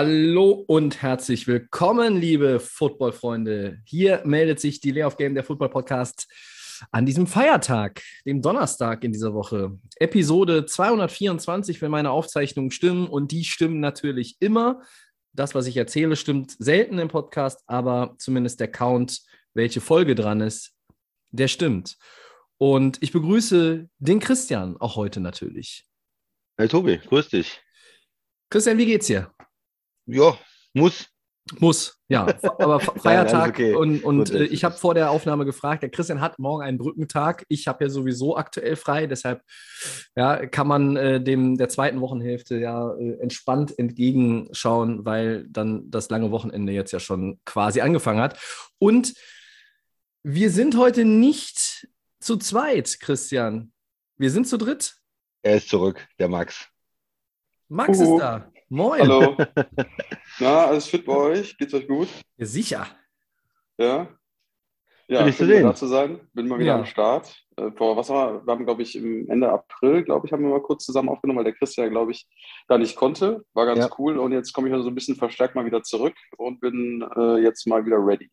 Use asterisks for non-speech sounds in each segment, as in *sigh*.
Hallo und herzlich willkommen, liebe Football-Freunde. Hier meldet sich die Layoff Game, der Football-Podcast, an diesem Feiertag, dem Donnerstag in dieser Woche. Episode 224, wenn meine Aufzeichnungen stimmen. Und die stimmen natürlich immer. Das, was ich erzähle, stimmt selten im Podcast, aber zumindest der Count, welche Folge dran ist, der stimmt. Und ich begrüße den Christian auch heute natürlich. Hey Tobi, grüß dich. Christian, wie geht's dir? Ja, muss. Muss, ja. *laughs* Aber Fe- Feiertag okay. und, und äh, das ich habe vor der Aufnahme gefragt, der Christian hat morgen einen Brückentag. Ich habe ja sowieso aktuell frei, deshalb ja, kann man äh, dem der zweiten Wochenhälfte ja äh, entspannt entgegenschauen, weil dann das lange Wochenende jetzt ja schon quasi angefangen hat. Und wir sind heute nicht zu zweit, Christian. Wir sind zu dritt. Er ist zurück, der Max. Max Uhu. ist da. Moin. Hallo. *laughs* Na, alles fit bei euch? Geht's euch gut? Ja, sicher. Ja? Ja, Schön, dich zu sehen. da zu sein. Bin mal wieder Ja. am Start. Äh, vor was haben wir? Wir haben, glaube ich, im Ende April, glaube ich, haben wir mal kurz zusammen aufgenommen, weil der Christian, glaube ich, da nicht konnte. War ganz Ja. cool. Und jetzt komme ich also so ein bisschen verstärkt mal wieder zurück und bin äh, jetzt mal wieder ready.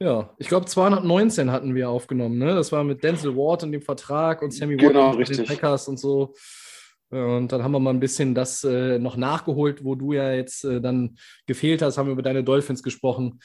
Ja, ich glaube 219 hatten wir aufgenommen, ne? Das war mit Denzel Ward und dem Vertrag und Sammy Genau, Watkins mit den richtig. Packers und so. Und dann haben wir mal ein bisschen das äh, noch nachgeholt, wo du ja jetzt äh, dann gefehlt hast, haben wir über deine Dolphins gesprochen.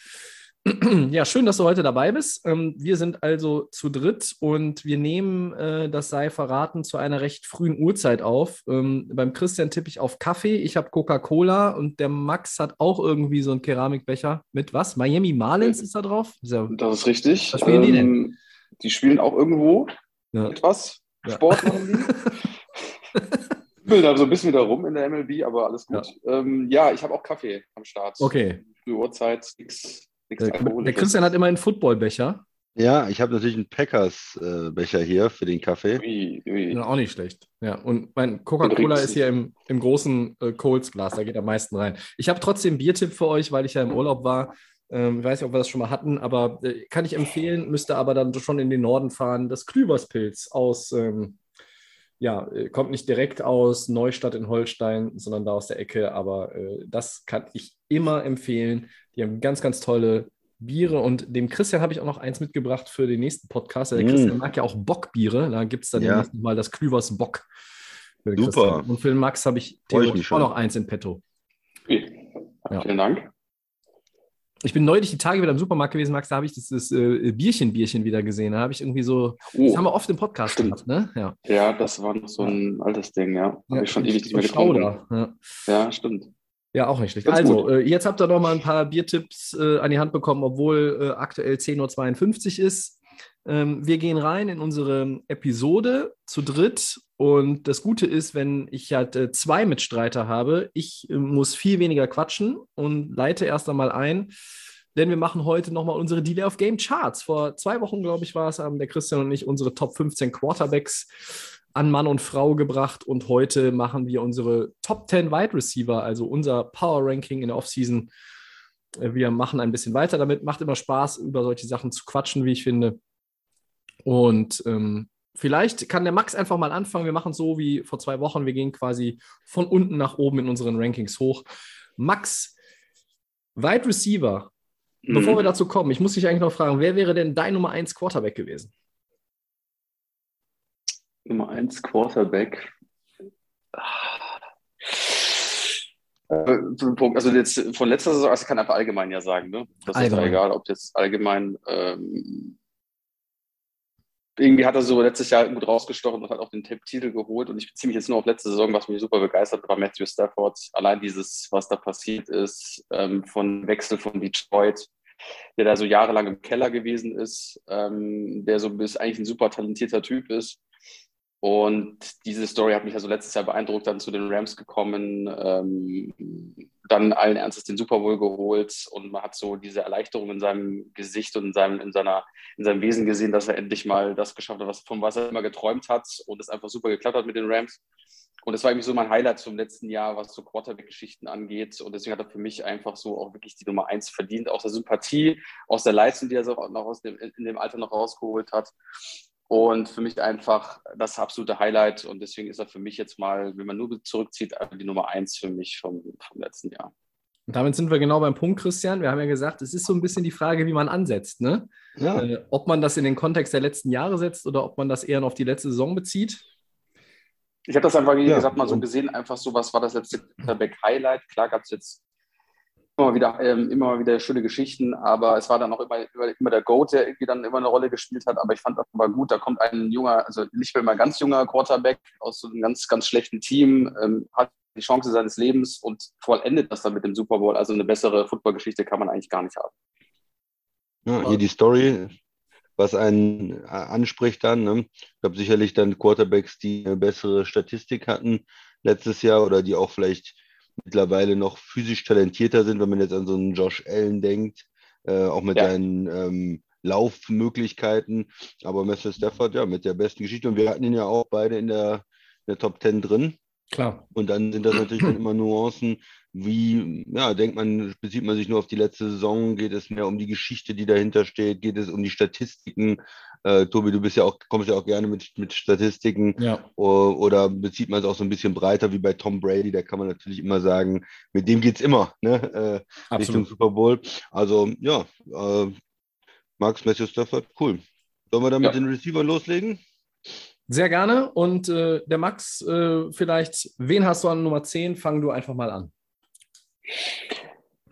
*clears throat* Ja, schön, dass du heute dabei bist. Ähm, wir sind also zu dritt und wir nehmen, äh, das sei verraten, zu einer recht frühen Uhrzeit auf. Ähm, beim Christian tippe ich auf Kaffee, ich habe Coca-Cola und der Max hat auch irgendwie so einen Keramikbecher mit was? Miami Marlins ist da drauf? Ja Das ist richtig. Was spielen die denn? Ähm, Die spielen auch irgendwo Ja. etwas. Ja. Sport machen die. *laughs* *laughs* Ich will da so ein bisschen wieder rum in der MLB, aber alles gut. Ja, ähm, ja ich habe auch Kaffee am Start. Okay. Frühe Uhrzeit, nichts Der, der Christian hat immer einen Footballbecher. Ja, ich habe natürlich einen Packers-Becher hier für den Kaffee. Ui, ui. Ja, auch nicht schlecht. Ja, und mein Coca-Cola ist hier im, im großen äh, Coles-Glas, da geht am meisten rein. Ich habe trotzdem einen Biertipp für euch, weil ich ja im Urlaub war. Ähm, ich weiß nicht, ob wir das schon mal hatten, aber äh, kann ich empfehlen, müsste aber dann schon in den Norden fahren. Das Klüverspilz aus, ähm, ja, äh, kommt nicht direkt aus Neustadt in Holstein, sondern da aus der Ecke, aber äh, das kann ich immer empfehlen. Die haben ganz, ganz tolle Biere und dem Christian habe ich auch noch eins mitgebracht für den nächsten Podcast. Der Mm. Christian mag ja auch Bockbiere, da gibt es dann Ja. demnächst mal das Klüvers Bock. Super. Christian. Und für den Max habe ich theoretisch auch schon. noch eins in petto. Ui. Ja. Vielen Dank. Ich bin neulich die Tage wieder im Supermarkt gewesen, Max, da habe ich das, das äh, Bierchen-Bierchen wieder gesehen. Da habe ich irgendwie so, das haben wir Oh, oft im Podcast Stimmt. gehabt, ne? Ja. ja, das war noch so ein altes Ding, ja. Habe ich schon ewig nicht mehr getrunken. Ja. Ja, stimmt. Ja, auch nicht schlecht. Ganz also, äh, jetzt habt ihr noch mal ein paar Biertipps äh, an die Hand bekommen, obwohl äh, aktuell 10.52 Uhr ist. Ähm, wir gehen rein in unsere Episode zu dritt. Und das Gute ist, wenn ich halt äh, zwei Mitstreiter habe, ich äh, muss viel weniger quatschen und leite erst einmal ein. Denn wir machen heute nochmal unsere Delay of Game Charts. Vor zwei Wochen, glaube ich, war es, haben der Christian und ich unsere Top 15 Quarterbacks an Mann und Frau gebracht und heute machen wir unsere Top 10 Wide Receiver, also unser Power Ranking in der Offseason. Äh, Wir machen ein bisschen weiter damit. Macht immer Spaß, über solche Sachen zu quatschen, wie ich finde. Und ähm, vielleicht kann der Max einfach mal anfangen. Wir machen so wie vor zwei Wochen. Wir gehen quasi von unten nach oben in unseren Rankings hoch. Max, Wide Receiver. Bevor Mhm. wir dazu kommen, ich muss dich eigentlich noch fragen, wer wäre denn dein Nummer 1 Quarterback gewesen? Nummer 1 Quarterback. Also jetzt von letzter Saison, also kann einfach allgemein ja sagen, ne? Das ist Allgemein. ja egal, ob jetzt allgemein ähm, irgendwie hat er so letztes Jahr gut rausgestochen und hat auch den Titel geholt. Und ich beziehe mich jetzt nur auf letzte Saison, was mich super begeistert war Matthew Stafford. Allein dieses, was da passiert ist, ähm, von Wechsel von Detroit, der da so jahrelang im Keller gewesen ist, ähm, der so bisschen eigentlich ein super talentierter Typ ist. Und diese Story hat mich also letztes Jahr beeindruckt, dann zu den Rams gekommen, ähm, dann allen Ernstes den Super Bowl geholt und man hat so diese Erleichterung in seinem Gesicht und in seinem, in seiner, in seinem Wesen gesehen, dass er endlich mal das geschafft hat, was, von was er immer geträumt hat und es einfach super geklappt hat mit den Rams. Und das war irgendwie so mein Highlight zum letzten Jahr, was so Quarterback-Geschichten angeht. Und deswegen hat er für mich einfach so auch wirklich die Nummer eins verdient, aus der Sympathie, aus der Leistung, die er so noch aus dem, in dem Alter noch rausgeholt hat. Und für mich einfach das absolute Highlight. Und deswegen ist er für mich jetzt mal, wenn man nur zurückzieht, die Nummer eins für mich vom, vom letzten Jahr. Und damit sind wir genau beim Punkt, Christian. Wir haben ja gesagt, es ist so ein bisschen die Frage, wie man ansetzt. Ne? Ja. Äh, ob man das in den Kontext der letzten Jahre setzt oder ob man das eher noch auf die letzte Saison bezieht. Ich habe das einfach, wie ja. gesagt, mal so gesehen, einfach so, was war das letzte Quarterback-Highlight. Klar gab es jetzt immer wieder, ähm, immer wieder schöne Geschichten, aber es war dann auch immer, immer, immer, der Goat, der irgendwie dann immer eine Rolle gespielt hat. Aber ich fand das aber gut, da kommt ein junger, also nicht mehr mal ganz junger Quarterback aus so einem ganz, ganz schlechten Team, ähm, hat die Chance seines Lebens und vollendet das dann mit dem Super Bowl. Also eine bessere Footballgeschichte kann man eigentlich gar nicht haben. Ja, hier die Story, was einen äh, anspricht dann. Ne? Ich glaube sicherlich dann Quarterbacks, die eine bessere Statistik hatten letztes Jahr oder die auch vielleicht mittlerweile noch physisch talentierter sind, wenn man jetzt an so einen Josh Allen denkt, äh, auch mit ja. seinen ähm, Laufmöglichkeiten. Aber Messer Stafford, ja, mit der besten Geschichte. Und wir hatten ihn ja auch beide in der, in der Top 10 drin. Klar. Und dann sind das natürlich immer Nuancen, wie, ja, denkt man, bezieht man sich nur auf die letzte Saison, geht es mehr um die Geschichte, die dahinter steht, geht es um die Statistiken. Äh, Tobi, du bist ja auch, kommst ja auch gerne mit, mit Statistiken. Ja. Oder, bezieht man es auch so ein bisschen breiter wie bei Tom Brady, da kann man natürlich immer sagen, mit dem geht es immer, ne? Äh, Richtung Super Bowl. Also ja, äh, Max Matthew Stafford, cool. Sollen wir dann ja. mit den Receivern loslegen? Sehr gerne. Und äh, der Max, äh, vielleicht, wen hast du an Nummer 10? Fang du einfach mal an.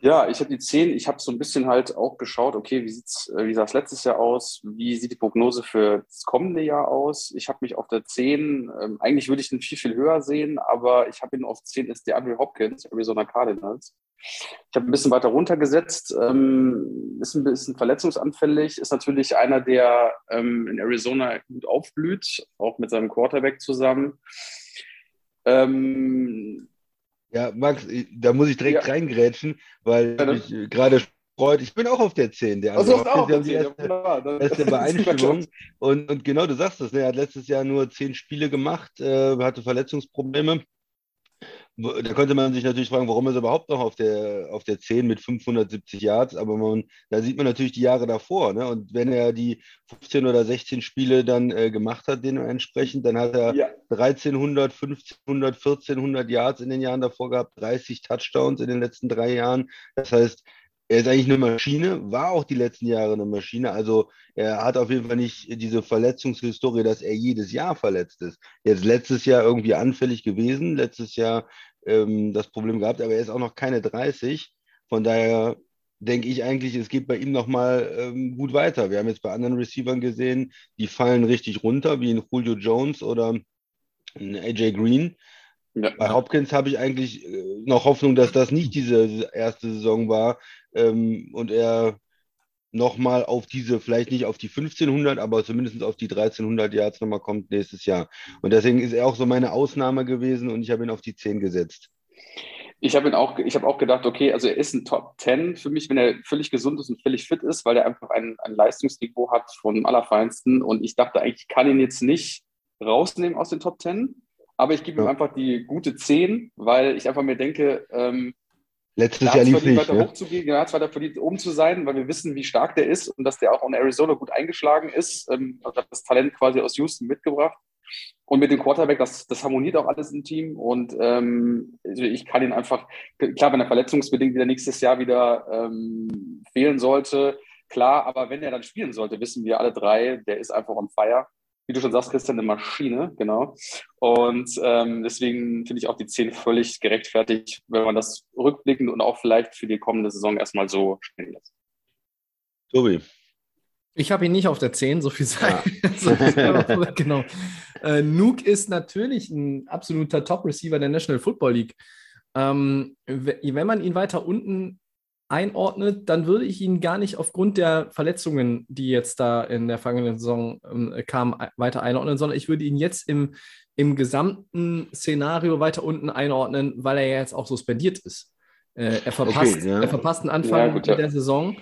Ja, ich habe die 10. Ich habe so ein bisschen halt auch geschaut, okay, wie, äh, wie sah es letztes Jahr aus? Wie sieht die Prognose für das kommende Jahr aus? Ich habe mich auf der 10, ähm, eigentlich würde ich ihn viel, viel höher sehen, aber ich habe ihn auf 10 ist der Andrew Hopkins, Arizona Cardinals. Ich habe ein bisschen weiter runtergesetzt, ähm, ist ein bisschen verletzungsanfällig, ist natürlich einer, der ähm, in Arizona gut aufblüht, auch mit seinem Quarterback zusammen. Ähm, ja, Max, da muss ich direkt ja. reingrätschen, weil ja, mich gerade freut. Ich bin auch auf der 10. Der also auch auf die erste, *laughs* ja, erste Beeinstimmung. und, und genau, du sagst es. Ne? Er hat letztes Jahr nur zehn Spiele gemacht, äh, hatte Verletzungsprobleme da könnte man sich natürlich fragen, warum ist er überhaupt noch auf der, auf der 10 mit 570 Yards, aber man, da sieht man natürlich die Jahre davor. Ne? Und wenn er die 15 oder 16 Spiele dann äh, gemacht hat, dementsprechend, dann hat er ja. 1300, 1500, 1400 Yards in den Jahren davor gehabt, 30 Touchdowns in den letzten drei Jahren. Das heißt, er ist eigentlich eine Maschine, war auch die letzten Jahre eine Maschine. Also er hat auf jeden Fall nicht diese Verletzungshistorie, dass er jedes Jahr verletzt ist. Jetzt letztes Jahr irgendwie anfällig gewesen, letztes Jahr ähm, das Problem gehabt, aber er ist auch noch keine 30. Von daher denke ich eigentlich, es geht bei ihm nochmal ähm, gut weiter. Wir haben jetzt bei anderen Receivern gesehen, die fallen richtig runter, wie in Julio Jones oder in AJ Green. Ja. Bei Hopkins habe ich eigentlich äh, noch Hoffnung, dass das nicht diese erste Saison war ähm, und er nochmal auf diese, vielleicht nicht auf die 1500, aber zumindest auf die 1300 Yards nochmal kommt nächstes Jahr. Und deswegen ist er auch so meine Ausnahme gewesen und ich habe ihn auf die 10 gesetzt. Ich habe auch, ich auch gedacht, okay, also er ist ein Top 10 für mich, wenn er völlig gesund ist und völlig fit ist, weil er einfach ein, ein Leistungsniveau hat von Allerfeinsten. Und ich dachte eigentlich, ich kann ihn jetzt nicht rausnehmen aus den Top 10 aber ich gebe ihm einfach die gute 10, weil ich einfach mir denke, ähm, Letztes Jahr lief nicht. Weiter ja. hochzugehen, er hat es weiter verdient, oben zu sein, weil wir wissen, wie stark der ist und dass der auch in Arizona gut eingeschlagen ist. Ähm, hat das Talent quasi aus Houston mitgebracht. Und mit dem Quarterback, das, das harmoniert auch alles im Team. Und ähm, also ich kann ihn einfach, klar, wenn er verletzungsbedingt wieder nächstes Jahr wieder ähm, fehlen sollte, klar, aber wenn er dann spielen sollte, wissen wir alle drei, der ist einfach on fire wie du schon sagst, Christian, eine Maschine, genau. Und ähm, deswegen finde ich auch die 10 völlig gerechtfertigt, wenn man das rückblickend und auch vielleicht für die kommende Saison erstmal so stehen lässt. Tobi. Ich habe ihn nicht auf der 10, so viel Zeit. Ja. *laughs* genau. Äh, Nuke ist natürlich ein absoluter Top-Receiver der National Football League. Ähm, wenn man ihn weiter unten einordnet, dann würde ich ihn gar nicht aufgrund der Verletzungen, die jetzt da in der vergangenen Saison ähm, kamen, weiter einordnen, sondern ich würde ihn jetzt im, im gesamten Szenario weiter unten einordnen, weil er jetzt auch suspendiert ist. Äh, er, verpasst, Okay, ja. er verpasst einen Anfang Ja, gut, ja. der Saison,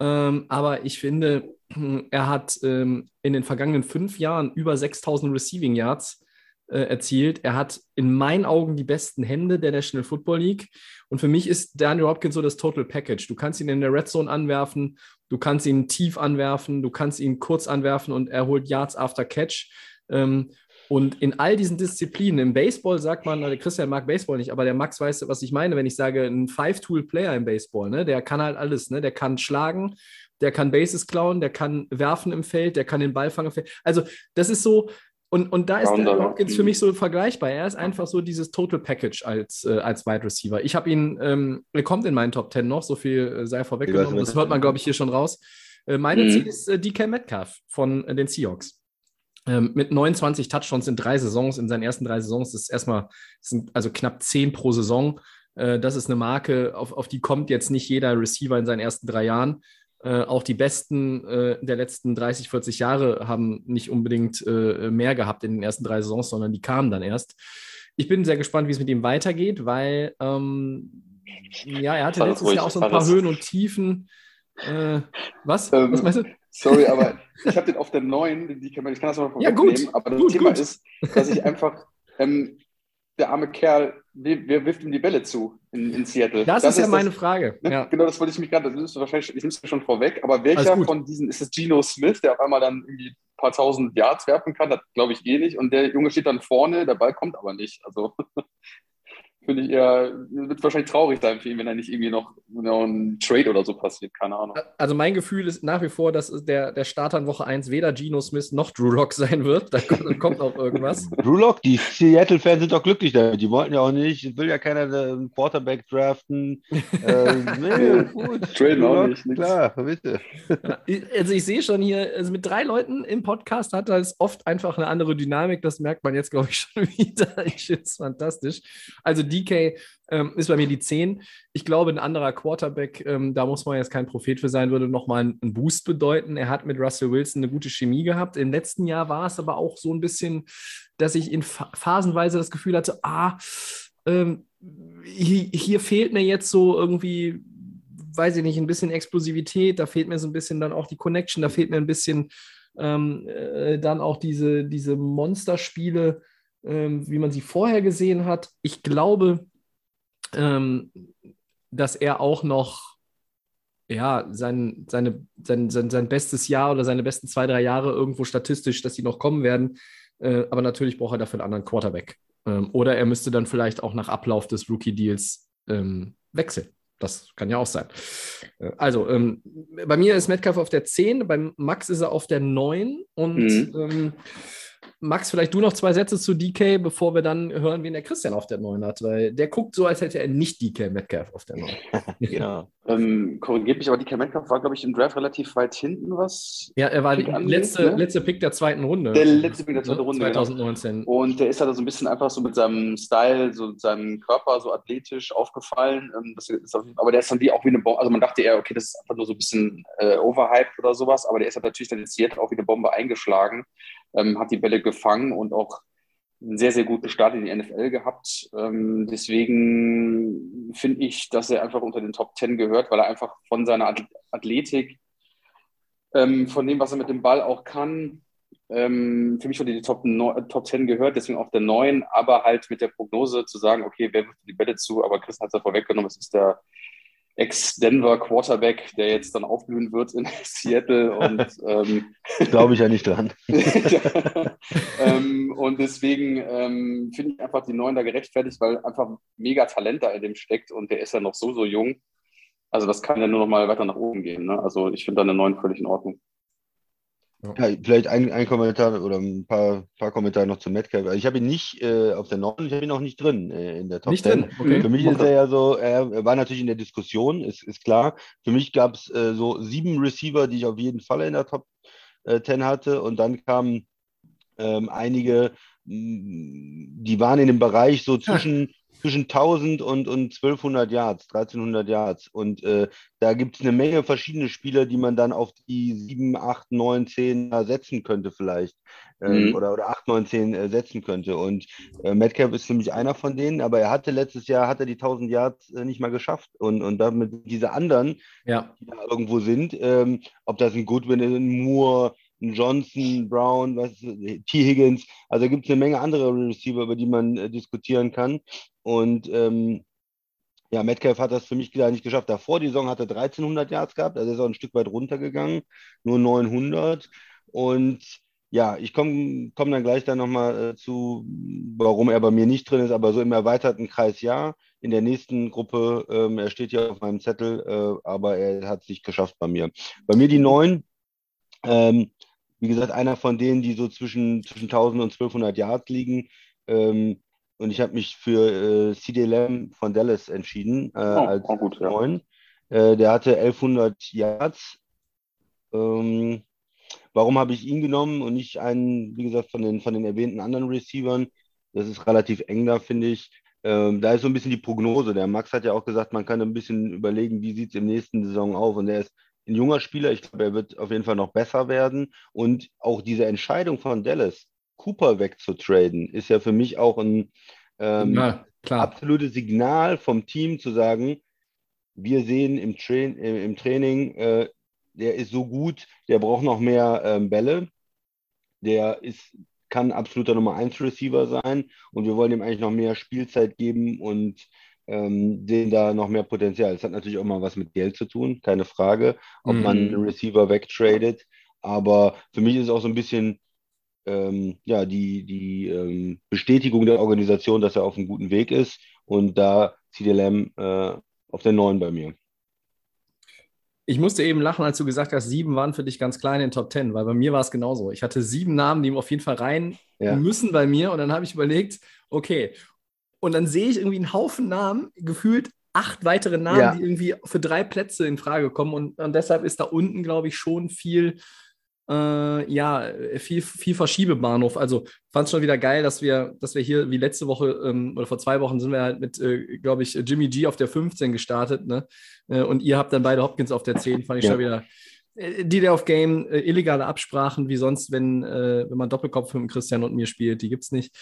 ähm, aber ich finde, *clears throat* er hat ähm, in den vergangenen fünf Jahren über 6000 Receiving Yards äh, erzielt. Er hat in meinen Augen die besten Hände der National Football League. Und für mich ist Daniel Hopkins so das Total Package. Du kannst ihn in der Red Zone anwerfen, du kannst ihn tief anwerfen, du kannst ihn kurz anwerfen und er holt Yards after Catch. Ähm, und in all diesen Disziplinen, im Baseball sagt man, der Christian mag Baseball nicht, aber der Max weiß, was ich meine, wenn ich sage, ein Five-Tool-Player im Baseball, ne? der kann halt alles, ne? der kann schlagen, der kann Bases klauen, der kann werfen im Feld, der kann den Ball fangen im Feld. Also das ist so, und, und da ist Rounder, der ja. Hopkins für mich so vergleichbar. Er ist einfach so dieses Total Package als, äh, als Wide Receiver. Ich habe ihn, ähm, er kommt in meinen Top 10 noch, so viel äh, sei vorweggenommen. Das hört man, glaube ich, hier schon raus. Äh, meine Mhm. Ziel ist äh, DK Metcalf von äh, den Seahawks. Ähm, mit 29 Touchdowns in drei Saisons, in seinen ersten drei Saisons, das ist erstmal, das sind also knapp 10 pro Saison. Äh, das ist eine Marke, auf, auf die kommt jetzt nicht jeder Receiver in seinen ersten drei Jahren. Äh, auch die besten äh, der letzten 30, 40 Jahre haben nicht unbedingt äh, mehr gehabt in den ersten drei Saisons, sondern die kamen dann erst. Ich bin sehr gespannt, wie es mit ihm weitergeht, weil ähm, ja, er hatte letztes ruhig, Jahr auch so ein paar. Höhen und Tiefen. Äh, was? Ähm, was meinst du? Sorry, aber *laughs* ich habe den auf der neuen, die kann, man- ich kann das mal Ja, vorwegnehmen, gut, aber das gut, Thema gut. ist, dass ich einfach, ähm, der arme Kerl, wer, wer wirft ihm die Bälle zu in, in Seattle? Das, ist ja meine Frage. Ne? *laughs* Ja. Genau, das wollte ich mich gerade, das ist wahrscheinlich, ich nehme es schon vorweg, aber welcher von diesen, ist es Geno Smith, der auf einmal dann irgendwie ein paar tausend Yards werfen kann? Das glaube ich eh nicht. Und der Junge steht dann vorne, der Ball kommt aber nicht. Also *laughs* finde ich eher, wird wahrscheinlich traurig sein für ihn, wenn er nicht irgendwie noch, noch ein Trade oder so passiert, keine Ahnung. Also mein Gefühl ist nach wie vor, dass der, der Starter in Woche 1 weder Geno Smith noch Drew Lock sein wird. Da kommt, da kommt noch irgendwas. *laughs* Drew Lock, die Seattle-Fans sind doch glücklich damit. Die wollten ja auch nicht, will ja keiner einen Quarterback draften. *laughs* äh, nee, gut. Traden Drew auch Lock, nicht, nix. Klar, bitte. Ja, Also ich sehe schon hier, also mit drei Leuten im Podcast hat das oft einfach eine andere Dynamik. Das merkt man jetzt, glaube ich, *laughs* schon wieder. Ich finde es fantastisch. Also DK ähm, ist bei mir die 10. Ich glaube, ein anderer Quarterback, ähm, da muss man jetzt kein Prophet für sein, würde nochmal einen Boost bedeuten. Er hat mit Russell Wilson eine gute Chemie gehabt. Im letzten Jahr war es aber auch so ein bisschen, dass ich in Pha- phasenweise das Gefühl hatte, ah, ähm, hier, hier fehlt mir jetzt so irgendwie, weiß ich nicht, ein bisschen Explosivität, da fehlt mir so ein bisschen dann auch die Connection, da fehlt mir ein bisschen ähm, äh, dann auch diese, diese Monsterspiele, ähm, wie man sie vorher gesehen hat. Ich glaube, ähm, dass er auch noch ja, sein, seine, sein, sein, sein bestes Jahr oder seine besten zwei, drei Jahre irgendwo statistisch, dass die noch kommen werden. Äh, aber natürlich braucht er dafür einen anderen Quarterback. Ähm, oder er müsste dann vielleicht auch nach Ablauf des Rookie-Deals ähm, wechseln. Das kann ja auch sein. Äh, Also, ähm, bei mir ist Metcalf auf der 10, beim Max ist er auf der 9. Und Mhm. Max, vielleicht du noch zwei Sätze zu DK, bevor wir dann hören, wen der Christian auf der 9 hat, weil der guckt so, als hätte er nicht DK Metcalf auf der 9. *laughs* Ja. Ähm, korrigiert mich, aber die Metcalf war, glaube ich, im Draft relativ weit hinten, was Ja, er war der letzte, ne? letzte Pick der zweiten Runde. Der letzte Pick der zweiten? Runde, genau. 2019. Und der ist halt so ein bisschen einfach so mit seinem Style, so mit seinem Körper so athletisch aufgefallen. Ähm, aber der ist dann wie auch wie eine Bombe. Also man dachte eher, okay, das ist einfach nur so ein bisschen äh, overhyped oder sowas, aber der ist halt natürlich dann jetzt auch wie eine Bombe eingeschlagen, ähm, hat die Bälle gefangen und auch einen sehr, sehr guten Start in die NFL gehabt. Ähm, deswegen finde ich, dass er einfach unter den Top 10 gehört, weil er einfach von seiner Ath- Athletik, ähm, von dem, was er mit dem Ball auch kann, ähm, für mich unter die Top, no Top 10 gehört, deswegen auf der 9, aber halt mit der Prognose zu sagen, okay, wer wirft die Bälle zu, aber Chris hat es ja vorweggenommen, es ist der Ex-Denver Quarterback, der jetzt dann aufblühen wird in *laughs* Seattle und ähm, *laughs* Glaube ich ja nicht dran. *laughs* ähm, und deswegen ähm, finde ich einfach die Neuen da gerechtfertigt, weil einfach mega Talent da in dem steckt und der ist ja noch so, so jung. Also das kann ja nur noch mal weiter nach oben gehen. Ne? Also ich finde da eine Neuen völlig in Ordnung. Ja, vielleicht ein, ein Kommentar oder ein paar, paar Kommentare noch zu Metcalf. Also ich habe ihn nicht äh, auf der 9, ich habe ihn auch nicht drin äh, in der Top Nicht 10. drin, okay. Für mich ist er ja so, er war natürlich in der Diskussion, ist, ist klar. Für mich gab es äh, so sieben Receiver, die ich auf jeden Fall in der Top äh, 10 hatte. Und dann kamen ähm, einige, die waren in dem Bereich so zwischen zwischen 1000 und, und 1200 Yards, 1300 Yards. Und äh, da gibt es eine Menge verschiedene Spieler, die man dann auf die 7, 8, 9, 10 setzen könnte vielleicht. Ähm, mhm. oder, oder 8, 9, 10 äh, setzen könnte. Und äh, Metcalf ist nämlich einer von denen, aber er hatte letztes Jahr, hat er die 1000 Yards äh, nicht mal geschafft. Und, und damit diese anderen, ja. die da irgendwo sind, ähm, ob das ein Goodwin ein Moore, Johnson, Brown, was, T. Higgins. Also gibt es eine Menge andere Receiver, über die man äh, diskutieren kann. Und ähm, ja, Metcalf hat das für mich gar nicht geschafft. Davor die Saison hat er 1300 Yards gehabt, also ist auch ein Stück weit runtergegangen, nur 900. Und ja, ich komme komm dann gleich dann nochmal äh, zu, warum er bei mir nicht drin ist, aber so im erweiterten Kreis ja. In der nächsten Gruppe, ähm, er steht ja auf meinem Zettel, äh, aber er hat es nicht geschafft bei mir. Bei mir die neun, ähm, wie gesagt, einer von denen, die so zwischen, zwischen 1000 und 1200 Yards liegen. Ähm, und ich habe mich für äh, CD Lamb von Dallas entschieden äh, oh, als oh gut, neun. Ja. Äh, der hatte 1100 Yards. Ähm, warum habe ich ihn genommen und nicht einen, wie gesagt, von den, von den erwähnten anderen Receivern? Das ist relativ eng da, finde ich. Ähm, da ist so ein bisschen die Prognose. Der Max hat ja auch gesagt, man kann ein bisschen überlegen, wie sieht es im nächsten Saison auf. Und er ist ein junger Spieler. Ich glaube, er wird auf jeden Fall noch besser werden. Und auch diese Entscheidung von Dallas, Cooper wegzutraden, ist ja für mich auch ein ähm, ja, absolutes Signal vom Team zu sagen, wir sehen im, Tra im Training, äh, der ist so gut, der braucht noch mehr ähm, Bälle. Der ist, kann absoluter Nummer 1 Receiver sein und wir wollen ihm eigentlich noch mehr Spielzeit geben und ähm, sehen da noch mehr Potenzial. Das hat natürlich auch mal was mit Geld zu tun, keine Frage, ob mm. man einen mhm. Receiver wegtradet. Aber für mich ist es auch so ein bisschen ähm, ja, die, die ähm, Bestätigung der Organisation, dass er auf einem guten Weg ist. Und da zieht der Lamb äh, auf den neuen bei mir. Ich musste eben lachen, als du gesagt hast, sieben waren für dich ganz klein in den Top Ten, weil bei mir war es genauso. Ich hatte sieben Namen, die auf jeden Fall rein ja. müssen bei mir. Und dann habe ich überlegt, okay, und dann sehe ich irgendwie einen Haufen Namen, gefühlt acht weitere Namen, ja. die irgendwie für drei Plätze in Frage kommen. Und, und deshalb ist da unten, glaube ich, schon viel, äh, ja, viel, viel Verschiebebahnhof. Also fand es schon wieder geil, dass wir, dass wir hier wie letzte Woche ähm, oder vor zwei Wochen sind wir halt mit, äh, glaube ich, Jimmy G auf der 15 gestartet. Ne? Äh, und ihr habt dann beide Hopkins auf der 10, fand ich ja. schon wieder. Äh, die Day of Game, äh, illegale Absprachen, wie sonst, wenn, äh, wenn man Doppelkopf mit Christian und mir spielt, die gibt es nicht.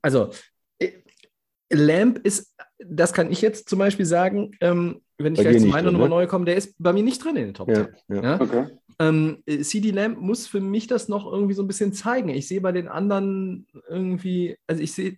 Also, Lamp ist, das kann ich jetzt zum Beispiel sagen, ähm, wenn ich bei gleich zu meiner Nummer ne? neu komme, der ist bei mir nicht drin in den Top 10. Ja, ja. ja? Okay. Ähm, CD Lamp muss für mich das noch irgendwie so ein bisschen zeigen. Ich sehe bei den anderen irgendwie, also ich sehe,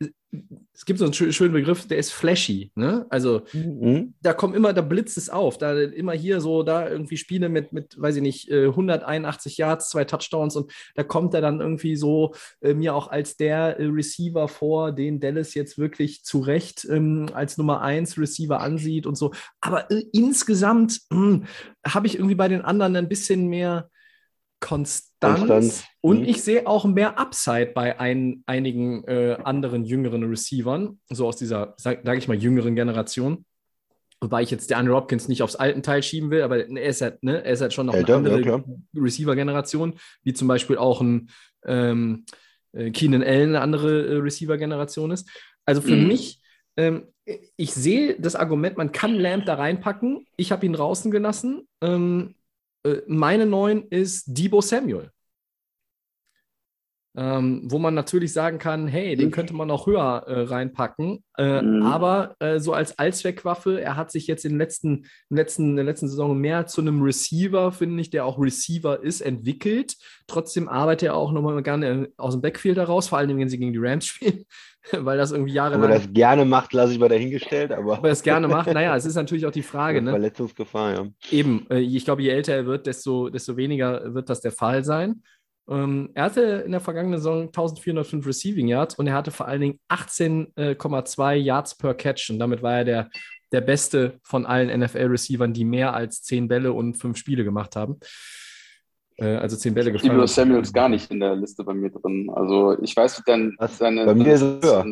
es gibt so einen schönen Begriff, der ist flashy. Ne? Also mhm. da kommt immer, da blitzt es auf. Da immer hier so, da irgendwie Spiele mit, mit weiß ich nicht, 181 äh, Yards, zwei Touchdowns und da kommt er dann irgendwie so äh, mir auch als der äh, Receiver vor, den Dallas jetzt wirklich zu Recht ähm, als Nummer 1 Receiver ansieht und so. Aber äh, insgesamt hm, habe ich irgendwie bei den anderen ein bisschen mehr Konstanz. Konstanz. Und mhm. ich sehe auch mehr Upside bei ein, einigen äh, anderen jüngeren Receivern, so aus dieser, sage sag ich mal, jüngeren Generation. Wobei ich jetzt der Andrew Hopkins nicht aufs alten Teil schieben will, aber er ist halt, ne, er ist halt schon noch Älter, eine andere ja, Receiver-Generation, wie zum Beispiel auch ein ähm, äh, Keenan Allen eine andere äh, Receiver-Generation ist. Also für mhm. mich, ähm, ich sehe das Argument, man kann Lamp da reinpacken. Ich habe ihn draußen gelassen. Ähm, äh, meine neun ist Debo Samuel. Ähm, wo man natürlich sagen kann, hey, den mhm. könnte man auch höher äh, reinpacken. Äh, mhm. Aber äh, so als Allzweckwaffe, er hat sich jetzt in, den letzten, in, letzten, in der letzten Saison mehr zu einem Receiver, finde ich, der auch Receiver ist, entwickelt. Trotzdem arbeitet er auch nochmal gerne aus dem Backfield heraus, vor allem wenn sie gegen die Rams *laughs* spielen, weil das irgendwie jahrelang. Ob er das gerne macht, lasse ich mal dahingestellt. Aber Ob er das gerne macht, *laughs* naja, es ist natürlich auch die Frage. Ne? Verletzungsgefahr, ja. Eben, äh, ich glaube, je älter er wird, desto, desto weniger wird das der Fall sein. Ähm, er hatte in der vergangenen Saison 1405 Receiving Yards und er hatte vor allen Dingen 18,2 Yards per Catch und damit war er der, der beste von allen NFL-Receivern, die mehr als 10 Bälle und 5 Spiele gemacht haben. Äh, also 10 Bälle gefangen. Debo Samuels gar nicht in der Liste bei mir drin. Also ich weiß dann seine. Bei mir ist es höher.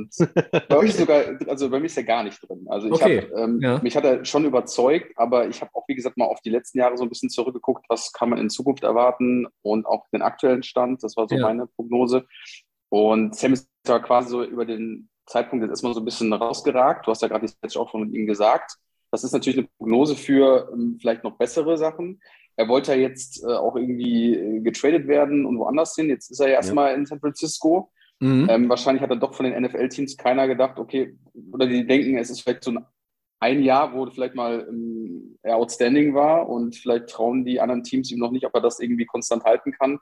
Bei euch sogar, also bei mir ist er gar nicht drin. Also ich okay. hab, ähm, ja. mich hat er schon überzeugt, aber ich habe auch, wie gesagt, mal auf die letzten Jahre so ein bisschen zurückgeguckt, was kann man in Zukunft erwarten und auch den aktuellen Stand. Das war so ja. meine Prognose. Und Sam ist da quasi so über den Zeitpunkt jetzt erstmal so ein bisschen rausgeragt. Du hast ja gerade die Sketch auch von ihm gesagt. Das ist natürlich eine Prognose für ähm, vielleicht noch bessere Sachen. Er wollte ja jetzt äh, auch irgendwie äh, getradet werden und woanders hin. Jetzt ist er ja erstmal ja. in San Francisco. Mhm. Ähm, wahrscheinlich hat er doch von den NFL-Teams keiner gedacht, okay, oder die denken, es ist vielleicht so ein, ein Jahr, wo vielleicht mal ähm, er outstanding war und vielleicht trauen die anderen Teams ihm noch nicht, ob er das irgendwie konstant halten kann.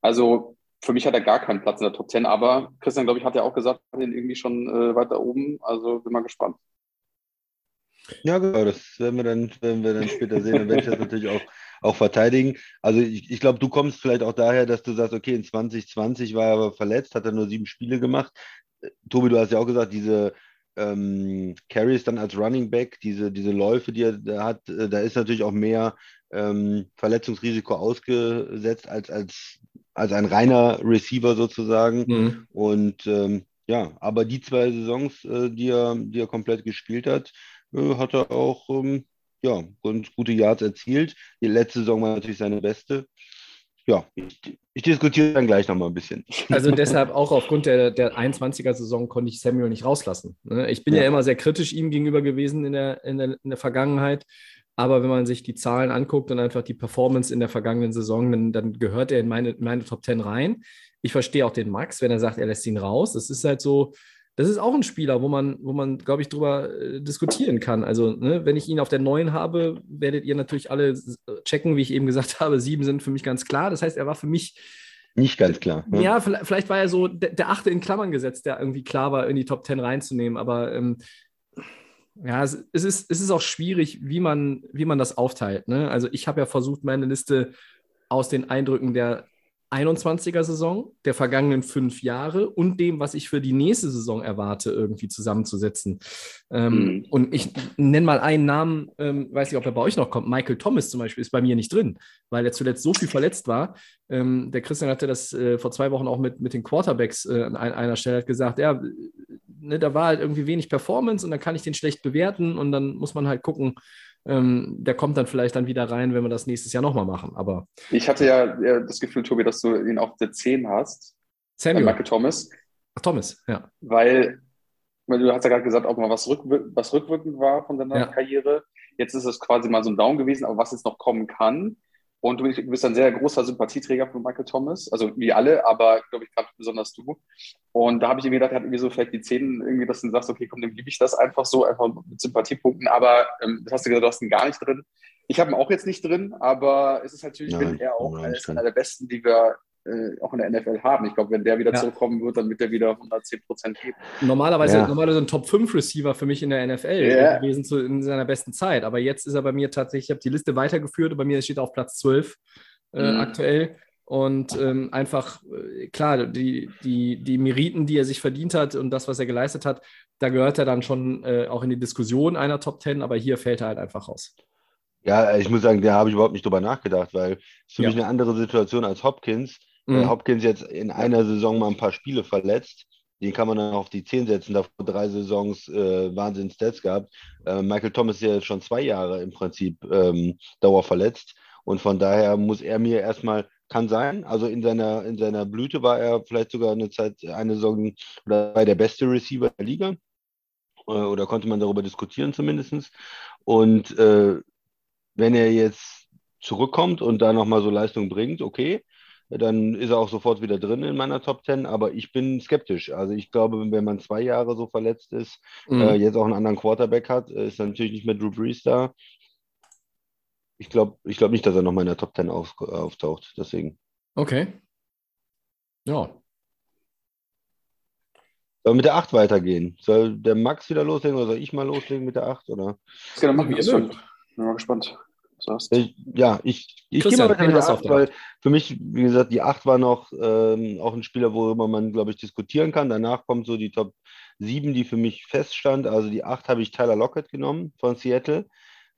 Also für mich hat er gar keinen Platz in der Top 10, aber Christian, glaube ich, hat ja auch gesagt, hat ihn irgendwie schon äh, weiter oben. Also bin mal gespannt. Ja, genau, das werden wir dann, werden wir dann später sehen. Dann werde ich das natürlich auch, auch verteidigen. Also ich, ich glaube, du kommst vielleicht auch daher, dass du sagst, okay, in 2020 war er aber verletzt, hat er nur sieben Spiele gemacht. Tobi, du hast ja auch gesagt, diese ähm, Carries dann als Running Back, diese, diese Läufe, die er da hat, äh, da ist natürlich auch mehr ähm, Verletzungsrisiko ausgesetzt als, als, als ein reiner Receiver sozusagen. Mhm. Und ähm, ja, aber die zwei Saisons, äh, die, er, die er komplett gespielt hat, äh, hat er auch ähm, ja, ganz gute Yards erzielt. Die letzte Saison war natürlich seine beste. Ja, ich, ich diskutiere dann gleich nochmal ein bisschen. Also deshalb auch aufgrund der, der 21er-Saison konnte ich Samuel nicht rauslassen. Ne? Ich bin ja. ja, immer sehr kritisch ihm gegenüber gewesen in der, in, der, in der Vergangenheit. Aber wenn man sich die Zahlen anguckt und einfach die Performance in der vergangenen Saison, dann, dann gehört er in meine, in meine Top 10 rein. Ich verstehe auch den Max, wenn er sagt, er lässt ihn raus. Das ist halt so, das ist auch ein Spieler, wo man, wo man, glaube ich, drüber äh, diskutieren kann. Also, ne, wenn ich ihn auf der neuen habe, werdet ihr natürlich alle checken, wie ich eben gesagt *laughs* habe. Sieben sind für mich ganz klar. Das heißt, er war für mich nicht ganz klar. Ne? Ja, vielleicht, vielleicht, war er so der, der, achte in Klammern gesetzt, der irgendwie klar war, in die Top Ten reinzunehmen. Aber ähm, ja, es, es, ist, es ist auch schwierig, wie man, wie man das aufteilt. Ne? Also ich habe ja versucht, meine Liste aus den Eindrücken der 21er Saison, der vergangenen fünf Jahre und dem, was ich für die nächste Saison erwarte, irgendwie zusammenzusetzen. Ähm, mhm. Und ich nenne mal einen Namen, ähm, weiß nicht, ob er bei euch noch kommt. Michael Thomas zum Beispiel ist bei mir nicht drin, weil er zuletzt so viel verletzt war. Ähm, der Christian hatte das äh, vor zwei Wochen auch mit, mit den Quarterbacks äh, an einer Stelle hat gesagt, ja, ne, da war halt irgendwie wenig Performance und dann kann ich den schlecht bewerten und dann muss man halt gucken, ähm, der kommt dann vielleicht dann wieder rein, wenn wir das nächstes Jahr nochmal machen. Aber ich hatte ja das Gefühl, Tobi, dass du ihn auf der 10 hast. Samuel. Michael Thomas. Ach, Thomas, ja. Weil, weil du hast ja gerade gesagt, ob mal was, rückwir was rückwirkend war von deiner ja. Karriere. Jetzt ist es quasi mal so ein Down gewesen, aber was jetzt noch kommen kann, und du bist ein sehr großer Sympathieträger von Michael Thomas, also wie alle, aber glaube ich gerade besonders du. Und da habe ich mir gedacht, er hat irgendwie so vielleicht die Zähne, irgendwie, dass du sagst, okay, komm, dann gebe ich das einfach so, einfach mit Sympathiepunkten. Aber ähm, das hast du gesagt, du hast ihn gar nicht drin. Ich habe ihn auch jetzt nicht drin, aber es ist natürlich, Nein, wenn er auch einer der besten, die wir äh, auch in der NFL haben. Ich glaube, wenn der wieder ja. zurückkommen wird, dann wird der wieder 110 Prozent geben. Normalerweise, ja. normalerweise ein Top-5-Receiver für mich in der NFL ja. gewesen zu, in seiner besten Zeit. Aber jetzt ist er bei mir tatsächlich, ich habe die Liste weitergeführt und bei mir steht auf Platz 12 äh, mhm. aktuell. Und ähm, einfach, äh, klar, die, die, die Meriten, die er sich verdient hat und das, was er geleistet hat, da gehört er dann schon äh, auch in die Diskussion einer Top 10, aber hier fällt er halt einfach raus. Ja, ich muss sagen, da habe ich überhaupt nicht drüber nachgedacht, weil es für ja. mich eine andere Situation als Hopkins. Mhm. Hopkins jetzt in einer Saison mal ein paar Spiele verletzt. Den kann man dann auf die 10 setzen, davor drei Saisons äh, Wahnsinn-Stats gehabt. Äh, Michael Thomas ist ja schon zwei Jahre im Prinzip ähm, dauerverletzt. Und von daher muss er mir erstmal, kann sein, also in seiner, in seiner Blüte war er vielleicht sogar eine Zeit, eine Saison oder war der beste Receiver der Liga. Äh, oder konnte man darüber diskutieren zumindest. Und äh, wenn er jetzt zurückkommt und da nochmal so Leistung bringt, okay, dann ist er auch sofort wieder drin in meiner Top 10. Aber ich bin skeptisch. Also ich glaube, wenn man zwei Jahre so verletzt ist, mhm. äh, jetzt auch einen anderen Quarterback hat, ist dann natürlich nicht mehr Drew Brees da. Ich glaube ich glaub nicht, dass er nochmal in der Top 10 auf, auftaucht. Deswegen. Okay. Ja. Soll wir mit der 8 weitergehen? Soll der Max wieder loslegen oder soll ich mal loslegen mit der 8? Oder? Das kann er machen, jetzt schon. Bin mal gespannt sagst. Ich, ja, ich, ich gehe mal mit der 8, weil für mich, wie gesagt, die 8 war noch ähm, auch ein Spieler, worüber man, glaube ich, diskutieren kann. Danach kommt so die Top 7, die für mich feststand. Also die 8 habe ich Tyler Lockett genommen von Seattle.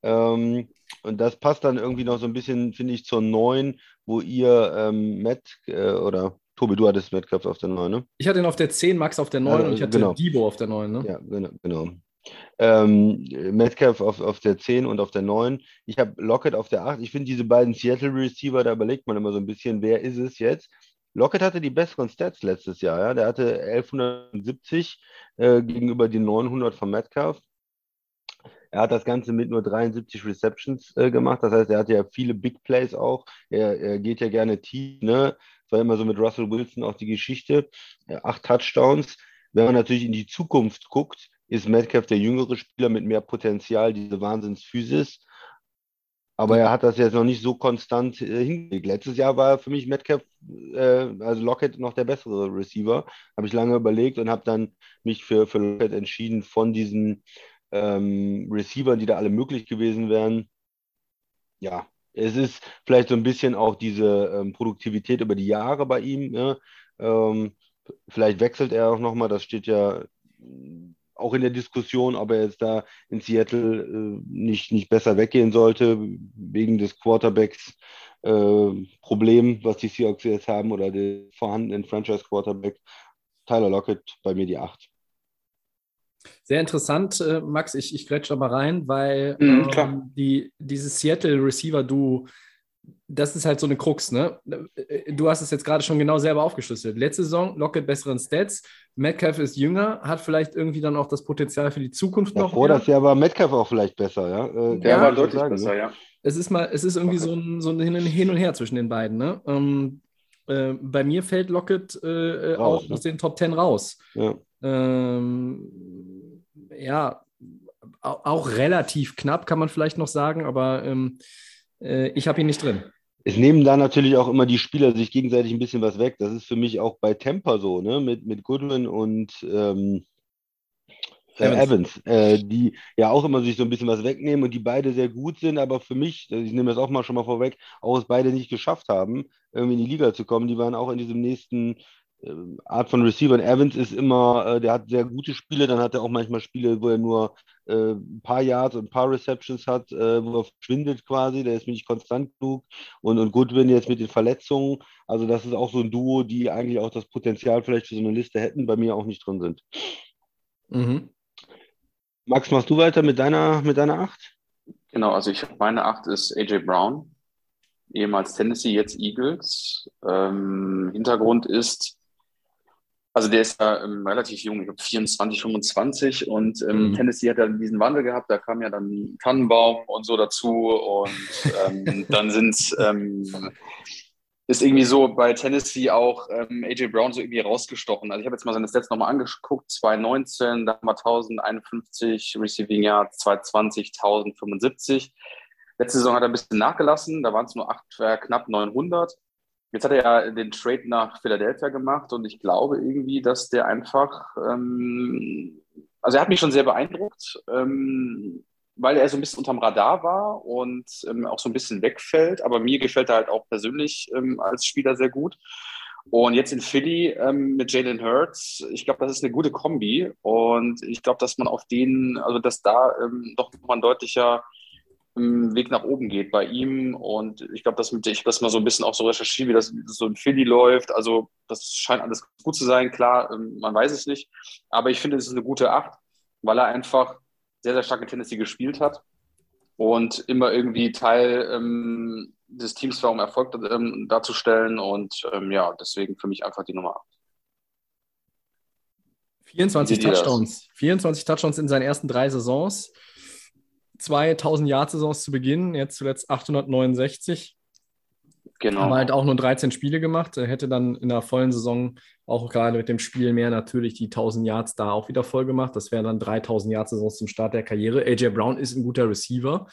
Ähm, und das passt dann irgendwie noch so ein bisschen, finde ich, zur 9, wo ihr ähm, Matt äh, oder Tobi, du hattest Metcalf auf der 9, ne? Ich hatte ihn auf der 10, Max auf der 9 also, und ich hatte genau. Debo auf der 9, ne? Ja, genau. genau. Ähm, Metcalf auf, auf der 10 und auf der 9. Ich habe Lockett auf der 8. Ich finde diese beiden Seattle Receiver, da überlegt man immer so ein bisschen, wer ist es jetzt? Lockett hatte die besseren Stats letztes Jahr. Ja? Der hatte 1170 äh, gegenüber die 900 von Metcalf. Er hat das Ganze mit nur 73 Receptions äh, gemacht. Das heißt, er hat ja viele Big Plays auch. Er, er geht ja gerne tief. Ne? Das war immer so mit Russell Wilson auch die Geschichte. Ja, acht Touchdowns. Wenn man natürlich in die Zukunft guckt, ist Metcalf der jüngere Spieler mit mehr Potenzial, diese Wahnsinnsphysis. Aber er hat das jetzt noch nicht so konstant äh, hingelegt. Letztes Jahr war für mich Metcalf, äh, also Lockett, noch der bessere Receiver. Habe ich lange überlegt und habe dann mich für, für Lockett entschieden von diesen ähm, Receivern, die da alle möglich gewesen wären. Ja, es ist vielleicht so ein bisschen auch diese ähm, Produktivität über die Jahre bei ihm. Ne? Ähm, vielleicht wechselt er auch nochmal, das steht ja auch in der Diskussion, ob er jetzt da in Seattle äh, nicht, nicht besser weggehen sollte, wegen des Quarterbacks äh, Problem, was die Seahawks jetzt haben, oder den vorhandenen Franchise-Quarterback. Tyler Lockett bei mir die 8. Sehr interessant, äh, Max, ich, ich grätsch aber rein, weil mhm, ähm, die, dieses Seattle-Receiver-Duo das ist halt so eine Krux, ne? Du hast es jetzt gerade schon genau selber aufgeschlüsselt. Letzte Saison, Lockett besseren Stats. Metcalf ist jünger, hat vielleicht irgendwie dann auch das Potenzial für die Zukunft noch. Vor das Jahr war Metcalf auch vielleicht besser, ja? Äh, der ja, war deutlich sagen, besser, ne? ja. Es ist mal, es ist irgendwie so ein, so ein Hin und Her zwischen den beiden, ne? Ähm, äh, bei mir fällt Lockett äh, raus, auch ne? aus den Top Ten raus. Ja. Ähm, ja, auch relativ knapp, kann man vielleicht noch sagen, aber ähm, äh, ich habe ihn nicht drin. Es nehmen da natürlich auch immer die Spieler sich gegenseitig ein bisschen was weg. Das ist für mich auch bei Tampa so, ne? Mit, mit Goodwin und ähm, äh, Evans, Evans äh, die ja auch immer sich so ein bisschen was wegnehmen und die beide sehr gut sind, aber für mich, ich nehme das auch mal schon mal vorweg, auch es beide nicht geschafft haben, irgendwie in die Liga zu kommen. Die waren auch in diesem nächsten äh, Art von Receiver. Evans ist immer, äh, der hat sehr gute Spiele, dann hat er auch manchmal Spiele, wo er nur äh, ein paar Yards und ein paar Receptions hat, äh, wo er verschwindet quasi, der ist nicht konstant genug. Und, und Goodwin jetzt mit den Verletzungen, also das ist auch so ein Duo, die eigentlich auch das Potenzial vielleicht für so eine Liste hätten, bei mir auch nicht drin sind. Mhm. Max, machst du weiter mit deiner, mit deiner Acht? Genau, also ich meine Acht ist AJ Brown, ehemals Tennessee, jetzt Eagles. Ähm, Hintergrund ist, also der ist ja ähm, relativ jung, ich glaube 24, 25 und ähm, mhm. Tennessee hat ja diesen Wandel gehabt, da kam ja dann Tannenbaum und so dazu und ähm, *laughs* dann sind ähm, ist irgendwie so bei Tennessee auch ähm, AJ Brown so irgendwie rausgestochen. Also ich habe jetzt mal seine Stats nochmal angeguckt, 2019, da haben wir 1051 Receiving Yards, 2020 1075. Letzte Saison hat er ein bisschen nachgelassen, da waren es nur acht, äh, knapp 900. Jetzt hat er ja den Trade nach Philadelphia gemacht und ich glaube irgendwie, dass der einfach, ähm, also er hat mich schon sehr beeindruckt, ähm, weil er so ein bisschen unterm Radar war und ähm, auch so ein bisschen wegfällt. Aber mir gefällt er halt auch persönlich ähm, als Spieler sehr gut. Und jetzt in Philly ähm, mit Jalen Hurts, ich glaube, das ist eine gute Kombi. Und ich glaube, dass man auf den, also dass da ähm, doch mal ein deutlicher Weg nach oben geht bei ihm. Und ich glaube, dass ich das mal so ein bisschen auch so recherchiere, wie das so in Philly läuft. Also das scheint alles gut zu sein. Klar, ähm, man weiß es nicht. Aber ich finde, es ist eine gute Acht, weil er einfach sehr, sehr stark in Tennessee gespielt hat und immer irgendwie Teil ähm, des Teams war, um Erfolg ähm, darzustellen. Und ähm, ja, deswegen für mich einfach die Nummer 8. 24 Touchdowns. 24 Touchdowns in seinen ersten drei Saisons zwei 1000 Jahr Saisons zu Beginn, jetzt zuletzt 869. Genau. Aber halt auch nur 13 Spiele gemacht. Er hätte dann in der vollen Saison auch gerade mit dem Spiel mehr natürlich die 1000 Yards da auch wieder voll gemacht. Das wären dann 3000 Yards Saisons zum Start der Karriere. AJ Brown ist ein guter Receiver.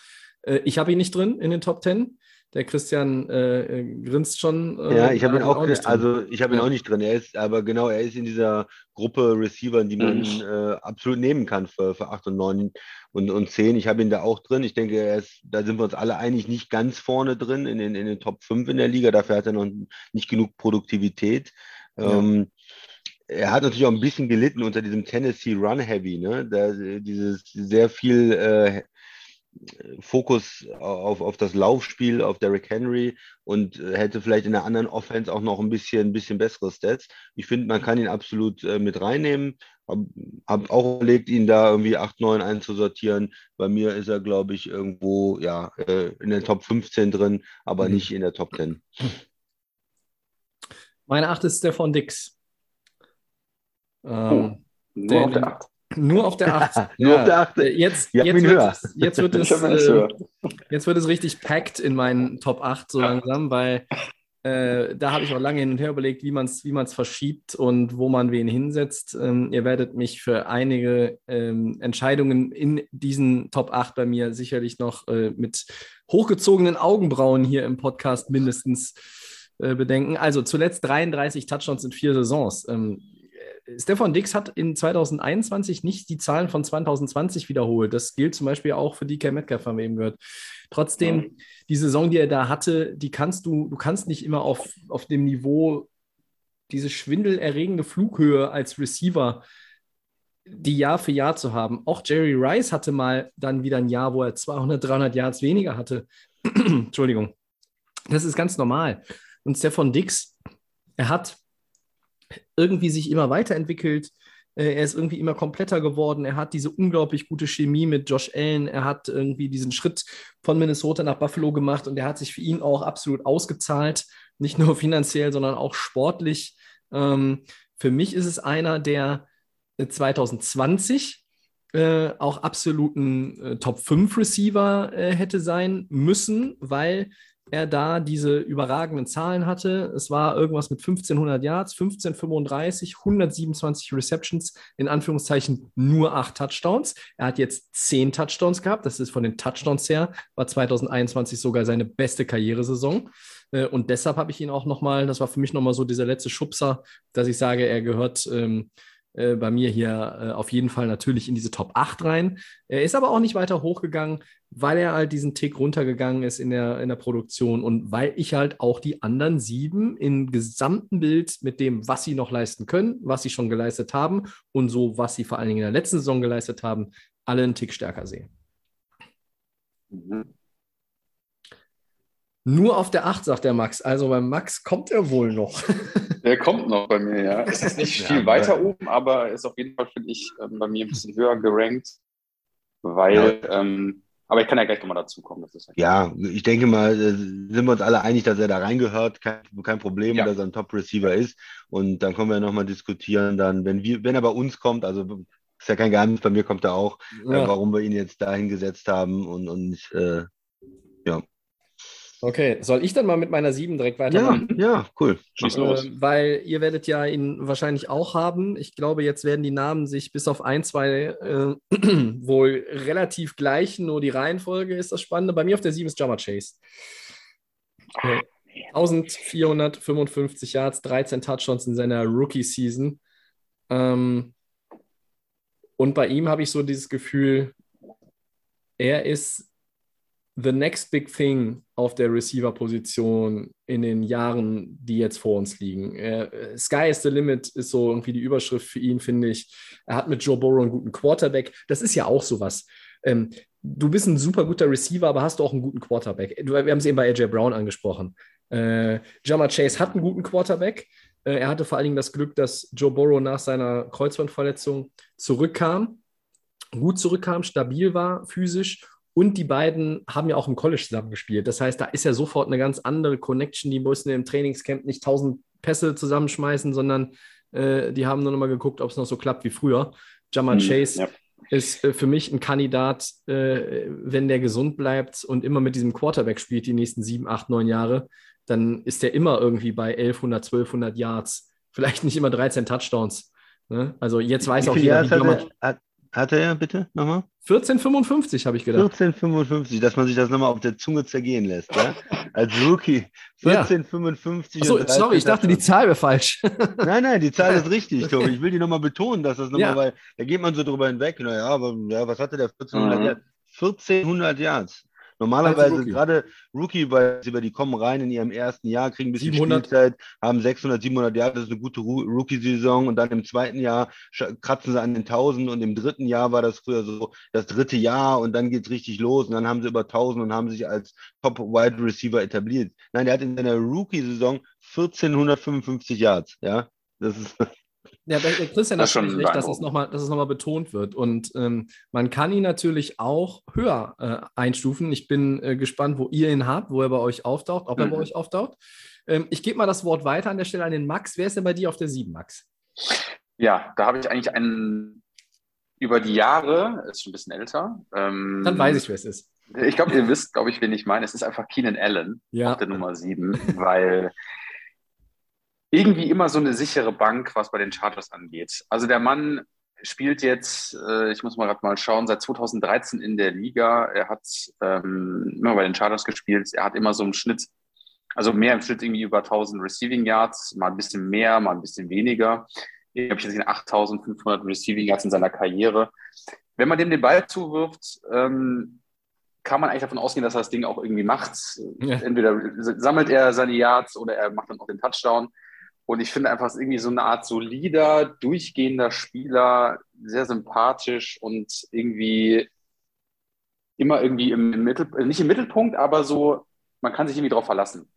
Äh, ich habe ihn nicht drin in den Top 10. Der Christian äh, äh, grinst schon. Äh, ja, ich habe ihn auch, auch also ich habe ihn auch nicht drin. Er ist, aber genau, er ist in dieser Gruppe Receiver, die man mhm. äh, absolut nehmen kann für, für 8 und 9 und, und 10. Ich habe ihn da auch drin. Ich denke, er ist, da sind wir uns alle einig, nicht ganz vorne drin in den, in den Top 5 in der Liga. Dafür hat er noch nicht genug Produktivität. Ja. Ähm, er hat natürlich auch ein bisschen gelitten unter diesem Tennessee Run Heavy, ne? Da, dieses sehr viel äh, Fokus auf, auf das Laufspiel, auf Derrick Henry und äh, hätte vielleicht in der anderen Offense auch noch ein bisschen, ein bisschen bessere Stats. Ich finde, man kann ihn absolut äh, mit reinnehmen. Habe hab auch überlegt, ihn da irgendwie 8, 9 einzusortieren. Bei mir ist er, glaube ich, irgendwo ja, äh, in der Top 15 drin, aber mhm. nicht in der Top 10. Meine 8 ist Stefan Dix. Ähm, nur auf der 8. Nur auf der 8. nur ja. auf der 8. *laughs* Jetzt, jetzt, wird es, jetzt, wird *laughs* es, äh, jetzt wird es richtig packt in meinen Top 8 so langsam, weil äh, da habe ich auch lange hin und her überlegt, wie man es wie verschiebt und wo man wen hinsetzt. Ähm, ihr werdet mich für einige ähm, Entscheidungen in diesen Top 8 bei mir sicherlich noch äh, mit hochgezogenen Augenbrauen hier im Podcast mindestens äh, bedenken. Also zuletzt 33 Touchdowns in vier Saisons. Ähm, Stefan Dix hat in 2021 nicht die Zahlen von 2020 wiederholt. Das gilt zum Beispiel auch für DK Metcalf, haben wir eben gehört. Trotzdem, ja. die Saison, die er da hatte, die kannst du, du kannst nicht immer auf, auf dem Niveau diese schwindelerregende Flughöhe als Receiver die Jahr für Jahr zu haben. Auch Jerry Rice hatte mal dann wieder ein Jahr, wo er 200, 300 Yards weniger hatte. *clears throat* Entschuldigung. Das ist ganz normal. Und Stefan Dix, er hat irgendwie sich immer weiterentwickelt. Äh, er ist irgendwie immer kompletter geworden. Er hat diese unglaublich gute Chemie mit Josh Allen. Er hat irgendwie diesen Schritt von Minnesota nach Buffalo gemacht und er hat sich für ihn auch absolut ausgezahlt. Nicht nur *laughs* finanziell, sondern auch sportlich. Ähm, für mich ist es einer, der 2020 äh, auch absoluten äh, Top 5 Receiver äh, hätte sein müssen, weil er da diese überragenden Zahlen hatte. Es war irgendwas mit 1500 Yards, 1535, 127 Receptions, in Anführungszeichen nur acht Touchdowns. Er hat jetzt zehn Touchdowns gehabt. Das ist von den Touchdowns her, war 2021 sogar seine beste Karrieresaison. Äh, und deshalb habe ich ihn auch nochmal, das war für mich nochmal so dieser letzte Schubser, dass ich sage, er gehört ähm, äh, bei mir hier äh, auf jeden Fall natürlich in diese Top 8 rein. Er ist aber auch nicht weiter hochgegangen, weil er halt diesen Tick runtergegangen ist in der, in der Produktion und weil ich halt auch die anderen sieben im gesamten Bild mit dem, was sie noch leisten können, was sie schon geleistet haben und so, was sie vor allen Dingen in der letzten Saison geleistet haben, alle einen Tick stärker sehe. Mhm. Nur auf der 8, sagt der Max. Also beim Max kommt er wohl noch. *laughs* Der kommt noch bei mir, ja. Es ist nicht viel ja, weiter oben, aber ist auf jeden Fall, finde ich, ähm, bei mir ein bisschen höher gerankt, weil, ja. ähm, aber ich kann ja gleich nochmal dazu kommen. ja, ich denke mal, äh, sind wir uns alle einig, dass er da reingehört, kein, kein Problem, ja. dass er ein Top-Receiver ist. Und dann können wir nochmal diskutieren, dann, wenn, wir, wenn er bei uns kommt, also ist ja kein Geheimnis, bei mir kommt er auch, äh, warum wir ihn jetzt da hingesetzt haben und, und äh, ja. Okay, soll ich dann mal mit meiner 7 direkt weitermachen? Ja, ja, cool. Schieß los. Äh, weil ihr werdet ja ihn wahrscheinlich auch haben. Ich glaube, jetzt werden die Namen sich bis auf ein, zwei äh, *clears throat* wohl relativ gleichen, nur die Reihenfolge ist das Spannende. Bei mir auf der 7 ist Jammer Chase. Äh, 1455 Yards, 13 Touchdowns in seiner Rookie-Season. Ähm, und bei ihm habe ich so dieses Gefühl, er ist the next big thing auf der Receiver-Position in den Jahren, die jetzt vor uns liegen. Äh, Sky is the limit ist so irgendwie die Überschrift für ihn, finde ich. Er hat mit Joe Burrow einen guten Quarterback. Das ist ja auch sowas. Ähm, du bist ein super guter Receiver, aber hast du auch einen guten Quarterback. Wir haben es eben bei AJ Brown angesprochen. Äh, Jama Chase hat einen guten Quarterback. Äh, er hatte vor allen Dingen das Glück, dass Joe Burrow nach seiner Kreuzbandverletzung zurückkam, gut zurückkam, stabil war physisch und die beiden haben ja auch im College zusammen gespielt. Das heißt, da ist ja sofort eine ganz andere Connection. Die mussten im Trainingscamp nicht tausend Pässe zusammenschmeißen, sondern äh, die haben nur noch mal geguckt, ob es noch so klappt wie früher. Jamal mhm, Chase ja. ist äh, für mich ein Kandidat, äh, wenn der gesund bleibt und immer mit diesem Quarterback spielt die nächsten sieben, acht, neun Jahre, dann ist der immer irgendwie bei 1100, 1200 Yards. Vielleicht nicht immer 13 Touchdowns. Ne? Also jetzt weiß auch jeder, wie hat, hat er bitte nochmal? 14,55 habe ich gedacht. 14,55, dass man sich das nochmal auf der Zunge zergehen lässt, ja? *laughs* Als Rookie. 14,55. Ja. So, sorry, ich dachte, die Zahl wäre falsch. *laughs* nein, nein, die Zahl ist richtig, Tobi. Ich will die nochmal betonen, dass das nochmal, ja. weil da geht man so drüber hinweg. Naja, aber ja, was hatte der 1400 mhm. Yards? 1400 Yards. Normalerweise Rookie. gerade Rookie, weil die kommen rein in ihrem ersten Jahr, kriegen ein bisschen 700. Spielzeit, haben 600, 700 Jahre, das ist eine gute Rookie-Saison und dann im zweiten Jahr kratzen sie an den 1000 und im dritten Jahr war das früher so das dritte Jahr und dann geht es richtig los und dann haben sie über 1000 und haben sich als Top-Wide Receiver etabliert. Nein, der hat in seiner Rookie-Saison 1455 Yards, ja. Das ist Ja, der Christian Das hat schon recht, dass es nochmal noch mal betont wird. Und ähm, man kann ihn natürlich auch höher äh, einstufen. Ich bin äh, gespannt, wo ihr ihn habt, wo er bei euch auftaucht, ob er bei Mhm. euch auftaucht. Ähm, ich gebe mal das Wort weiter an der Stelle an den Max. Wer ist denn bei dir auf der 7, Max? Ja, da habe ich eigentlich einen über die Jahre, ist schon ein bisschen älter. Ähm, Dann weiß ich, wer es ist. Ich glaube, ihr wisst, glaube ich, wen ich meine. Es ist einfach Keenan Allen Ja. auf der Nummer 7, weil irgendwie immer so eine sichere Bank, was bei den Chargers angeht. Also der Mann spielt jetzt, äh, ich muss mal gerade mal schauen, seit 2013 in der Liga. Er hat ähm, immer bei den Chargers gespielt. Er hat immer so im Schnitt, also mehr im Schnitt irgendwie über 1000 Receiving Yards, mal ein bisschen mehr, mal ein bisschen weniger. Ich habe jetzt 8500 Receiving Yards in seiner Karriere. Wenn man dem den Ball zuwirft, ähm, kann man eigentlich davon ausgehen, dass er das Ding auch irgendwie macht. Ja. Entweder sammelt er seine Yards oder er macht dann auch den Touchdown. Und ich finde einfach, es ist irgendwie so eine Art solider, durchgehender Spieler, sehr sympathisch und irgendwie immer irgendwie im, im Mittel, äh, nicht im Mittelpunkt, aber so, man kann sich irgendwie drauf verlassen.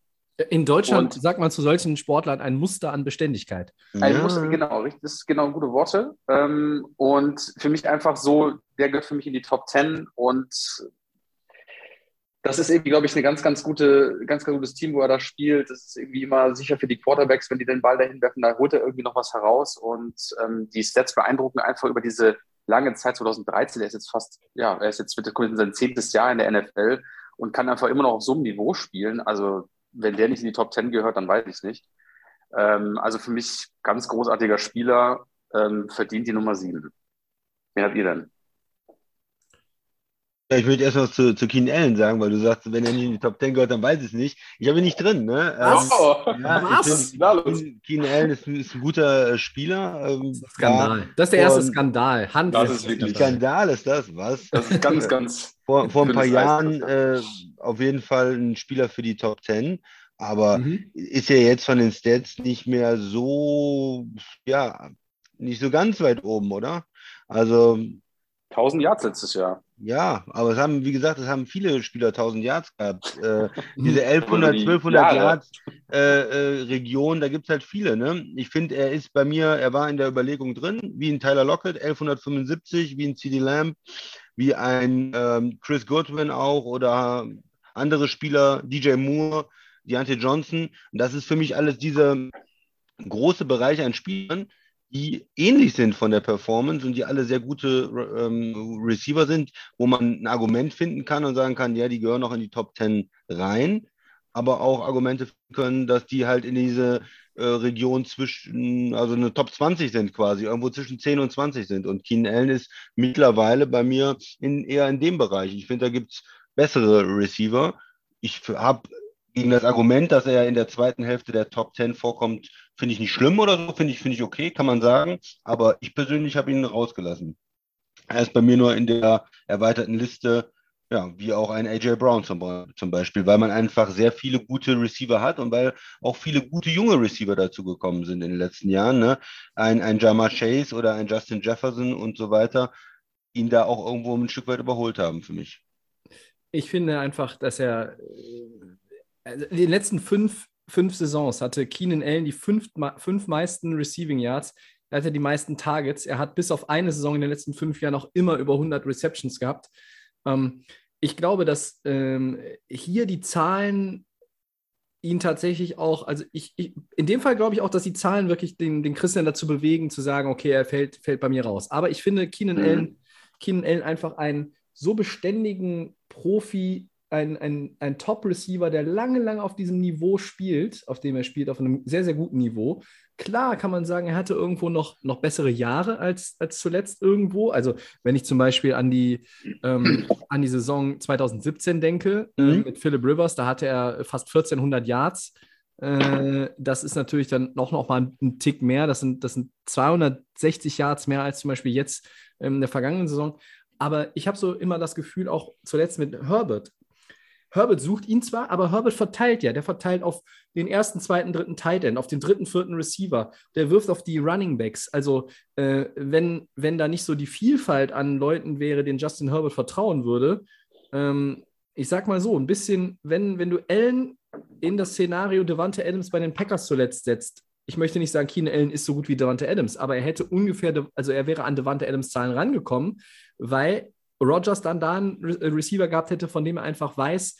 In Deutschland Und- sagt man zu solchen Sportlern ein Muster an Beständigkeit. Ein Muster, genau, richtig, das ist genau gute Worte. Ähm, und für mich einfach so, der gehört für mich in die Top 10 und das ist irgendwie, glaube ich, eine ganz, ganz gute, ganz, ganz gutes Team, wo er da spielt. Das ist irgendwie immer sicher für die Quarterbacks, wenn die den Ball dahin werfen, da holt er irgendwie noch was heraus und ähm, die Stats beeindrucken einfach über diese lange Zeit 2013. Er ist jetzt fast, ja, er ist jetzt kommt in sein zehntes Jahr in der NFL und kann einfach immer noch auf so einem Niveau spielen. Also wenn der nicht in die Top 10 gehört, dann weiß ich es nicht. Ähm, also für mich ganz großartiger Spieler, ähm, verdient die Nummer 7. Wen habt ihr denn? Ja, ich würde erst noch zu, zu Keenan Allen sagen, weil du sagst, wenn er nicht in die Top 10 gehört, dann weiß ich es nicht. Ich habe ihn nicht drin, ne? Ähm, ja, *laughs* Was? find, Keenan Allen ist, ein- ist ein guter äh, Spieler. Ähm, Skandal. Das ist der erste Und- Skandal. Hand Das ist wirklich Skandal ist das, was? Das ist ganz, *laughs* ganz. vor, vor ein paar Jahren äh, auf jeden Fall ein Spieler für die Top 10, aber Mhm. ist ja jetzt von den Stats nicht mehr so, ja, nicht so ganz weit oben, oder? Also, 1000 Yards letztes Jahr. ja, aber es haben, wie gesagt, es haben viele Spieler 1000 Yards gehabt. *laughs* Äh, diese Aber 1100, die 1200 Jahre. Yards äh, äh, Region, da gibt es halt viele. Ne? Ich finde, er ist bei mir, er war in der Überlegung drin, wie ein Tyler Lockett, 1175, wie ein CD Lamb, wie ein ähm, Chris Goodwin auch oder andere Spieler, DJ Moore, Deontay Johnson. Und das ist für mich alles dieser große Bereich an Spielern, die ähnlich sind von der Performance und die alle sehr gute ähm, Receiver sind, wo man ein Argument finden kann und sagen kann, ja, die gehören noch in die Top 10 rein, aber auch Argumente können, dass die halt in diese äh, Region zwischen, also eine Top 20 sind quasi, irgendwo zwischen 10 und 20 sind. Und Keenan Allen ist mittlerweile bei mir in, eher in dem Bereich. Ich finde, da gibt es bessere Receiver. Ich habe gegen das Argument, dass er in der zweiten Hälfte der Top 10 vorkommt, finde ich nicht schlimm oder so, finde ich, finde ich okay, kann man sagen. Aber ich persönlich habe ihn rausgelassen. Er ist bei mir nur in der erweiterten Liste, ja, wie auch ein AJ Brown zum, zum Beispiel, weil man einfach sehr viele gute Receiver hat und weil auch viele gute junge Receiver dazu gekommen sind in den letzten Jahren. Ne? Ein, ein Jamar Chase oder ein Justin Jefferson und so weiter, ihn da auch irgendwo ein Stück weit überholt haben für mich. Ich finde einfach, dass er äh, also in den letzten fünf, fünf Saisons hatte Keenan Allen die fünf, fünf meisten Receiving Yards. Er hatte die meisten Targets. Er hat bis auf eine Saison in den letzten fünf Jahren auch immer über 100 Receptions gehabt. Ähm, ich glaube, dass ähm, hier die Zahlen ihn tatsächlich auch, also ich, ich in dem Fall glaube ich auch, dass die Zahlen wirklich den, den Christian dazu bewegen, zu sagen, okay, er fällt, fällt bei mir raus. Aber ich finde Keenan Mhm. Allen, Keenan Allen einfach einen so beständigen Profi, ein, ein, ein Top-Receiver, der lange, lange auf diesem Niveau spielt, auf dem er spielt, auf einem sehr, sehr guten Niveau. Klar kann man sagen, er hatte irgendwo noch, noch bessere Jahre als, als zuletzt irgendwo. Also wenn ich zum Beispiel an die, ähm, *clears throat* an die Saison 2017 denke, äh, Mhm. mit Philip Rivers, da hatte er fast 1400 Yards. Äh, das ist natürlich dann noch, noch mal ein Tick mehr. Das sind, das sind 260 Yards mehr als zum Beispiel jetzt ähm, in der vergangenen Saison. Aber ich habe so immer das Gefühl, auch zuletzt mit Herbert. Herbert sucht ihn zwar, aber Herbert verteilt ja. Der verteilt auf den ersten, zweiten, dritten Tight End, auf den dritten, vierten Receiver. Der wirft auf die Running Backs. Also, äh, wenn, wenn da nicht so die Vielfalt an Leuten wäre, den Justin Herbert vertrauen würde, ähm, ich sag mal so, ein bisschen, wenn, wenn du Allen in das Szenario Devante Adams bei den Packers zuletzt setzt, ich möchte nicht sagen, Keenan Allen ist so gut wie Devante Adams, aber er hätte ungefähr, also er wäre an Devante Adams Zahlen rangekommen, weil Rogers dann da einen Re Receiver gehabt hätte, von dem er einfach weiß,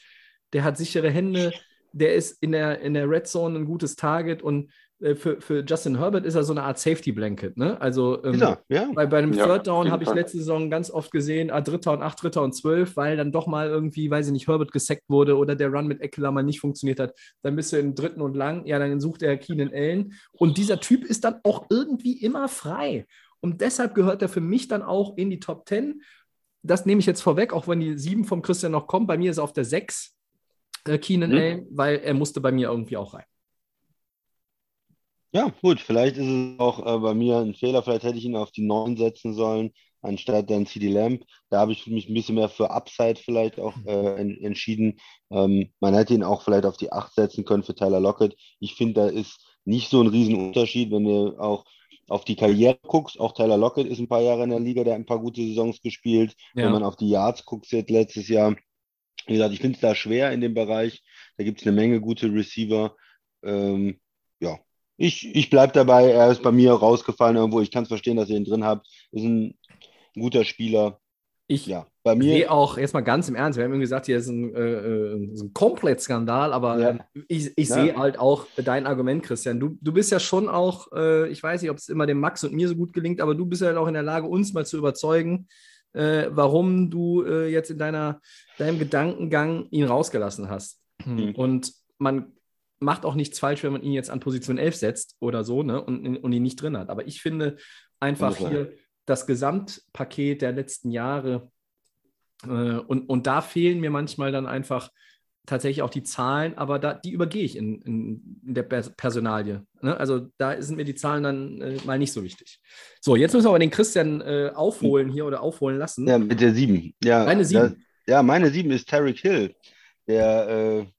der hat sichere Hände, der ist in der, in der Red Zone ein gutes Target und äh, für, für Justin Herbert ist er so eine Art Safety Blanket. Ne? Also ähm, er, ja. bei, bei einem Ja, Third Down habe ich letzte Saison ganz oft gesehen, ah, Dritter und Acht, Dritter und Zwölf, weil dann doch mal irgendwie, weiß ich nicht, Herbert gesackt wurde oder der Run mit Eckler mal nicht funktioniert hat. Dann bist du im dritten und lang, ja, dann sucht er Keenan Allen. Und dieser Typ ist dann auch irgendwie immer frei. Und deshalb gehört er für mich dann auch in die Top 10. Das nehme ich jetzt vorweg, auch wenn die 7 vom Christian noch kommt. Bei mir ist er auf der 6, äh, Keenan Mhm. Weil er musste bei mir irgendwie auch rein. Ja, gut, vielleicht ist es auch äh, bei mir ein Fehler. Vielleicht hätte ich ihn auf die 9 setzen sollen, anstatt dann CD Lamb. Da habe ich mich ein bisschen mehr für Upside vielleicht auch äh, en entschieden. Ähm, man hätte ihn auch vielleicht auf die 8 setzen können für Tyler Lockett. Ich finde, da ist nicht so ein Riesenunterschied, wenn du auch auf die Karriere guckst. Auch Tyler Lockett ist ein paar Jahre in der Liga, der hat ein paar gute Saisons gespielt. Wenn man auf die Yards guckt, jetzt letztes Jahr, wie gesagt, ich finde es da schwer in dem Bereich. Da gibt es eine Menge gute Receiver. Ähm, ja, ich, ich bleibe dabei. Er ist bei mir rausgefallen irgendwo. Ich kann es verstehen, dass ihr ihn drin habt. Ist ein guter Spieler. Ich Ja, bei sehe mir. auch, jetzt mal ganz im Ernst, wir haben eben gesagt, hier ist ein, äh, äh, so ein Komplettskandal, aber Ja. ich, ich Ja. sehe halt auch dein Argument, Christian. Du, du bist ja schon auch, äh, ich weiß nicht, ob es immer dem Max und mir so gut gelingt, aber du bist ja auch in der Lage, uns mal zu überzeugen, äh, warum du äh, jetzt in deiner, deinem Gedankengang ihn rausgelassen hast. Mhm. Und man macht auch nichts falsch, wenn man ihn jetzt an Position 11 setzt oder so ne, und, und ihn nicht drin hat. Aber ich finde einfach sein. hier das Gesamtpaket der letzten Jahre äh, und, und da fehlen mir manchmal dann einfach tatsächlich auch die Zahlen, aber da, die übergehe ich in, in, in der Pers- Personalie. Ne? Also da sind mir die Zahlen dann äh, mal nicht so wichtig. So, jetzt müssen wir aber den Christian äh, aufholen hier oder aufholen lassen. Ja, mit der 7. Ja, da- sieben. ja, meine 7 ist Tarek Hill. Der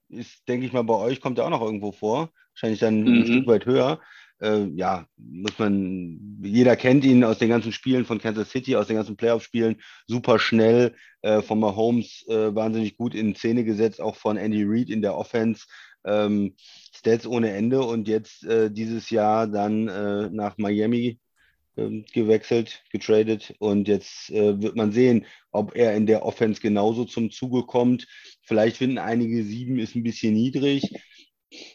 äh, ist, denke ich mal, bei euch kommt er auch noch irgendwo vor. Wahrscheinlich dann ein Mhm. Stück weit höher. Äh, ja, muss man, jeder kennt ihn aus den ganzen Spielen von Kansas City, aus den ganzen Playoff-Spielen, super schnell, äh, von Mahomes äh, wahnsinnig gut in Szene gesetzt, auch von Andy Reid in der Offense. Ähm, Stats ohne Ende und jetzt äh, dieses Jahr dann äh, nach Miami ähm, gewechselt, getradet und jetzt äh, wird man sehen, ob er in der Offense genauso zum Zuge kommt. Vielleicht finden einige sieben ist ein bisschen niedrig.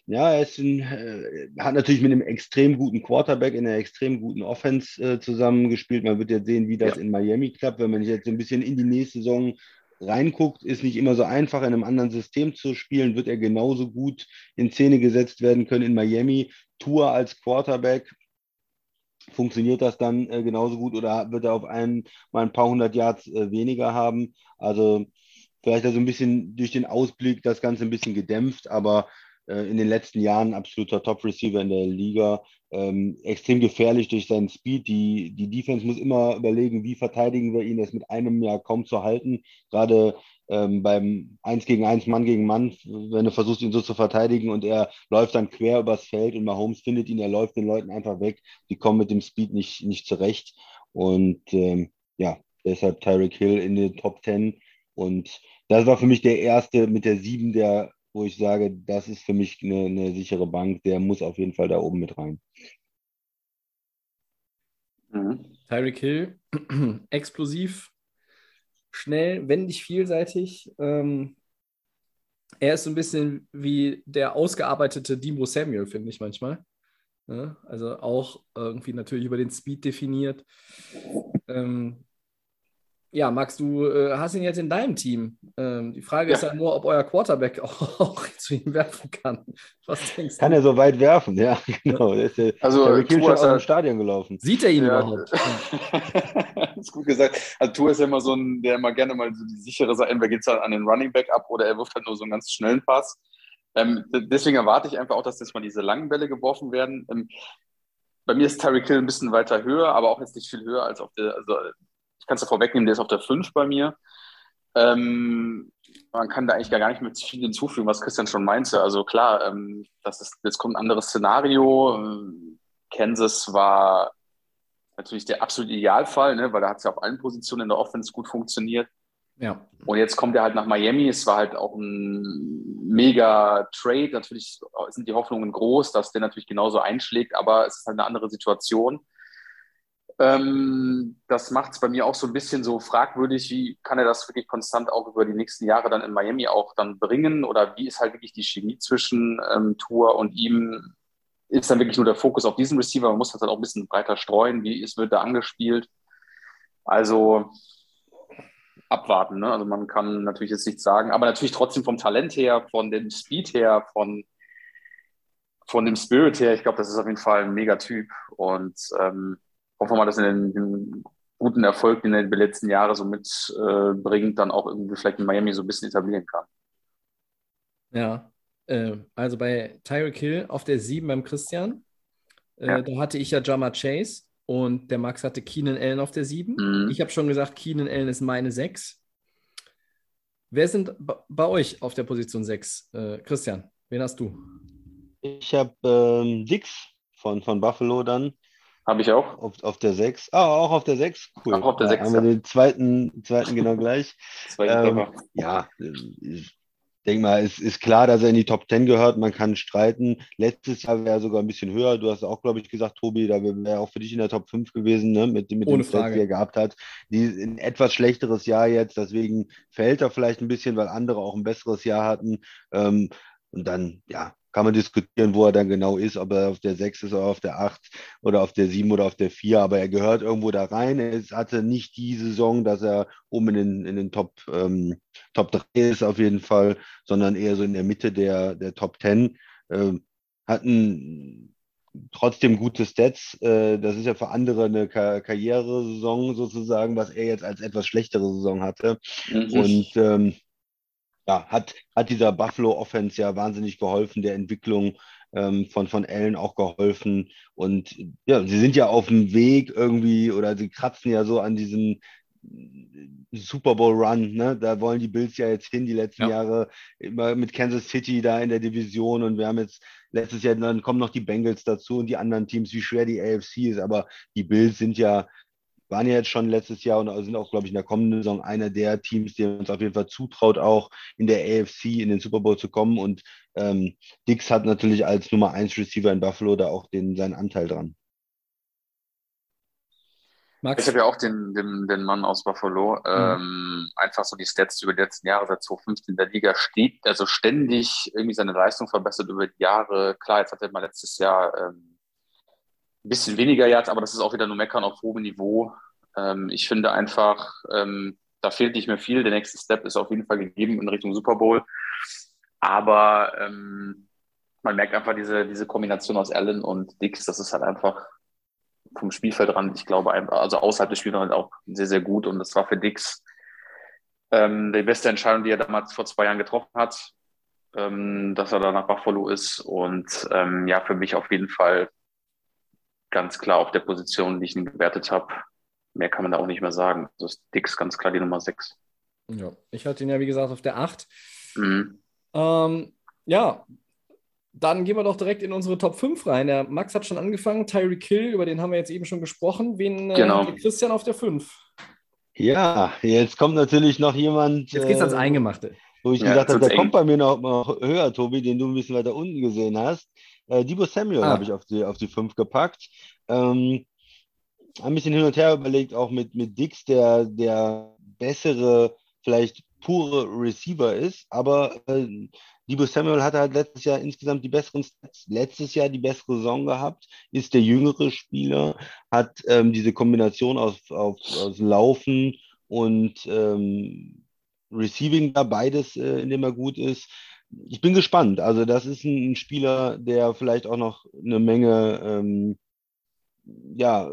Ja, er ein, äh, hat natürlich mit einem extrem guten Quarterback in einer extrem guten Offense äh, zusammengespielt. Man wird jetzt sehen, wie das in Miami klappt. Wenn man jetzt so ein bisschen in die nächste Saison reinguckt, ist nicht immer so einfach, in einem anderen System zu spielen. Wird er genauso gut in Szene gesetzt werden können in Miami? Tour als Quarterback, funktioniert das dann äh, genauso gut oder wird er auf einen mal ein paar hundert Yards äh, weniger haben? Also vielleicht also ein bisschen durch den Ausblick das Ganze ein bisschen gedämpft, aber in den letzten Jahren absoluter Top-Receiver in der Liga. Ähm, extrem gefährlich durch seinen Speed. Die, die Defense muss immer überlegen, wie verteidigen wir ihn. Das mit einem ja kaum zu halten. Gerade ähm, beim 1 gegen 1, Mann gegen Mann, wenn du versuchst, ihn so zu verteidigen und er läuft dann quer übers Feld und Mahomes findet ihn, er läuft den Leuten einfach weg. Die kommen mit dem Speed nicht, nicht zurecht. Und ähm, ja, deshalb Tyreek Hill in den Top 10. Und das war für mich der erste mit der 7, der, wo ich sage, das ist für mich eine, eine sichere Bank. Der muss auf jeden Fall da oben mit rein. Mhm. Tyreek Hill, *clears throat* explosiv, schnell, wendig, vielseitig. Ähm, er ist so ein bisschen wie der ausgearbeitete Dimo Samuel, finde ich manchmal. Ja, also auch irgendwie natürlich über den Speed definiert. Ähm, ja, Max, du äh, hast ihn jetzt in deinem Team. Ähm, die Frage ist Ja. ja nur, ob euer Quarterback auch, *laughs* auch zu ihm werfen kann. Was denkst Kann du? er so weit werfen? Ja, *laughs* genau. Der ist der, Also, Tyreek Hill Tua schon ist aus ja- dem Stadion gelaufen. Sieht er ihn Ja. überhaupt? das *laughs* ist gut gesagt. Also Tour ist ja immer so ein, der immer gerne mal so die sichere Seite, entweder geht es halt an den Running Back ab oder er wirft halt nur so einen ganz schnellen Pass. Ähm, deswegen erwarte ich einfach auch, dass jetzt mal diese langen Bälle geworfen werden. Ähm, bei mir ist Tyreek Hill ein bisschen weiter höher, aber auch jetzt nicht viel höher als auf der, also ich kann es ja vorwegnehmen, der ist auf der 5 bei mir. Ähm, man kann da eigentlich gar nicht mehr viel hinzufügen, was Christian schon meinte. Also klar, ähm, das ist, jetzt kommt ein anderes Szenario. Kansas war natürlich der absolute Idealfall, ne, weil da hat es ja auf allen Positionen in der Offense gut funktioniert. Ja. Und jetzt kommt er halt nach Miami. Es war halt auch ein mega Trade. Natürlich sind die Hoffnungen groß, dass der natürlich genauso einschlägt, aber es ist halt eine andere Situation. Ähm, das macht es bei mir auch so ein bisschen so fragwürdig, wie kann er das wirklich konstant auch über die nächsten Jahre dann in Miami auch dann bringen oder wie ist halt wirklich die Chemie zwischen ähm, Tour und ihm? Ist dann wirklich nur der Fokus auf diesen Receiver? Man muss das dann auch ein bisschen breiter streuen. Wie ist, wird da angespielt? Also abwarten. Ne? Also man kann natürlich jetzt nichts sagen, aber natürlich trotzdem vom Talent her, von dem Speed her, von, von dem Spirit her, ich glaube, das ist auf jeden Fall ein Megatyp und ähm, hoffen wir mal, dass er den, den, guten Erfolg, den er die letzten Jahre so mitbringt, äh, dann auch irgendwie vielleicht in Miami so ein bisschen etablieren kann. Ja, äh, also bei Tyreek Hill auf der 7 beim Christian, äh, ja. da hatte ich ja Jama Chase und der Max hatte Keenan Allen auf der 7. Mhm. Ich habe schon gesagt, Keenan Allen ist meine 6. Wer sind bei euch auf der Position 6? Äh, Christian, wen hast du? Ich habe ähm, Dix von, von Buffalo dann. Habe ich auch. Auf, auf der 6. Ah, auch auf der 6. Cool. Auch auf der 6. Da haben wir den zweiten, zweiten genau gleich. *laughs* ähm, ja, ich denke mal, es ist klar, dass er in die Top 10 gehört. Man kann streiten. Letztes Jahr wäre er sogar ein bisschen höher. Du hast auch, glaube ich, gesagt, Tobi, da wäre er auch für dich in der Top 5 gewesen, ne? mit, mit Ohne dem Frage. die er gehabt hat. Die, ein etwas schlechteres Jahr jetzt, deswegen fällt er vielleicht ein bisschen, weil andere auch ein besseres Jahr hatten. Ähm, und dann, ja, kann man diskutieren, wo er dann genau ist, ob er auf der 6 ist oder auf der 8 oder auf der 7 oder auf der 4, aber er gehört irgendwo da rein. Er hatte nicht die Saison, dass er oben in den, in den Top, ähm, Top 3 ist auf jeden Fall, sondern eher so in der Mitte der, der Top 10. Ähm, hatten trotzdem gute Stats. Äh, das ist ja für andere eine Ka Karrieresaison sozusagen, was er jetzt als etwas schlechtere Saison hatte. Mhm. Und ähm, ja, hat, hat dieser Buffalo Offense ja wahnsinnig geholfen, der Entwicklung ähm, von, von Allen auch geholfen. Und ja, sie sind ja auf dem Weg irgendwie oder sie kratzen ja so an diesem Super Bowl Run, ne? Da wollen die Bills ja jetzt hin, die letzten ja. Jahre immer mit Kansas City da in der Division und wir haben jetzt letztes Jahr, dann kommen noch die Bengals dazu und die anderen Teams, wie schwer die AFC ist, aber die Bills sind ja waren ja jetzt schon letztes Jahr und sind auch, glaube ich, in der kommenden Saison einer der Teams, die uns auf jeden Fall zutraut, auch in der AFC in den Super Bowl zu kommen. Und ähm, Dix hat natürlich als Nummer 1 Receiver in Buffalo da auch den, seinen Anteil dran. Max? Ich habe ja auch den, den, den Mann aus Buffalo. Mhm. Ähm, einfach so die Stats über die letzten Jahre, seit 2015 in der Liga steht, also ständig irgendwie seine Leistung verbessert über die Jahre. Klar, jetzt hat er mal letztes Jahr ähm, ein bisschen weniger Yards, aber das ist auch wieder nur Meckern auf hohem Niveau. Ähm, ich finde einfach, ähm, da fehlt nicht mehr viel. Der nächste Step ist auf jeden Fall gegeben in Richtung Super Bowl. Aber ähm, man merkt einfach diese, diese Kombination aus Allen und Dix, das ist halt einfach vom Spielfeldrand, ich glaube, also außerhalb des Spielfelds auch sehr, sehr gut. Und das war für Dix ähm, die beste Entscheidung, die er damals vor zwei Jahren getroffen hat, ähm, dass er da nach Buffalo ist. Und ähm, ja, für mich auf jeden Fall ganz klar auf der Position, die ich ihn gewertet habe. Mehr kann man da auch nicht mehr sagen. Das ist Dix ganz klar die Nummer 6. Ja, ich hatte ihn ja, wie gesagt, auf der 8. Mhm. Ähm, ja, dann gehen wir doch direkt in unsere Top 5 rein. Der Max hat schon angefangen. Tyreek Hill, über den haben wir jetzt eben schon gesprochen. Wen äh, genau. äh, Christian auf der 5? Ja, jetzt kommt natürlich noch jemand. Jetzt geht's äh, ans Eingemachte. Wo ich ja, gesagt habe, der eng. kommt bei mir noch, noch höher, Tobi, den du ein bisschen weiter unten gesehen hast. Äh, Debo Samuel ah. habe ich auf die, auf die 5 gepackt. Ähm, ein bisschen hin und her überlegt, auch mit, mit Dix, der der bessere, vielleicht pure Receiver ist, aber äh, Debo Samuel hatte halt letztes Jahr insgesamt die besseren Stats, letztes Jahr die bessere Saison gehabt, ist der jüngere Spieler, hat ähm, diese Kombination aus, aus, aus Laufen und ähm, Receiving da, beides, äh, in dem er gut ist ich bin gespannt. Also das ist ein, Spieler, der vielleicht auch noch eine Menge, ähm, ja,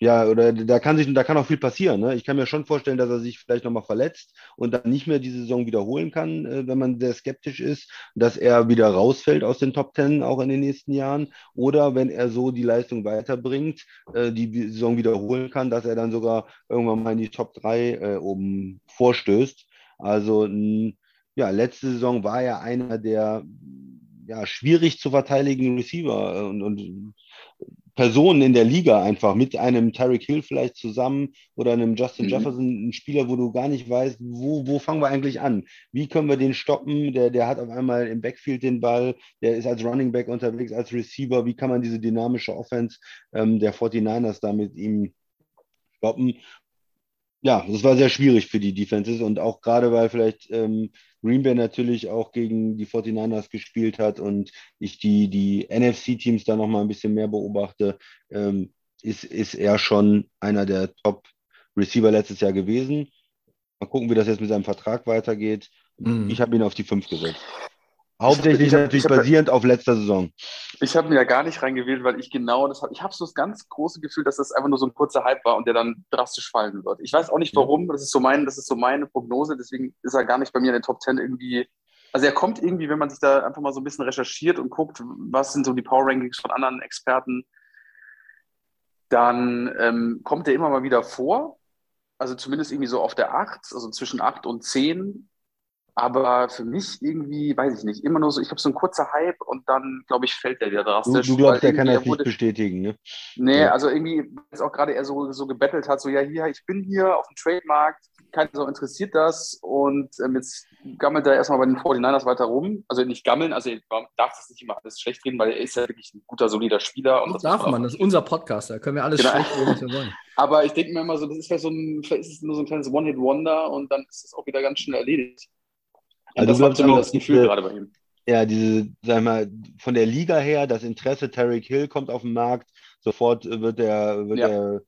ja, oder da kann sich, da kann auch viel passieren. Ne? Ich kann mir schon vorstellen, dass er sich vielleicht nochmal verletzt und dann nicht mehr diese Saison wiederholen kann, äh, wenn man sehr skeptisch ist, dass er wieder rausfällt aus den Top Ten auch in den nächsten Jahren. Oder wenn er so die Leistung weiterbringt, äh, die Saison wiederholen kann, dass er dann sogar irgendwann mal in die Top 3 äh, oben vorstößt. Also ein ja, letzte Saison war er einer der ja, schwierig zu verteidigen Receiver und, und Personen in der Liga einfach mit einem Tyreek Hill vielleicht zusammen oder einem Justin Mhm. Jefferson, ein Spieler, wo du gar nicht weißt, wo, wo fangen wir eigentlich an? Wie können wir den stoppen? Der, der hat auf einmal im Backfield den Ball, der ist als Running Back unterwegs, als Receiver. Wie kann man diese dynamische Offense ähm, der 49ers da mit ihm stoppen? Ja, das war sehr schwierig für die Defenses und auch gerade, weil vielleicht ähm, Green Bay natürlich auch gegen die 49ers gespielt hat und ich die, die NFC-Teams da nochmal ein bisschen mehr beobachte, ähm, ist, ist er schon einer der Top-Receiver letztes Jahr gewesen. Mal gucken, wie das jetzt mit seinem Vertrag weitergeht. Mhm. Ich habe ihn auf die 5 gesetzt. Hauptsächlich ich natürlich ich hab- basierend auf letzter Saison. Ich habe mir da gar nicht reingewählt, weil ich genau das habe. Ich habe so das ganz große Gefühl, dass das einfach nur so ein kurzer Hype war und der dann drastisch fallen wird. Ich weiß auch nicht warum. Das ist so mein, das ist so meine Prognose. Deswegen ist er gar nicht bei mir in den Top 10 irgendwie. Also er kommt irgendwie, wenn man sich da einfach mal so ein bisschen recherchiert und guckt, was sind so die Power Rankings von anderen Experten, dann ähm, kommt er immer mal wieder vor. Also zumindest irgendwie so auf der 8, also zwischen 8 und 10. Aber für mich irgendwie, weiß ich nicht, immer nur so, ich habe so einen kurzer Hype und dann, glaube ich, fällt der wieder Du, drastisch. du glaubst, weil der kann das nicht bestätigen, ne? Nee, Ja. also irgendwie jetzt auch gerade er so, so gebettelt hat, so ja, hier, ich bin hier auf dem Trademarkt, keiner so interessiert das und ähm, jetzt gammelt er erstmal bei den 49ers weiter rum. Also nicht gammeln, also man darf das nicht immer alles schlecht reden, weil er ist ja wirklich ein guter, solider Spieler. Und Das das darf man, das ist unser Podcast, da können wir alles Genau. schlecht reden, was wir wollen. *laughs* Aber ich denke mir immer so, das ist vielleicht so ein, vielleicht ist es nur so ein kleines One-Hit-Wonder und dann ist es auch wieder ganz schnell erledigt. Also das war zumindest das Gefühl diese- gerade bei ihm. Ja, diese, sag mal, von der Liga her, das Interesse, Tarek Hill kommt auf den Markt, sofort wird er, wird Ja. er,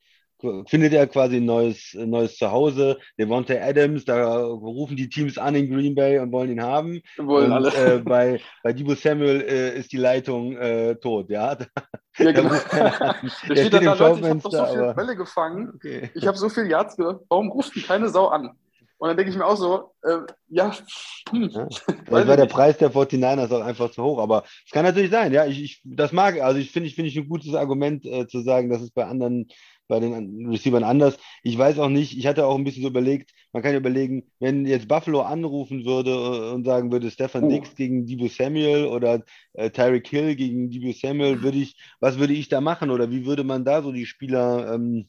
findet er quasi ein neues, neues Zuhause. Devontae Adams, da rufen die Teams an in Green Bay und wollen ihn haben. Wollen und, alle. Äh, bei, bei Debo Samuel äh, ist die Leitung äh, tot, ja. Da, ja, genau. *laughs* Der steht steht da, Leute, ich habe doch so viele Bälle gefangen. okay. Ich habe so viele Yards gemacht. Warum ruft denn keine Sau an? Und dann denke ich mir auch so, äh, ja, hm, Ja. *laughs* Vielleicht war der. Preis der 49ers auch einfach zu hoch, aber es kann natürlich sein, ja, ich, ich das mag, also ich finde ich finde ich ein gutes Argument äh, zu sagen, das ist bei anderen, bei den Receivern anders. Ich weiß auch nicht, ich hatte auch ein bisschen so überlegt, man kann ja überlegen, wenn jetzt Buffalo anrufen würde äh, und sagen würde, Stefan Oh. Dix gegen Debo Samuel oder äh, Tyreek Hill gegen Debo Samuel, würde ich, was würde ich da machen oder wie würde man da so die Spieler ähm,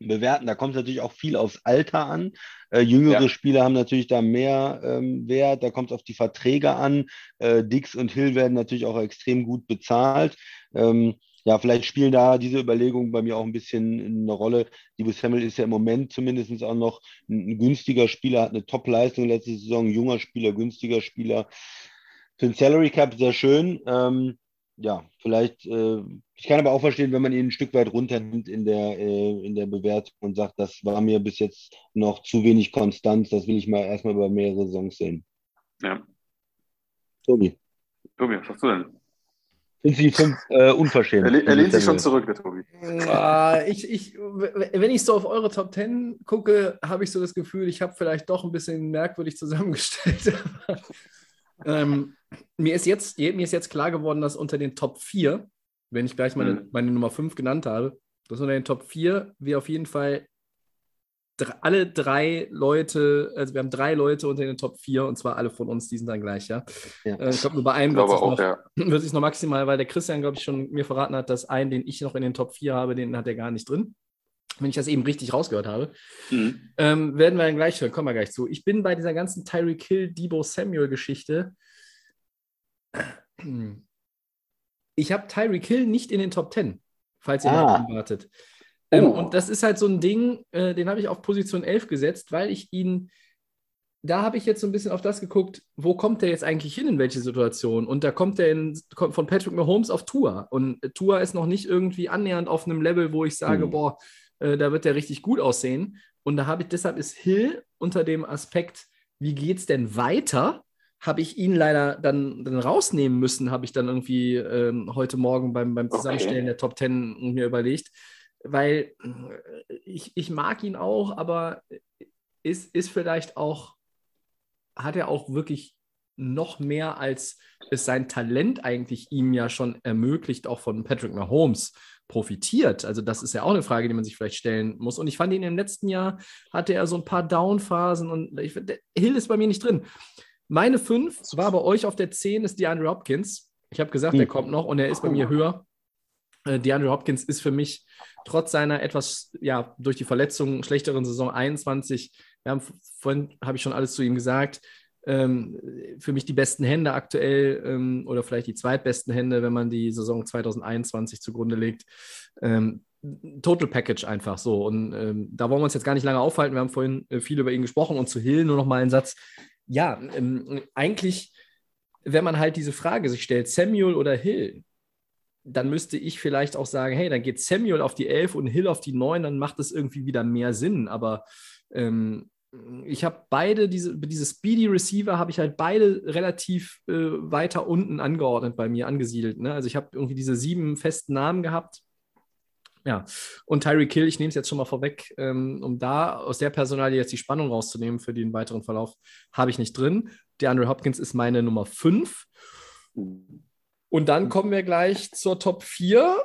bewerten? Da kommt es natürlich auch viel aufs Alter an. Äh, jüngere Ja. Spieler haben natürlich da mehr ähm, Wert, da kommt es auf die Verträge an. Äh, Dix und Hill werden natürlich auch extrem gut bezahlt. Ähm, ja, vielleicht spielen da diese Überlegungen bei mir auch ein bisschen eine Rolle. Debo Samuel ist ja im Moment zumindest auch noch ein, ein günstiger Spieler, hat eine Top-Leistung letzte Saison, junger Spieler, günstiger Spieler. Für den Salary Cap sehr schön. Ähm, ja, vielleicht, äh, ich kann aber auch verstehen, wenn man ihn ein Stück weit runternimmt in der, äh, in der Bewertung und sagt, das war mir bis jetzt noch zu wenig Konstanz, das will ich mal erstmal über mehrere Saisons sehen. Ja. Tobi, Tobi, was sagst du denn? sind Sie fünf äh, unverschämt? Er, er lehnt sich schon zurück, der Tobi. Ich, ich, wenn ich so auf eure Top 10 gucke, habe ich so das Gefühl, ich habe vielleicht doch ein bisschen merkwürdig zusammengestellt. *laughs* ähm, mir, ist jetzt, mir ist jetzt klar geworden, dass unter den Top 4, wenn ich gleich meine, Mhm. meine Nummer 5 genannt habe, dass unter den Top 4 wir auf jeden Fall alle drei Leute, also wir haben drei Leute unter den Top 4 und zwar alle von uns, die sind dann gleich, ja. Ja. Äh, ich glaube, nur bei einem wird es noch, ja. *clears throat* wird sich noch maximal, weil der Christian, glaube ich, schon mir verraten hat, dass einen, den ich noch in den Top 4 habe, den hat er gar nicht drin. Wenn ich das eben richtig rausgehört habe. Mhm. Ähm, werden wir dann gleich hören, kommen wir gleich zu. Ich bin bei dieser ganzen Tyreek Hill, Debo Samuel-Geschichte. Ich habe Tyreek Hill nicht in den Top 10, falls ihr Ah. wartet. Ähm, Oh. und das ist halt so ein Ding, äh, den habe ich auf Position 11 gesetzt, weil ich ihn, da habe ich jetzt so ein bisschen auf das geguckt, wo kommt der jetzt eigentlich hin, in welche Situation? Und da kommt der in, kommt von Patrick Mahomes auf Tour. Und Tour ist noch nicht irgendwie annähernd auf einem Level, wo ich sage, Hm. boah, äh, da wird der richtig gut aussehen. Und da habe ich, deshalb ist Hill unter dem Aspekt, wie geht's denn weiter? Habe ich ihn leider dann, dann rausnehmen müssen, habe ich dann irgendwie ähm, heute Morgen beim, beim Okay. Zusammenstellen der Top 10 mir überlegt. Weil äh, ich, ich mag ihn auch, aber ist, ist vielleicht auch, hat er auch wirklich noch mehr als es sein Talent eigentlich ihm ja schon ermöglicht, auch von Patrick Mahomes profitiert. Also das ist ja auch eine Frage, die man sich vielleicht stellen muss. Und ich fand ihn im letzten Jahr hatte er so ein paar Downphasen und ich, Hill ist bei mir nicht drin. Meine 5 war bei euch auf der 10 ist DeAndre Hopkins. Ich habe gesagt, Hm. er kommt noch und er ist bei mir höher. Äh, DeAndre Hopkins ist für mich trotz seiner etwas, ja, durch die Verletzung schlechteren Saison 21, wir haben, vorhin habe ich schon alles zu ihm gesagt, ähm, für mich die besten Hände aktuell ähm, oder vielleicht die zweitbesten Hände, wenn man die Saison 2021 zugrunde legt. Ähm, Total Package einfach so. Und ähm, da wollen wir uns jetzt gar nicht lange aufhalten. Wir haben vorhin äh, viel über ihn gesprochen und zu Hill nur noch mal einen Satz. Ja, ähm, eigentlich, wenn man halt diese Frage sich stellt, Samuel oder Hill, dann müsste ich vielleicht auch sagen, hey, dann geht Samuel auf die 11 und Hill auf die 9, dann macht das irgendwie wieder mehr Sinn. Aber ähm, ich habe beide, diese, diese Speedy Receiver habe ich halt beide relativ äh, weiter unten angeordnet bei mir angesiedelt. Ne? Also ich habe irgendwie diese sieben festen Namen gehabt. Ja, und Tyreek Kill, ich nehme es jetzt schon mal vorweg, ähm, um da aus der Personalie jetzt die Spannung rauszunehmen für den weiteren Verlauf, habe ich nicht drin. Der Andre Hopkins ist meine Nummer 5. Und dann kommen wir gleich zur Top 4.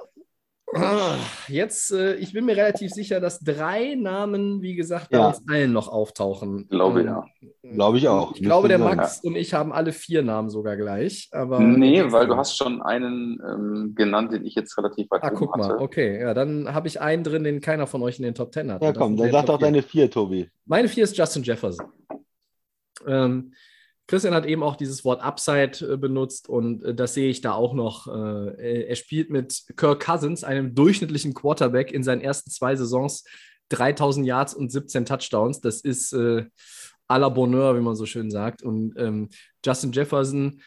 Ah, jetzt, äh, ich bin mir relativ sicher, dass drei Namen, wie gesagt, bei Ja. uns allen noch auftauchen. Glaube, Ähm, ja. Glaube ich auch. Ich glaube, der Müsste Max und ich haben alle vier Namen sogar gleich. Aber Nee, weil du hast schon einen ähm, genannt, den ich jetzt relativ weit Ah, oben guck mal, hatte. okay. Ja, dann habe ich einen drin, den keiner von euch in den Top 10 hat. sein. Ja, komm, dann sag doch deine vier, Tobi. Meine vier ist Justin Jefferson. Ähm, Christian hat eben auch dieses Wort Upside äh, benutzt und äh, das sehe ich da auch noch. Äh, er spielt mit Kirk Cousins, einem durchschnittlichen Quarterback, in seinen ersten zwei Saisons 3000 Yards und 17 Touchdowns. Das ist äh, à la Bonheur, wie man so schön sagt. Und ähm, Justin Jefferson,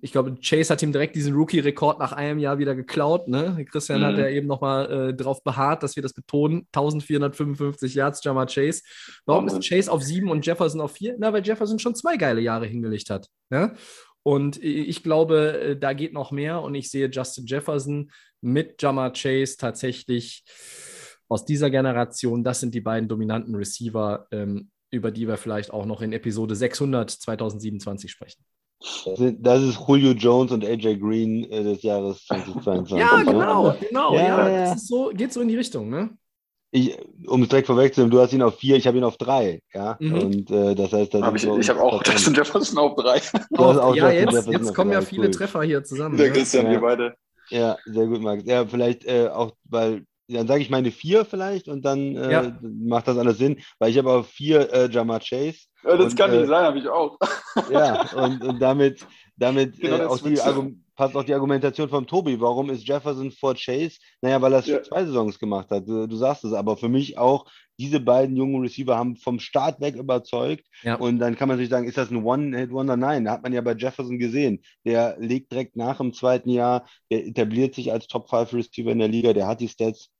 ich glaube, Chase hat ihm direkt diesen Rookie-Rekord nach einem Jahr wieder geklaut. Ne? Christian Mhm. hat ja eben nochmal äh, darauf beharrt, dass wir das betonen. 1455 Yards, Jamar Chase. Warum ist Wahnsinn. Chase auf sieben und Jefferson auf vier? Na, weil Jefferson schon zwei geile Jahre hingelegt hat. Ja? Und ich glaube, äh, da geht noch mehr und ich sehe Justin Jefferson mit Jamar Chase tatsächlich aus dieser Generation. Das sind die beiden dominanten Receiver, ähm, über die wir vielleicht auch noch in Episode 600 2027 sprechen. Das ist Julio Jones und AJ Green äh, des Jahres 2022. *laughs* Ja, ne? genau, genau. Ja, Ja, ja. Das ist so, geht so in die Richtung, ne? Ich, um es direkt vorwegzunehmen, du hast ihn auf vier, ich habe ihn auf drei. Ja? Mhm. Und äh, das heißt, das Hab ich wir ich habe auch Justin Jefferson auf drei. *laughs* Du hast auch ja, Justin jetzt, Jefferson jetzt auf kommen ja viele cool. Treffer hier zusammen. Der Ne? Christian, Ja. wir beide. Ja, sehr gut, Max. Ja, vielleicht äh, auch, weil, dann sage ich meine vier vielleicht und dann äh, Ja. macht das alles Sinn, weil ich habe auf vier äh, Jamar Chase. Ja, das Und, kann äh, nicht sein, habe ich auch. *laughs* Ja, und, und damit, damit Genau äh, auch die passt auch die Argumentation von Tobi. Warum ist Jefferson vor Chase? Naja, weil er es Ja. zwei Saisons gemacht hat. Du, du sagst es, aber für mich auch, diese beiden jungen Receiver haben vom Start weg überzeugt. Ja. Und dann kann man sich sagen, ist das ein One-Hit-Wonder? Nein, da hat man ja bei Jefferson gesehen. Der legt direkt nach im zweiten Jahr, der etabliert sich als Top-5-Receiver in der Liga, der hat die Stats.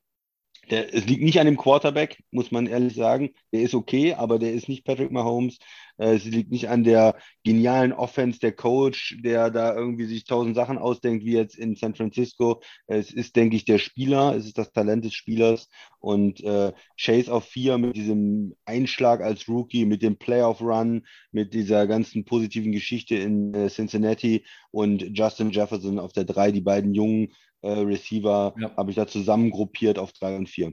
Der, es liegt nicht an dem Quarterback, muss man ehrlich sagen. Der ist okay, aber der ist nicht Patrick Mahomes. Äh, es liegt nicht an der genialen Offense, der Coach, der da irgendwie sich tausend Sachen ausdenkt, wie jetzt in San Francisco. Es ist, denke ich, der Spieler, es ist das Talent des Spielers. Und äh, Chase auf vier mit diesem Einschlag als Rookie, mit dem Playoff-Run, mit dieser ganzen positiven Geschichte in äh, Cincinnati und Justin Jefferson auf der drei, die beiden jungen äh, Receiver Ja. habe ich da zusammengruppiert auf drei und vier.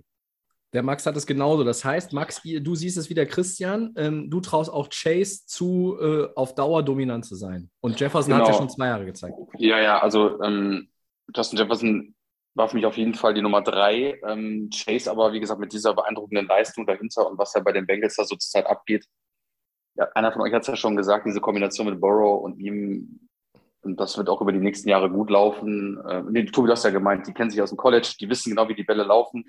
Der Max hat es genauso. Das heißt, Max, du siehst es wie der Christian. Ähm, du traust auch Chase zu, äh, auf Dauer dominant zu sein. Und Jefferson hat ja Genau. schon zwei Jahre gezeigt. Ja, ja, also ähm, Justin Jefferson war für mich auf jeden Fall die Nummer drei. Ähm, Chase aber, wie gesagt, mit dieser beeindruckenden Leistung dahinter und was ja bei den Bengals da so zur Zeit abgeht. Ja, einer von euch hat es ja schon gesagt, diese Kombination mit Burrow und ihm, und das wird auch über die nächsten Jahre gut laufen. Äh, nee, Tobi, du hast ja gemeint, die kennen sich aus dem College, die wissen genau, wie die Bälle laufen.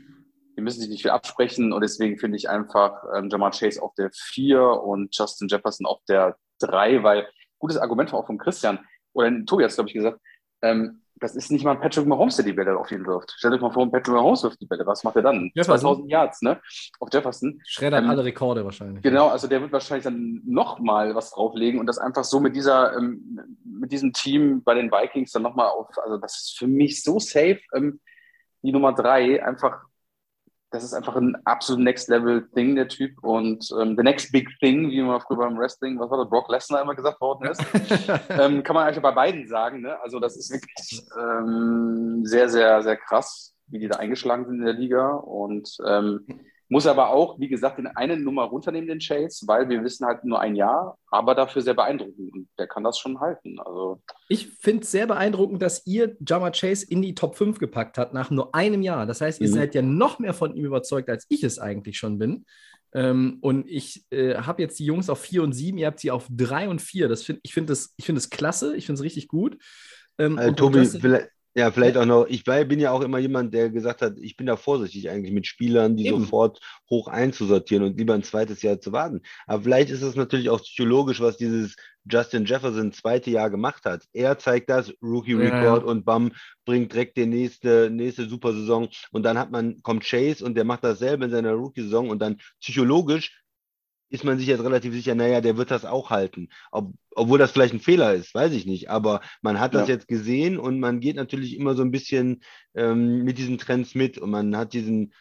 Die müssen sich nicht viel absprechen und deswegen finde ich einfach ähm, Jamar Chase auf der vier und Justin Jefferson auf der drei, weil gutes Argument war auch von Christian, oder Tobi hat es, glaube ich, gesagt, ähm, das ist nicht mal ein Patrick Mahomes, der die Bälle auf ihn wirft. Stellt euch mal vor, ein Patrick Mahomes wirft die Bälle. Was macht er dann? Jefferson. 2000 Yards, ne? Auf Jefferson. Schreddert Ähm, alle Rekorde wahrscheinlich. Genau, also der wird wahrscheinlich dann nochmal was drauflegen und das einfach so mit dieser, ähm, mit diesem Team bei den Vikings dann nochmal auf, also das ist für mich so safe, ähm, die Nummer drei, einfach, das ist einfach ein absolut Next-Level-Thing, der Typ. Und ähm, the next big thing, wie man früher beim Wrestling, was war das, Brock Lesnar immer gesagt worden ist, *laughs* ähm, kann man eigentlich bei beiden sagen, ne? also das ist wirklich ähm, sehr, sehr, sehr krass, wie die da eingeschlagen sind in der Liga. Und ähm, Muss aber auch, wie gesagt, in eine Nummer runternehmen, den Chase, weil wir wissen halt nur ein Jahr, aber dafür sehr beeindruckend. Und der kann das schon halten. Also Ich finde es sehr beeindruckend, dass ihr Jama Chase in die Top 5 gepackt habt nach nur einem Jahr. Das heißt, ihr Mhm. seid ja noch mehr von ihm überzeugt, als ich es eigentlich schon bin. Ähm, und ich äh, habe jetzt die Jungs auf 4 und 7, ihr habt sie auf 3 und 4. Das find, ich finde das, ich find das klasse, ich finde es richtig gut. Ähm, Also, Tobi, vielleicht, ja, vielleicht auch noch, ich bin ja auch immer jemand, der gesagt hat, ich bin da vorsichtig eigentlich mit Spielern, die Eben. sofort hoch einzusortieren und lieber ein zweites Jahr zu warten. Aber vielleicht ist es natürlich auch psychologisch, was dieses Justin Jefferson zweite Jahr gemacht hat. Er zeigt das, Rookie Ja, Record ja. und bam, bringt direkt die nächste, nächste Supersaison und dann hat man, kommt Chase und der macht dasselbe in seiner Rookie-Saison und dann psychologisch ist man sich jetzt relativ sicher, naja, der wird das auch halten. Ob, obwohl das vielleicht ein Fehler ist, weiß ich nicht. Aber man hat das Ja. jetzt gesehen und man geht natürlich immer so ein bisschen ähm, mit diesen Trends mit und man hat diesen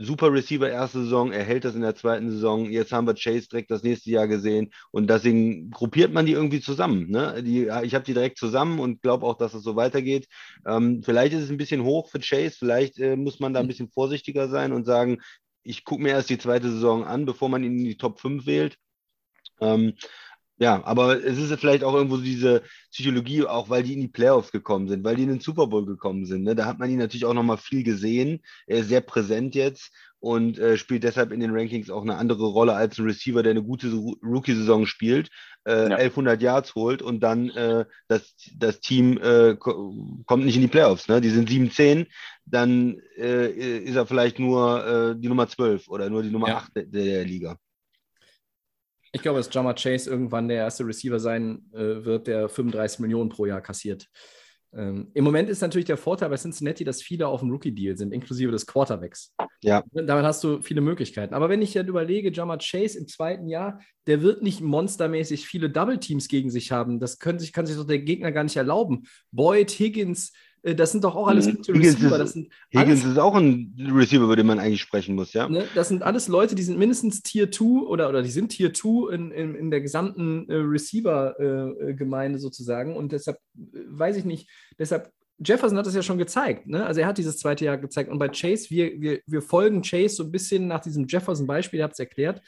super Receiver erste Saison, er hält das in der zweiten Saison. Jetzt haben wir Chase direkt das nächste Jahr gesehen und deswegen gruppiert man die irgendwie zusammen. Ne? Die, ich habe die direkt zusammen und glaube auch, dass es so weitergeht. Ähm, vielleicht ist es ein bisschen hoch für Chase, vielleicht äh, muss man da ein bisschen vorsichtiger sein und sagen, ich gucke mir erst die zweite Saison an, bevor man ihn in die Top 5 wählt. Ähm, ja, aber es ist vielleicht auch irgendwo diese Psychologie, auch weil die in die Playoffs gekommen sind, weil die in den Super Bowl gekommen sind. Ne? Da hat man ihn natürlich auch nochmal viel gesehen. Er ist sehr präsent jetzt und äh, spielt deshalb in den Rankings auch eine andere Rolle als ein Receiver, der eine gute Rookie-Saison spielt, äh, Ja. 1100 Yards holt und dann äh, das, das Team äh, ko kommt nicht in die Playoffs. Ne? Die sind 7-10, dann äh, ist er vielleicht nur äh, die Nummer 12 oder nur die Nummer Ja. 8 der, der Liga. Ich glaube, dass Jama Chase irgendwann der erste Receiver sein wird, der 35 Millionen pro Jahr kassiert. Ähm, Im Moment ist natürlich der Vorteil bei Cincinnati, dass viele auf dem Rookie-Deal sind, inklusive des Quarterbacks. Ja. Damit hast du viele Möglichkeiten. Aber wenn ich dann überlege, Jama Chase im zweiten Jahr, der wird nicht monstermäßig viele Double-Teams gegen sich haben. Das können sich, kann sich doch der Gegner gar nicht erlauben. Boyd, Higgins, das sind doch auch alles Mhm. gute Receiver. Das sind Higgins alles ist auch ein Receiver, über den man eigentlich sprechen muss, ja. Ne, das sind alles Leute, die sind mindestens Tier 2 oder, oder die sind Tier 2 in, in, in der gesamten äh, Receiver-Gemeinde sozusagen. Und deshalb äh, weiß ich nicht, deshalb, Jefferson hat das ja schon gezeigt. Ne? Also er hat dieses zweite Jahr gezeigt. Und bei Chase, wir, wir, wir folgen Chase so ein bisschen nach diesem Jefferson-Beispiel, ihr habt es erklärt.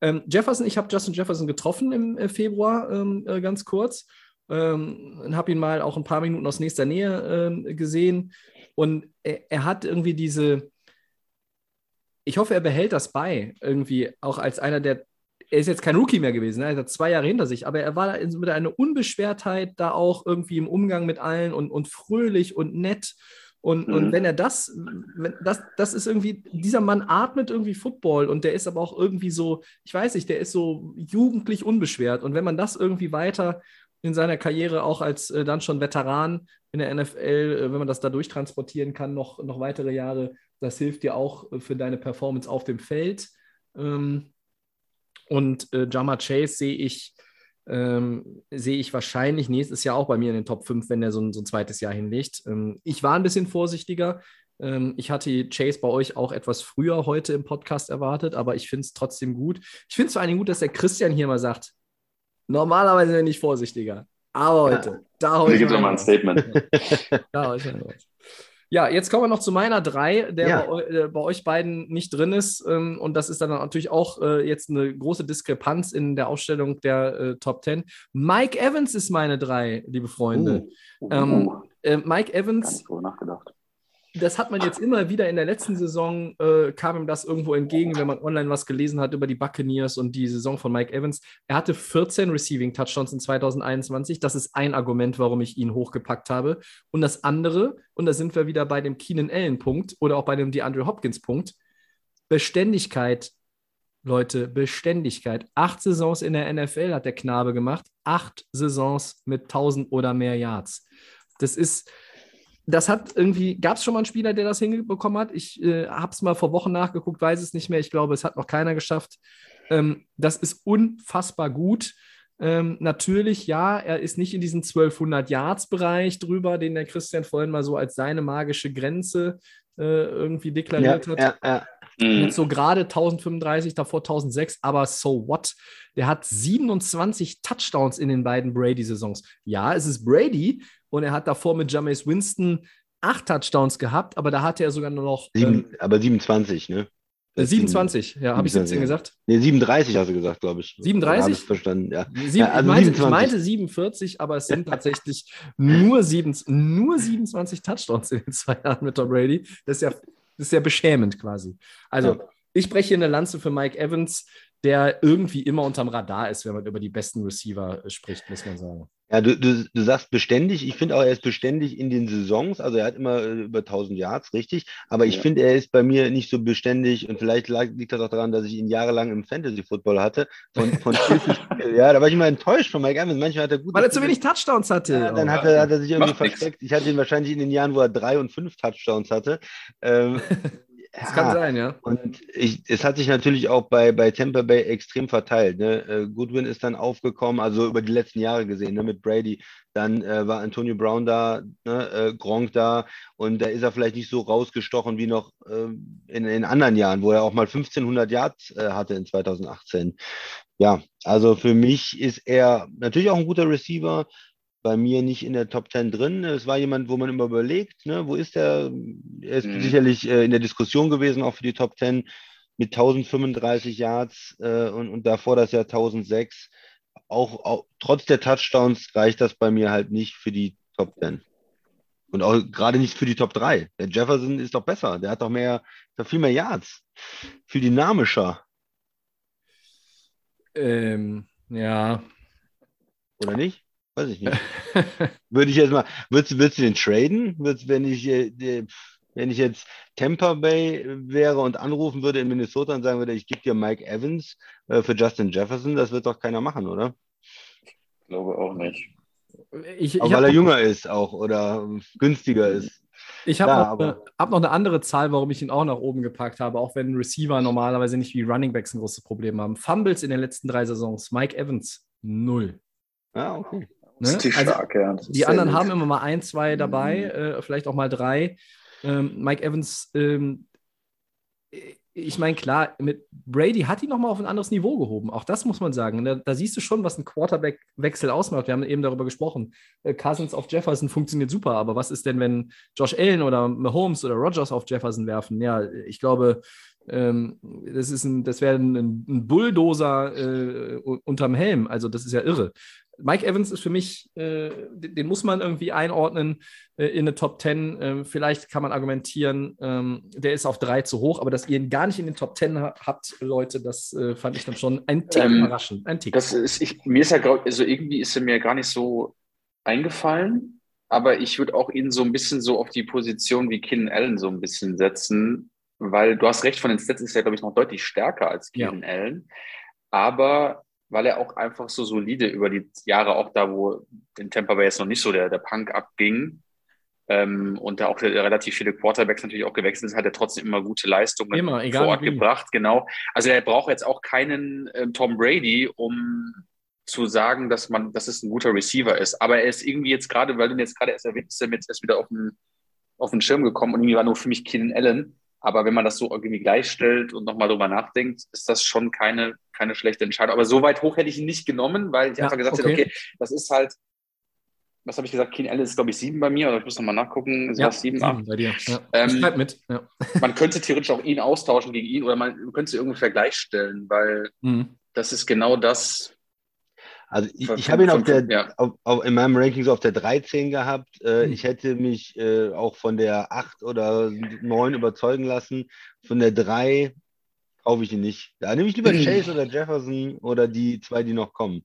Ähm, Jefferson, ich habe Justin Jefferson getroffen im äh, Februar ähm, äh, ganz kurz. Ähm, und habe ihn mal auch ein paar Minuten aus nächster Nähe ähm, gesehen. Und er, er hat irgendwie diese, ich hoffe, er behält das bei, irgendwie auch als einer der, er ist jetzt kein Rookie mehr gewesen, ne? er hat zwei Jahre hinter sich, aber er war da mit einer Unbeschwertheit da auch irgendwie im Umgang mit allen und, und fröhlich und nett. Und, Mhm. und wenn er das, wenn das, das ist irgendwie, dieser Mann atmet irgendwie Football und der ist aber auch irgendwie so, ich weiß nicht, der ist so jugendlich unbeschwert. Und wenn man das irgendwie weiter in seiner Karriere auch als äh, dann schon Veteran in der NFL, äh, wenn man das da durchtransportieren kann, noch, noch weitere Jahre, das hilft dir auch äh, für deine Performance auf dem Feld. Ähm, und äh, Jama Chase sehe ich, ähm, sehe ich wahrscheinlich nächstes Jahr auch bei mir in den Top 5, wenn er so ein, so ein zweites Jahr hinlegt. Ähm, ich war ein bisschen vorsichtiger. Ähm, ich hatte Chase bei euch auch etwas früher heute im Podcast erwartet, aber ich finde es trotzdem gut. Ich finde es vor allem gut, dass der Christian hier mal sagt, normalerweise bin ich vorsichtiger. Aber heute, da Hier heute. gibt es nochmal ein Statement. Ja, heute mal was. Ja, jetzt kommen wir noch zu meiner drei, der Ja. bei, äh, bei euch beiden nicht drin ist. Ähm, und das ist dann natürlich auch äh, jetzt eine große Diskrepanz in der Aufstellung der äh, Top 10. Mike Evans ist meine drei, liebe Freunde. Ähm, uh, Äh, Mike gar Evans, nicht drüber nachgedacht. Das hat man jetzt immer wieder in der letzten Saison, äh, kam ihm das irgendwo entgegen, wenn man online was gelesen hat über die Buccaneers und die Saison von Mike Evans. Er hatte 14 Receiving Touchdowns in 2021. Das ist ein Argument, warum ich ihn hochgepackt habe. Und das andere, und da sind wir wieder bei dem Keenan Allen-Punkt oder auch bei dem DeAndre Hopkins-Punkt, Beständigkeit. Leute, Beständigkeit. Acht Saisons in der NFL hat der Knabe gemacht. Acht Saisons mit 1000 oder mehr Yards. Das ist, das hat irgendwie, gab es schon mal einen Spieler, der das hinbekommen hat? Ich äh, habe es mal vor Wochen nachgeguckt, weiß es nicht mehr. Ich glaube, es hat noch keiner geschafft. Ähm, das ist unfassbar gut. Ähm, natürlich, ja, er ist nicht in diesen 1200 Yards-Bereich drüber, den der Christian vorhin mal so als seine magische Grenze äh, irgendwie Ja, deklariert hat. ja, ja. Mhm. So gerade 1035, davor 1006, aber so what? Der hat 27 Touchdowns in den beiden Brady-Saisons. Ja, es ist Brady und er hat davor mit Jameis Winston acht Touchdowns gehabt, aber da hatte er sogar nur noch. Sieben, Ähm, aber 27, ne? Äh, 27, ja, habe ich 17 gesagt? Nee, 37 hast du gesagt, glaube ich. 37? Habe ich verstanden, ja. Sieben, Ja, also ich, meinte, 27. ich meinte 47, aber es sind tatsächlich nur, sieben, nur 27 Touchdowns in den zwei Jahren mit Tom Brady. Das ist ja, das ist ja beschämend quasi. Also, Ja. ich breche hier eine Lanze für Mike Evans, der irgendwie immer unterm Radar ist, wenn man über die besten Receiver äh, spricht, muss man sagen. Ja, du, du, du sagst beständig. Ich finde auch, er ist beständig in den Saisons. Also er hat immer äh, über 1000 Yards, richtig. Aber ich Ja. finde, er ist bei mir nicht so beständig. Und vielleicht lag, liegt das auch daran, dass ich ihn jahrelang im Fantasy-Football hatte. Von, von Spiel zu Spiel. Ja, da war ich immer enttäuscht von Mike Evans. Manchmal hat er gut. Weil er zu wenig Touchdowns hatte. Ja, dann Oh. hat er, hat er sich irgendwie Macht nix. versteckt. Ich hatte ihn wahrscheinlich in den Jahren, wo er drei und fünf Touchdowns hatte. Ähm, *laughs* das kann ja. sein, ja. Und ich, es hat sich natürlich auch bei, bei Tampa Bay extrem verteilt. Ne? Äh, Goodwin ist dann aufgekommen, also über die letzten Jahre gesehen, ne? mit Brady. Dann äh, war Antonio Brown da, ne? äh, Gronk da und da ist er vielleicht nicht so rausgestochen wie noch äh, in, in anderen Jahren, wo er auch mal 1500 Yards äh, hatte in 2018. Ja, also für mich ist er natürlich auch ein guter Receiver, bei mir nicht in der Top 10 drin. Es war jemand, wo man immer überlegt, ne, wo ist er? Er ist Mhm. sicherlich äh, in der Diskussion gewesen, auch für die Top 10 mit 1035 Yards äh, und, und davor das Jahr 1006. Auch, auch trotz der Touchdowns reicht das bei mir halt nicht für die Top 10. Und auch gerade nicht für die Top 3. Der Jefferson ist doch besser. Der hat doch mehr, doch viel mehr Yards. Viel dynamischer, Ähm, ja. oder nicht? Weiß ich nicht. *laughs* Würde ich jetzt mal, würdest, du- würdest du den traden? Würdest, wenn ich, äh, wenn ich jetzt Tampa Bay wäre und anrufen würde in Minnesota und sagen würde, ich gebe dir Mike Evans äh, für Justin Jefferson, das wird doch keiner machen, oder? Ich glaube auch nicht. Ich, ich Auch weil er jünger ist auch oder günstiger ist. Ich habe Ja, noch, eine- hab noch eine andere Zahl, warum ich ihn auch nach oben gepackt habe, auch wenn Receiver normalerweise nicht wie Running Backs ein großes Problem haben. Fumbles in den letzten drei Saisons. Mike Evans, null. Ja, okay. Ne? Ist die Also, stark, ja. Ist die anderen gut. haben immer mal ein, zwei dabei, Mhm. äh, vielleicht auch mal drei. Ähm, Mike Evans, ähm, ich meine, klar, mit Brady hat ihn nochmal auf ein anderes Niveau gehoben. Auch das muss man sagen. Da, da siehst du schon, was ein Quarterback-Wechsel ausmacht. Wir haben eben darüber gesprochen. Äh, Cousins auf Jefferson funktioniert super, aber was ist denn, wenn Josh Allen oder Mahomes oder Rogers auf Jefferson werfen? Ja, ich glaube, ähm, das, ist ein, das wäre ein, ein Bulldozer äh, unterm Helm. Also, das ist ja irre. Mike Evans ist für mich, äh, den muss man irgendwie einordnen äh, in eine Top 10. Ähm, vielleicht kann man argumentieren, ähm, der ist auf drei zu hoch, aber dass ihr ihn gar nicht in den Top 10 ha habt, Leute, das äh, fand ich dann schon ein Tick Ähm, überraschend. Ein Tick. Das ist, ich, mir ist ja, also irgendwie ist er mir gar nicht so eingefallen, aber ich würde auch ihn so ein bisschen so auf die Position wie Keenan Allen so ein bisschen setzen, weil du hast recht, von den Stats ist er, glaube ich, noch deutlich stärker als Ja. Keenan Allen, aber weil er auch einfach so solide über die Jahre, auch da, wo in Tampa Bay jetzt noch nicht so der, der Punk abging, ähm, und da auch relativ viele Quarterbacks natürlich auch gewechselt sind, hat er trotzdem immer gute Leistungen Immer, vor Ort wie. gebracht, genau. Also er braucht jetzt auch keinen ähm, Tom Brady, um zu sagen, dass man, dass es ein guter Receiver ist. Aber er ist irgendwie jetzt gerade, weil du ihn jetzt gerade erst erwähnt, ist er jetzt erst wieder auf den, auf den Schirm gekommen und irgendwie war nur für mich Keenan Allen. Aber wenn man das so irgendwie gleichstellt und nochmal drüber nachdenkt, ist das schon keine, keine schlechte Entscheidung. Aber so weit hoch hätte ich ihn nicht genommen, weil ich Ja, einfach gesagt okay. hätte, okay, das ist halt, was habe ich gesagt, Keenan Allen ist, glaube ich, sieben bei mir, oder ich muss nochmal nachgucken, ja, das sieben, acht? sieben bei dir. Ja. Ähm, schreib mit. Ja. *laughs* Man könnte theoretisch auch ihn austauschen gegen ihn oder man könnte sie irgendwie Vergleich stellen, weil Mhm. das ist genau das. Also ich, ich habe ihn auf der, ja. auf, auf, in meinem Ranking so auf der 13 gehabt. Äh, Hm. Ich hätte mich äh, auch von der 8 oder 9 überzeugen lassen. Von der 3 kaufe ich ihn nicht. Da nehme ich lieber Chase oder Jefferson oder die zwei, die noch kommen.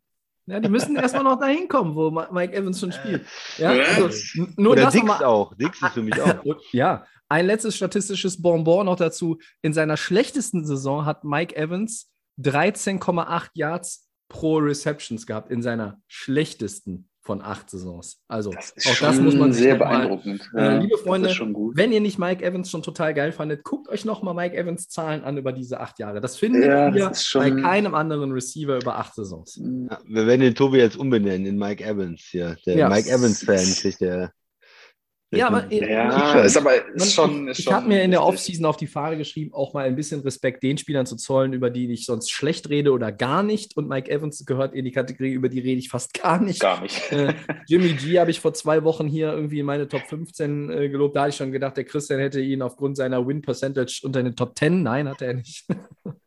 Ja, die müssen erstmal noch dahin kommen, wo Mike Evans schon spielt. Ja, Ja. also, nur oder das Dix nochmal. auch. Dix ist für mich auch. *laughs* Ja, ein letztes statistisches Bonbon noch dazu. In seiner schlechtesten Saison hat Mike Evans 13,8 Yards pro Receptions gehabt, in seiner schlechtesten von acht Saisons. Also, Das ist auch schon das muss man sich sehr noch mal- beeindruckend. Äh, liebe das Freunde. Wenn ihr nicht Mike Evans schon total geil fandet, guckt euch nochmal Mike Evans Zahlen an über diese acht Jahre. Das findet Ja, ihr das bei keinem anderen Receiver über acht Saisons. Ja, wir werden den Tobi jetzt umbenennen in Mike Evans hier. Der Ja. Mike Evans-Fan kriegt der. Ja, aber, ja, ist aber ist schon. Ist ich ich habe mir in der Offseason auf die Fahne geschrieben, auch mal ein bisschen Respekt den Spielern zu zollen, über die ich sonst schlecht rede oder gar nicht. Und Mike Evans gehört in die Kategorie, über die rede ich fast gar nicht. Gar nicht. Äh, Jimmy G habe ich vor zwei Wochen hier irgendwie in meine Top 15 äh, gelobt. Da hatte ich schon gedacht, der Christian hätte ihn aufgrund seiner Win Percentage unter den Top 10. Nein, hat er nicht. *laughs*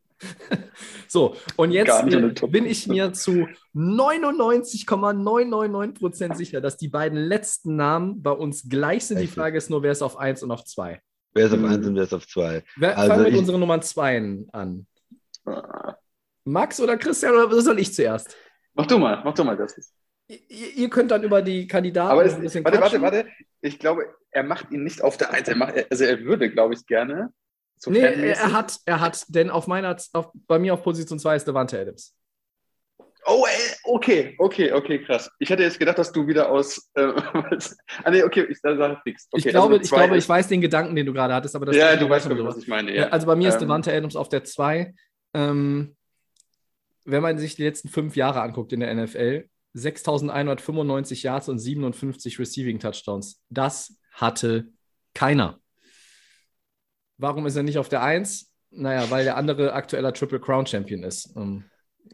so, und jetzt bin ich mir zu 99,999% sicher, dass die beiden letzten Namen bei uns gleich sind. Die Frage ist nur, wer ist auf 1 und auf 2? Wer ist auf 1 und wer ist auf 2? Wir Also fangen mit ich- unseren Nummern 2 an. Max oder Christian oder soll ich zuerst? Mach du mal, mach du mal das. Ihr, ihr könnt dann über die Kandidaten Aber es, ein bisschen warte, warte, quatschen. warte. Ich glaube, er macht ihn nicht auf der Eins. Er macht, also er würde, glaube ich, gerne. So Nee, er, hat, er hat, denn auf meiner, auf, bei mir auf Position 2 ist Devante Adams. Oh, ey, okay, okay, okay, krass. Ich hätte jetzt gedacht, dass du wieder aus. Äh, *laughs* ah, nee, okay, ich sage ich nichts. Okay, ich glaube, also ich, glaube ist- ich weiß den Gedanken, den du gerade hattest, aber das Ja, du weißt, noch was ich meine. Ja, also bei mir ist Ähm, Devante Adams auf der 2. Ähm, wenn man sich die letzten fünf Jahre anguckt in der NFL, 6.195 Yards und 57 Receiving Touchdowns. Das hatte keiner. Warum ist er nicht auf der 1? Naja, weil der andere aktueller Triple Crown Champion ist. Ähm,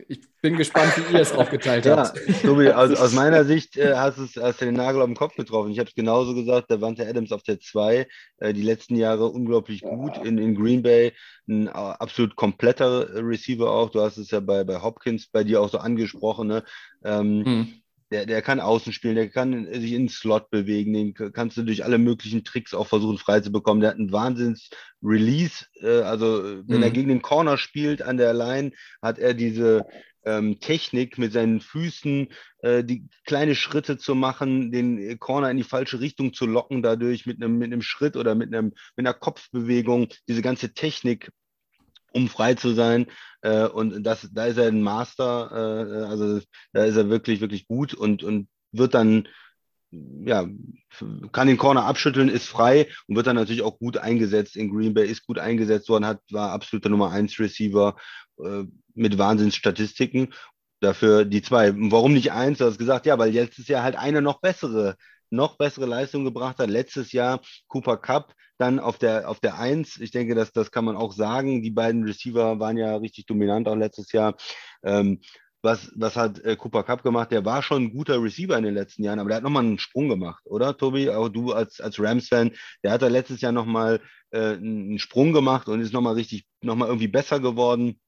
ich bin gespannt, wie ihr es aufgeteilt Ja, habt. Tobi, aus, aus meiner Sicht äh, hast, es, hast du den Nagel auf den Kopf getroffen. Ich habe es genauso gesagt, der Wante Adams auf der 2, äh, die letzten Jahre unglaublich gut in, in Green Bay, ein äh, absolut kompletter Receiver auch. Du hast es ja bei, bei Hopkins bei dir auch so angesprochen. Ne? Ähm, Hm. Der, der kann außen spielen, der kann sich in den Slot bewegen, den kannst du durch alle möglichen Tricks auch versuchen frei zu bekommen. Der hat einen Wahnsinns-Release, äh, also äh, wenn er Mhm. gegen den Corner spielt an der Line, hat er diese ähm, Technik mit seinen Füßen, äh, die kleine Schritte zu machen, den Corner in die falsche Richtung zu locken, dadurch mit einem, mit einem Schritt oder mit einem, mit einer Kopfbewegung, diese ganze Technik um frei zu sein. Äh, und das, da ist er ein Master, äh, also da ist er wirklich, wirklich gut und, und wird dann, ja, kann den Corner abschütteln, ist frei und wird dann natürlich auch gut eingesetzt in Green Bay, ist gut eingesetzt worden, hat, war absoluter Nummer 1 Receiver äh, mit Wahnsinnsstatistiken. Dafür die zwei. Warum nicht eins? Du hast gesagt, ja, weil letztes Jahr halt eine noch bessere, noch bessere Leistung gebracht hat. Letztes Jahr Cooper Cup dann auf der, auf der Eins. Ich denke, dass, das kann man auch sagen. Die beiden Receiver waren ja richtig dominant auch letztes Jahr. Ähm, was, was hat äh, Cooper Cup gemacht? Der war schon ein guter Receiver in den letzten Jahren, aber der hat nochmal einen Sprung gemacht, oder, Tobi? Auch du als, als Rams-Fan, der hat da letztes Jahr nochmal äh, einen Sprung gemacht und ist nochmal richtig, nochmal irgendwie besser geworden.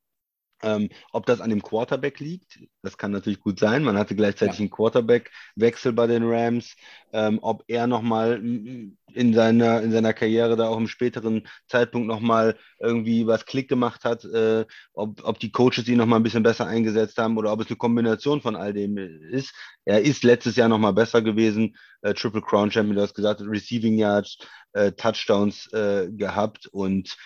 Ähm, ob das an dem Quarterback liegt, das kann natürlich gut sein. Man hatte gleichzeitig einen Quarterback-Wechsel bei den Rams. Ähm, ob er nochmal in seiner, in seiner Karriere da auch im späteren Zeitpunkt nochmal irgendwie was Klick gemacht hat, äh, ob, ob die Coaches ihn nochmal ein bisschen besser eingesetzt haben oder ob es eine Kombination von all dem ist. Er ist letztes Jahr nochmal besser gewesen. Äh, Triple Crown Champion, du hast gesagt, Receiving Yards, äh, Touchdowns äh, gehabt und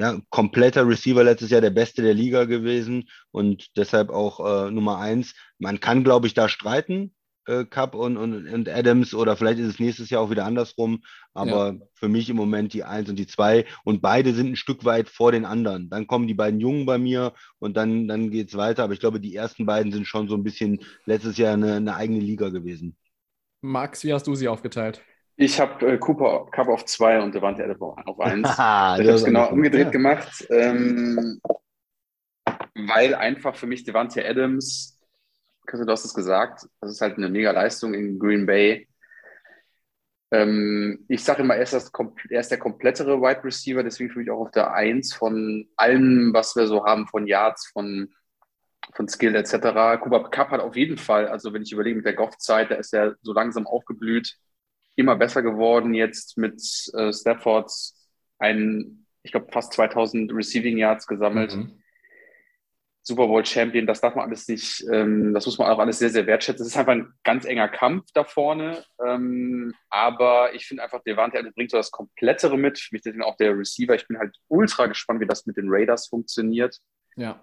ja, kompletter Receiver letztes Jahr, der beste der Liga gewesen und deshalb auch äh, Nummer eins. Man kann, glaube ich, da streiten, äh, Cup und, und, und Adams, oder vielleicht ist es nächstes Jahr auch wieder andersrum. Aber für mich im Moment die eins und die zwei und beide sind ein Stück weit vor den anderen. Dann kommen die beiden Jungen bei mir und dann, dann geht es weiter. Aber ich glaube, die ersten beiden sind schon so ein bisschen letztes Jahr eine, eine eigene Liga gewesen. Max, wie hast du sie aufgeteilt? Ich habe äh, Cooper Cup auf 2 und Devante Adams auf 1. Haha, Ich habe es genau umgedreht ja. gemacht, ähm, weil einfach für mich Devante Adams, Christian, du hast es gesagt, das ist halt eine mega Leistung in Green Bay. Ähm, ich sage immer, er ist, das, er ist der komplettere Wide Receiver, deswegen für mich auch auf der 1 von allem, was wir so haben, von Yards, von, von Skill etc. Cooper Cup hat auf jeden Fall, also wenn ich überlege mit der Goff-Zeit, da ist er so langsam aufgeblüht, immer besser geworden jetzt mit äh, Stafford ein, ich glaube, fast 2000 Receiving Yards gesammelt. Mhm. Super Bowl Champion, das darf man alles nicht, ähm, das muss man auch alles sehr, sehr wertschätzen. Es ist einfach ein ganz enger Kampf da vorne. Ähm, aber ich finde einfach, Devante Adams bringt so das Komplettere mit. Für mich deswegen auch der Receiver. Ich bin halt ultra gespannt, wie das mit den Raiders funktioniert. Ja.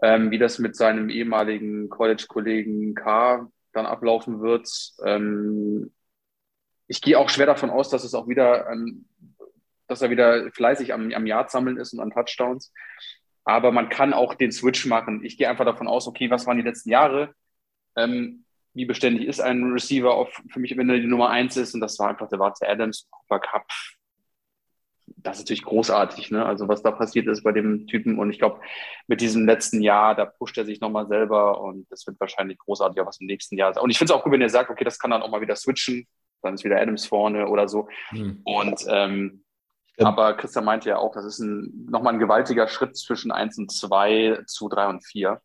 Ähm, wie das mit seinem ehemaligen College-Kollegen K dann ablaufen wird. Ähm, ich gehe auch schwer davon aus, dass es auch wieder, ähm, dass er wieder fleißig am, am Yard sammeln ist und an Touchdowns. Aber man kann auch den Switch machen. Ich gehe einfach davon aus, okay, was waren die letzten Jahre? Ähm, wie beständig ist ein Receiver auf, für mich, wenn er die Nummer eins ist. Und das war einfach der Warte Adams, Cooper Cup. Das ist natürlich großartig, ne? Also was da passiert ist bei dem Typen. Und ich glaube, mit diesem letzten Jahr, da pusht er sich nochmal selber und das wird wahrscheinlich großartig was im nächsten Jahr. Und ich finde es auch gut, wenn er sagt, okay, das kann dann auch mal wieder switchen. Dann ist wieder Adams vorne oder so. Mhm. Und ähm, ja. aber Christian meinte ja auch, das ist ein, nochmal ein gewaltiger Schritt zwischen 1 und 2 zu 3 und 4.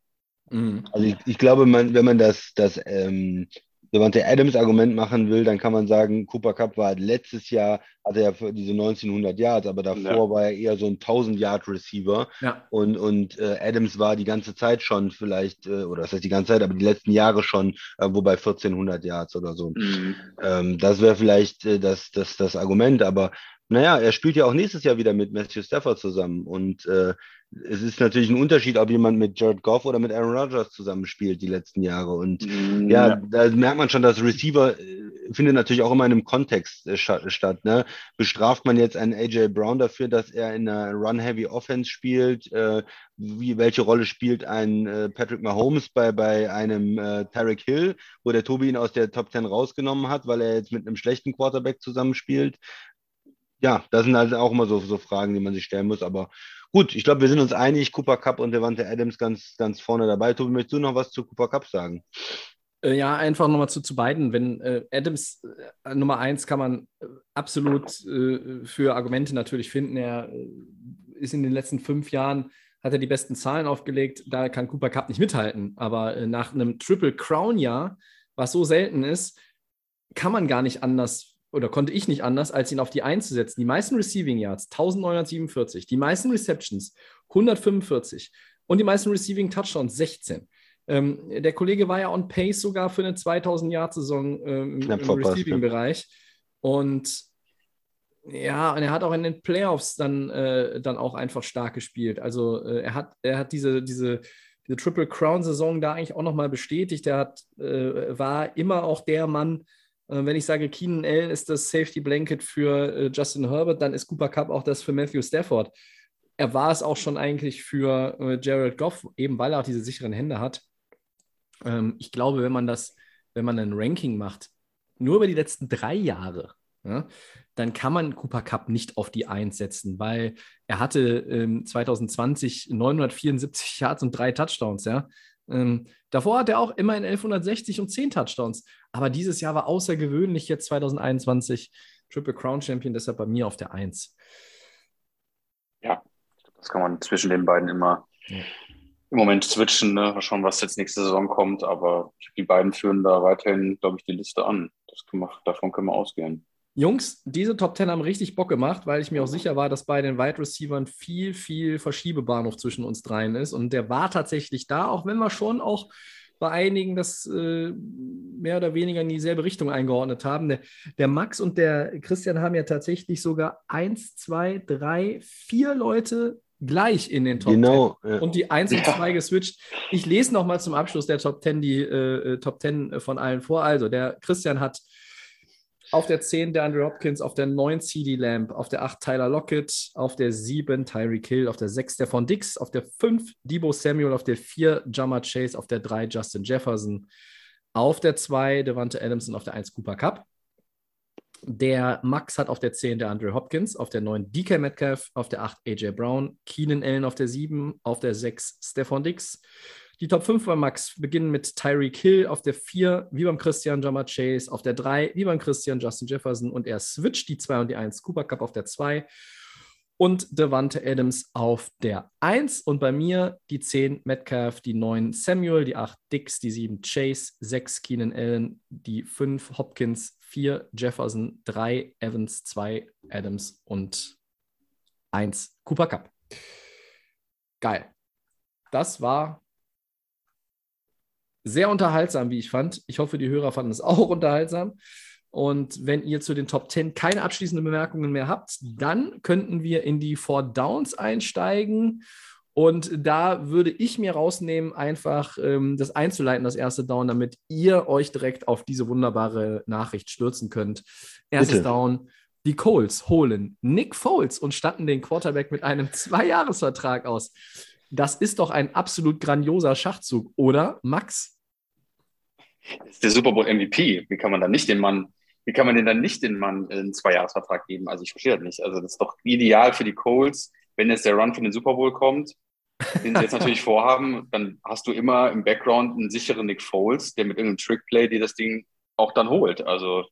Mhm. Also ich, ich glaube, man, wenn man das, das ähm, Devante Adams Argument machen will, dann kann man sagen, Cooper Cup war letztes Jahr, hatte er ja diese 1900 Yards, aber davor ja. war er eher so ein 1000 Yard Receiver. Ja. Und, und äh, Adams war die ganze Zeit schon vielleicht, äh, oder das heißt die ganze Zeit, aber die letzten Jahre schon irgendwo bei 1400 Yards oder so. Mhm. Ähm, das wäre vielleicht äh, das, das, das Argument, aber naja, er spielt ja auch nächstes Jahr wieder mit Matthew Stafford zusammen und äh, es ist natürlich ein Unterschied, ob jemand mit Jared Goff oder mit Aaron Rodgers zusammenspielt die letzten Jahre. Und mm, ja, ja, da merkt man schon, dass Receiver äh, findet natürlich auch immer in einem Kontext äh, statt. Ne? Bestraft man jetzt einen AJ Brown dafür, dass er in einer Run-Heavy Offense spielt? Äh, wie, welche Rolle spielt ein äh, Patrick Mahomes bei, bei einem äh, Tarek Hill, wo der Tobi ihn aus der Top 10 rausgenommen hat, weil er jetzt mit einem schlechten Quarterback zusammenspielt? Ja, das sind halt auch immer so, so Fragen, die man sich stellen muss. Aber Gut, ich glaube, wir sind uns einig, Cooper Cup und Devante Adams ganz, ganz vorne dabei. Tobi, möchtest du noch was zu Cooper Cup sagen? Äh, ja, einfach nochmal zu, zu beiden. Wenn äh, Adams äh, Nummer eins kann man äh, absolut äh, für Argumente natürlich finden. Er äh, ist in den letzten fünf Jahren, hat er die besten Zahlen aufgelegt. Da kann Cooper Cup nicht mithalten. Aber nach einem Triple Crown-Jahr, was so selten ist, kann man gar nicht anders oder konnte ich nicht anders, als ihn auf die 1 zu setzen. Die meisten Receiving Yards 1947, die meisten Receptions 145 und die meisten Receiving Touchdowns 16. Ähm, der Kollege war ja on pace sogar für eine 2000 Yard Saison ähm, im, im Receiving Bereich und ja, und er hat auch in den Playoffs dann, äh, dann auch einfach stark gespielt. Also äh, er hat, er hat diese, diese, diese Triple Crown Saison da eigentlich auch nochmal bestätigt. Er hat, äh, war immer auch der Mann, wenn ich sage, Keenan Allen ist das Safety Blanket für äh, Justin Herbert, dann ist Cooper Cup auch das für Matthew Stafford. Er war es auch schon eigentlich für äh, Jared Goff, eben weil er auch diese sicheren Hände hat. Ähm, ich glaube, wenn man das, wenn man ein Ranking macht, nur über die letzten drei Jahre, ja, dann kann man Cooper Cup nicht auf die Eins setzen, weil er hatte ähm, 2020 974 Yards und drei Touchdowns, ja. Ähm, davor hat er auch immerhin 1160 und 10 Touchdowns. Aber dieses Jahr war außergewöhnlich jetzt 2021 Triple Crown Champion, deshalb bei mir auf der 1. Ja, das kann man zwischen den beiden immer ja. im Moment switchen. Ne? Mal schauen, was jetzt nächste Saison kommt. Aber die beiden führen da weiterhin, glaube ich, die Liste an. Das kann man, davon können wir ausgehen. Jungs, diese Top 10 haben richtig Bock gemacht, weil ich mir auch sicher war, dass bei den Wide Receivern viel, viel Verschiebebahnhof zwischen uns dreien ist. Und der war tatsächlich da, auch wenn wir schon auch bei einigen das äh, mehr oder weniger in dieselbe Richtung eingeordnet haben. Der, der, Max und der Christian haben ja tatsächlich sogar eins, zwei, drei, vier Leute gleich in den Top genau, 10 ja. und die 1 und 2 geswitcht. Ich lese nochmal zum Abschluss der Top 10 die äh, äh Top 10 von allen vor. Also, der Christian hat auf der 10 der Andrew Hopkins, auf der 9 CD Lamb, auf der 8 Tyler Lockett, auf der 7 Tyreek Hill, auf der 6 der von Dix, auf der 5 Debo Samuel, auf der 4 Jammer Chase, auf der 3 Justin Jefferson, auf der 2 Devante Adams und auf der 1 Cooper Cup. Der Max hat auf der 10 der Andrew Hopkins, auf der 9 DK Metcalf, auf der 8 AJ Brown, Keenan Allen auf der 7, auf der 6 Stefan Dix, die Top 5 bei Max beginnen mit Tyreek Hill auf der 4, wie beim Christian Jammer Chase, auf der 3, wie beim Christian Justin Jefferson und er switcht die 2 und die 1, Cooper Cup auf der 2 und Devante Adams auf der 1 und bei mir die 10 Metcalf, die 9 Samuel, die 8 Dix, die 7 Chase, 6 Keenan Allen, die 5 Hopkins, 4 Jefferson, 3 Evans, 2 Adams und 1 Cooper Cup. Geil. Das war sehr unterhaltsam, wie ich fand. Ich hoffe, die Hörer fanden es *laughs* auch unterhaltsam. Und wenn ihr zu den Top 10 keine abschließenden Bemerkungen mehr habt, dann könnten wir in die Four Downs einsteigen. Und da würde ich mir rausnehmen, einfach ähm, das einzuleiten, das erste Down, damit ihr euch direkt auf diese wunderbare Nachricht stürzen könnt. Erstes Bitte. Down. Die Coles holen Nick Foles und statten den Quarterback mit einem Zweijahresvertrag aus. Das ist doch ein absolut grandioser Schachzug, oder, Max? Das ist der Super Bowl MVP. Wie kann man dann nicht den Mann, wie kann man denn dann nicht den Mann einen Zweijahresvertrag geben? Also ich verstehe das nicht. Also das ist doch ideal für die Colts, wenn jetzt der Run für den Super Bowl kommt, den sie jetzt natürlich *laughs* vorhaben, dann hast du immer im Background einen sicheren Nick Foles, der mit irgendeinem Trickplay dir das Ding auch dann holt. Also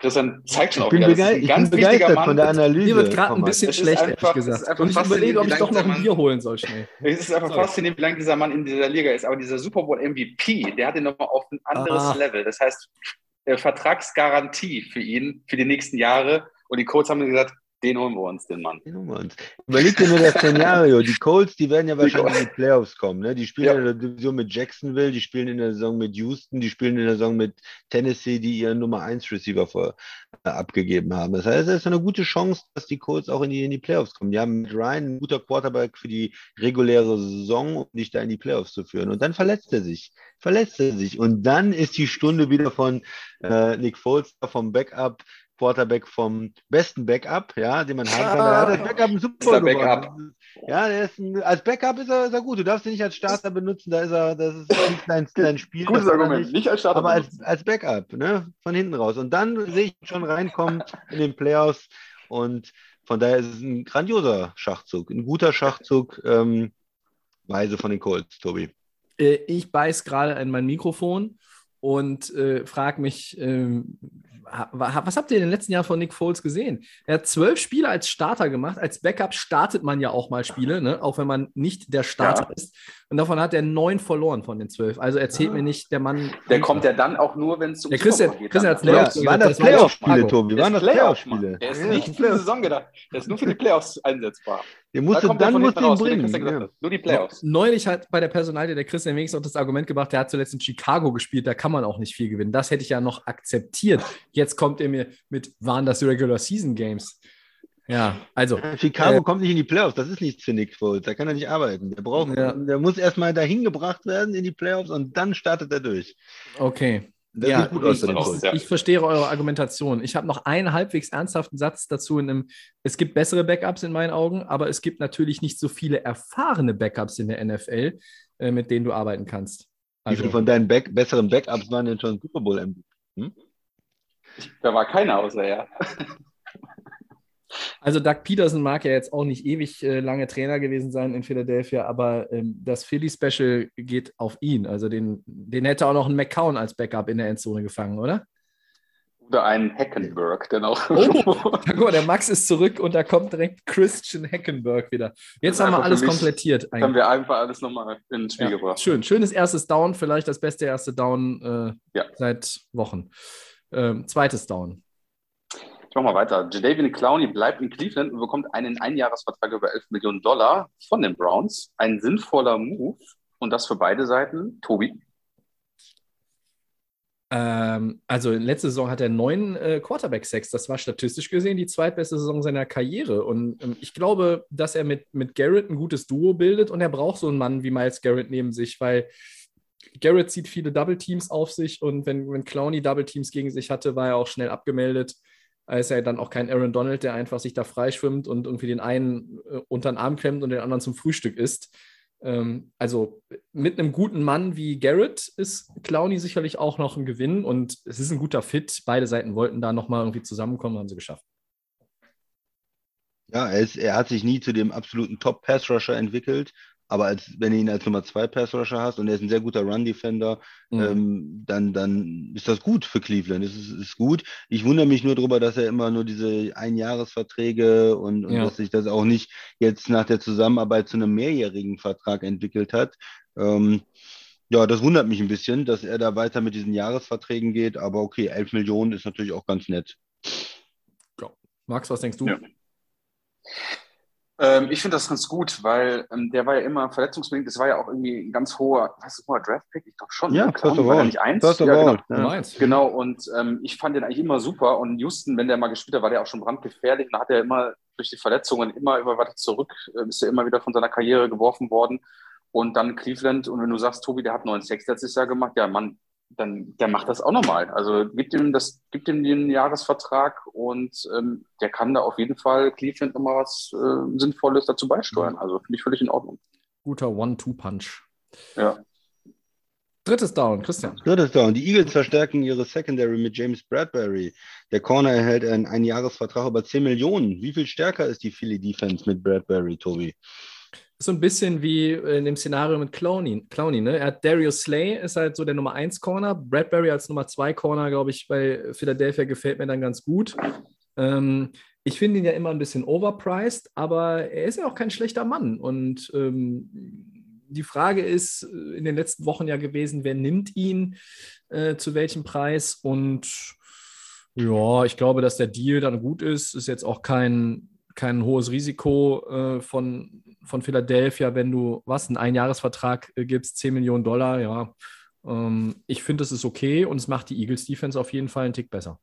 Christian zeigt schon Ich auch bin, wieder, das ist ich ganz bin wichtiger begeistert Mann. von der Analyse. Mir wird gerade ein bisschen schlecht, einfach- ehrlich gesagt. Und ich faszinierend, überlege, ob ich doch noch ein Bier holen soll, schnell. Es ist einfach Sorry. faszinierend, wie lange dieser Mann in dieser Liga ist. Aber dieser Super Bowl MVP, der hat ihn nochmal auf ein anderes Ah. Level. Das heißt, äh, Vertragsgarantie für ihn für die nächsten Jahre. Und die Coach haben gesagt, den holen wir uns, den Mann. Den holen wir uns. Überleg dir nur das Szenario. Die Colts, die werden ja wahrscheinlich in die Playoffs kommen. Ne? Die spielen Ja. in der Division mit Jacksonville, die spielen in der Saison mit Houston, die spielen in der Saison mit Tennessee, die ihren Nummer 1 Receiver vor, äh, abgegeben haben. Das heißt, es ist eine gute Chance, dass die Colts auch in die, in die Playoffs kommen. Die haben mit Ryan ein guter Quarterback für die reguläre Saison, um dich da in die Playoffs zu führen. Und dann verletzt er sich. Verletzt er sich. Und dann ist die Stunde wieder von äh, Nick Foles, vom Backup, Quarterback vom besten Backup, ja, den man haben kann. Er hat das Backup im Super Backup. Ja, der ist ein, als Backup ist er, ist er gut. Du darfst ihn nicht als Starter benutzen, da ist er, das ist nicht dein, dein Spiel. Gutes Argument. nicht. Nicht als Starter. Aber als, als Backup, ne? Von hinten raus. Und dann sehe ich ihn schon reinkommen in den Playoffs. Und von daher ist es ein grandioser Schachzug, ein guter Schachzug, ähm, weise von den Colts, Tobi. Äh, ich beiß gerade in mein Mikrofon und äh, frage mich, wa- was habt ihr in den letzten Jahren von Nick Foles gesehen? Er hat zwölf Spiele als Starter gemacht. Als Backup startet man ja auch mal Spiele, ne? auch wenn man nicht der Starter Ja. ist. Und davon hat er neun verloren von den zwölf. Also erzählt Ah. mir nicht, der Mann. Der kommt ja dann auch nur, wenn es um Der Christian- geht. Christian hat's Ja, waren das Playoff-Spiele. Tobi? Waren das. Playoff-Spiele? Der ist nicht *laughs* für die Saison gedacht. Der ist nur für die Playoffs einsetzbar. Den Da musst du, kommt er dann musst du ihn der bringen. Ja. Nur die Playoffs. Neulich hat bei der Personalie der Christian wenigstens auch das Argument gebracht, der hat zuletzt in Chicago gespielt, da kann man auch nicht viel gewinnen. Das hätte ich ja noch akzeptiert. Jetzt kommt er mir mit, waren das Regular Season Games? Ja, also, Chicago Äh, kommt nicht in die Playoffs, das ist nichts für Nick Foles, da kann er nicht arbeiten. Der braucht, Ja. der muss erstmal dahin gebracht werden in die Playoffs und dann startet er durch. okay. Das ja, gut aus aus, ja. ich verstehe eure Argumentation. Ich habe noch einen halbwegs ernsthaften Satz dazu. In einem, es gibt bessere Backups in meinen Augen, aber es gibt natürlich nicht so viele erfahrene Backups in der NFL, äh, mit denen du arbeiten kannst. Wie Also, viele von deinen Back besseren Backups waren denn schon Super Bowl MVP? Da war keiner außer er. Also Doug Peterson mag ja jetzt auch nicht ewig äh, lange Trainer gewesen sein in Philadelphia, aber ähm, das Philly-Special geht auf ihn. Also den, den hätte auch noch ein McCown als Backup in der Endzone gefangen, oder? Oder ein Hackenberg, noch. Oh. *laughs* Mal, der Max ist zurück und da kommt direkt Christian Hackenberg wieder. Jetzt haben wir alles mich- komplettiert. haben Eigentlich. wir einfach alles nochmal ins Spiel Ja, gebracht. schön, schönes erstes Down, vielleicht das beste erste Down äh, Ja. seit Wochen. Ähm, zweites Down. Ich mach mal weiter. Jadavian Clowney bleibt in Cleveland und bekommt einen Einjahresvertrag über 11 Millionen Dollar von den Browns. Ein sinnvoller Move und das für beide Seiten. Tobi. Ähm, also in letzter Saison hat er neun äh, Quarterback-Sacks. Das war statistisch gesehen die zweitbeste Saison seiner Karriere. Und ähm, ich glaube, dass er mit, mit Garrett ein gutes Duo bildet und er braucht so einen Mann wie Miles Garrett neben sich, weil Garrett zieht viele Double-Teams auf sich und wenn, wenn Clowney Double-Teams gegen sich hatte, war er auch schnell abgemeldet. Er ist ja dann auch kein Aaron Donald, der einfach sich da freischwimmt und irgendwie den einen äh, unter den Arm klemmt und den anderen zum Frühstück isst. Ähm, also mit einem guten Mann wie Garrett ist Clowney sicherlich auch noch ein Gewinn und es ist ein guter Fit. Beide Seiten wollten da nochmal irgendwie zusammenkommen, haben sie geschafft. Ja, er, ist, er hat sich nie zu dem absoluten Top-Pass-Rusher entwickelt, aber als, wenn du ihn als Nummer 2 Pass-Rusher hast und er ist ein sehr guter Run-Defender, Mhm. ähm, dann, dann ist das gut für Cleveland. Es ist, ist gut. Ich wundere mich nur darüber, dass er immer nur diese Einjahresverträge und, und Ja. dass sich das auch nicht jetzt nach der Zusammenarbeit zu einem mehrjährigen Vertrag entwickelt hat. Ähm, ja, das wundert mich ein bisschen, dass er da weiter mit diesen Jahresverträgen geht, aber okay, 11 Millionen ist natürlich auch ganz nett. Max, was denkst du? Ja. Ähm, ich finde das ganz gut, weil ähm, der war ja immer verletzungsbedingt. Das war ja auch irgendwie ein ganz hoher, was ist hoher Draft-Pick? Ich glaube schon. Ja, ne? first of all. nicht eins. First of ja, genau. all. Ja. Genau, und ähm, ich fand den eigentlich immer super. Und Houston, wenn der mal gespielt hat, war der auch schon brandgefährlich. Und da hat er immer durch die Verletzungen immer über weiter zurück, äh, ist er immer wieder von seiner Karriere geworfen worden. Und dann Cleveland. Und wenn du sagst, Tobi, der hat neuen Sex letztes Jahr gemacht, ja, Mann, dann der macht das auch nochmal. Also gibt ihm das, gibt ihm den Jahresvertrag und ähm, der kann da auf jeden Fall Cleveland nochmal was äh, Sinnvolles dazu Mhm. beisteuern. Also finde ich völlig in Ordnung. Guter One-Two-Punch. Ja. Drittes Down, Christian. Drittes Down. Die Eagles verstärken ihre Secondary mit James Bradbury. Der Corner erhält einen Einjahresvertrag über 10 Millionen. Wie viel stärker ist die Philly Defense mit Bradbury, Tobi? So ein bisschen wie in dem Szenario mit Clowney. Clowney ne? Er hat Darius Slay, ist halt so der Nummer 1 Corner. Bradbury als Nummer 2 Corner, glaube ich, bei Philadelphia gefällt mir dann ganz gut. Ähm, ich finde ihn ja immer ein bisschen overpriced, aber er ist ja auch kein schlechter Mann. Und ähm, die Frage ist in den letzten Wochen ja gewesen, wer nimmt ihn, äh, zu welchem Preis? Und ja, ich glaube, dass der Deal dann gut ist. Ist jetzt auch kein, kein hohes Risiko äh, von, von Philadelphia, wenn du was, einen Einjahresvertrag äh, gibst, 10 Millionen Dollar, ja. Ähm, ich finde, das ist okay und es macht die Eagles Defense auf jeden Fall einen Tick besser.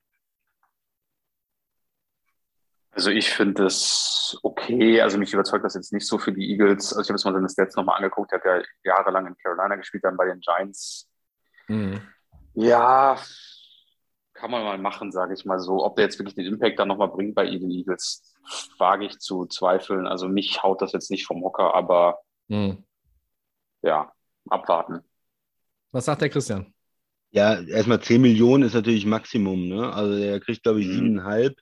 Also ich finde es okay. Also mich überzeugt das jetzt nicht so für die Eagles. Also ich habe jetzt mal seine Stats nochmal angeguckt. Er hat ja jahrelang in Carolina gespielt, dann bei den Giants. Mhm. Ja, kann man mal machen, sage ich mal so. Ob der jetzt wirklich den Impact dann nochmal bringt bei den Eagles, wage ich zu zweifeln. Also mich haut das jetzt nicht vom Hocker, aber mhm. ja, abwarten. Was sagt der Christian? Ja, erstmal 10 Millionen ist natürlich Maximum. Ne? Also er kriegt, glaube ich, mhm. siebeneinhalb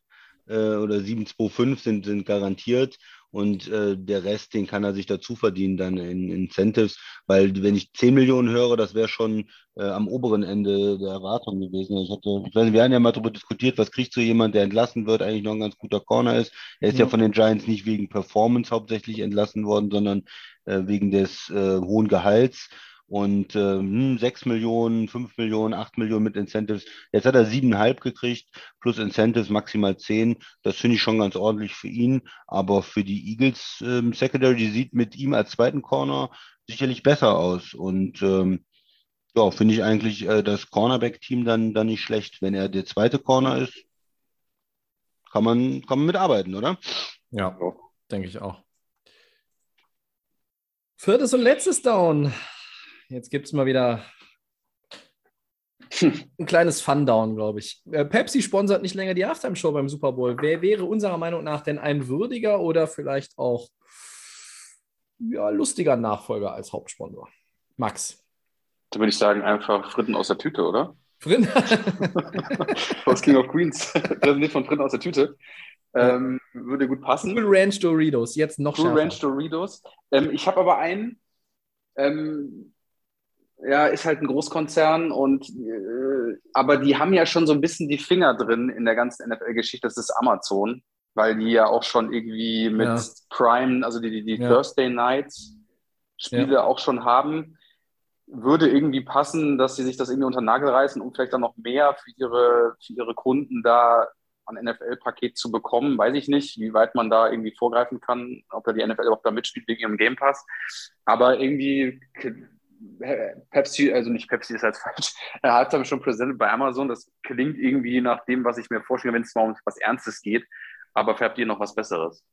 äh, oder 725 sind, sind garantiert und äh, der Rest, den kann er sich dazu verdienen dann in Incentives, weil wenn ich 10 Millionen höre, das wäre schon äh, am oberen Ende der Erwartung gewesen. Ich hatte, ich weiß nicht, wir haben ja mal darüber diskutiert, was kriegt so jemand, der entlassen wird, eigentlich noch ein ganz guter Corner ist. Er ist ja, ja von den Giants nicht wegen Performance hauptsächlich entlassen worden, sondern äh, wegen des äh, hohen Gehalts und äh, 6 hm, Millionen, 5 Millionen, 8 Millionen mit Incentives. Jetzt hat er 7,5 gekriegt, plus Incentives maximal 10. Das finde ich schon ganz ordentlich für ihn. Aber für die Eagles ähm, Secondary, die sieht mit ihm als zweiten Corner sicherlich besser aus. Und ähm, ja, finde ich eigentlich äh, das Cornerback-Team dann, dann nicht schlecht. Wenn er der zweite Corner ist, kann man, kann man mitarbeiten, oder? Ja, denke ich auch. Viertes und letztes Down. Jetzt gibt es mal wieder ein kleines Fun-Down, glaube ich. Äh, Pepsi sponsert nicht länger die Halftime-Show beim Super Bowl. Wer wäre unserer Meinung nach denn ein würdiger oder vielleicht auch ja, lustiger Nachfolger als Hauptsponsor? Max. Da würde ich sagen, einfach Fritten aus der Tüte, oder? Fritten? *laughs* *laughs* aus King of Queens. Präsentiert von Fritten aus der Tüte. Ähm, würde gut passen. Cool Ranch Doritos, jetzt noch Cool Ranch Doritos. Ähm, ich habe aber einen, ähm, ja, ist halt ein Großkonzern und äh, aber die haben ja schon so ein bisschen die Finger drin in der ganzen NFL-Geschichte. Das ist Amazon, weil die ja auch schon irgendwie mit ja. Prime, also die, die, die ja. Thursday Nights Spiele ja. auch schon haben. Würde irgendwie passen, dass sie sich das irgendwie unter den Nagel reißen, um vielleicht dann noch mehr für ihre, für ihre Kunden da an NFL-Paket zu bekommen. Weiß ich nicht, wie weit man da irgendwie vorgreifen kann, ob da die NFL überhaupt da mitspielt wegen ihrem Game Pass. Aber irgendwie Pepsi, also nicht Pepsi ist halt *laughs* falsch, er hat aber schon präsent bei Amazon. Das klingt irgendwie nach dem, was ich mir vorstelle, wenn es mal um was Ernstes geht. Aber färbt ihr noch was Besseres?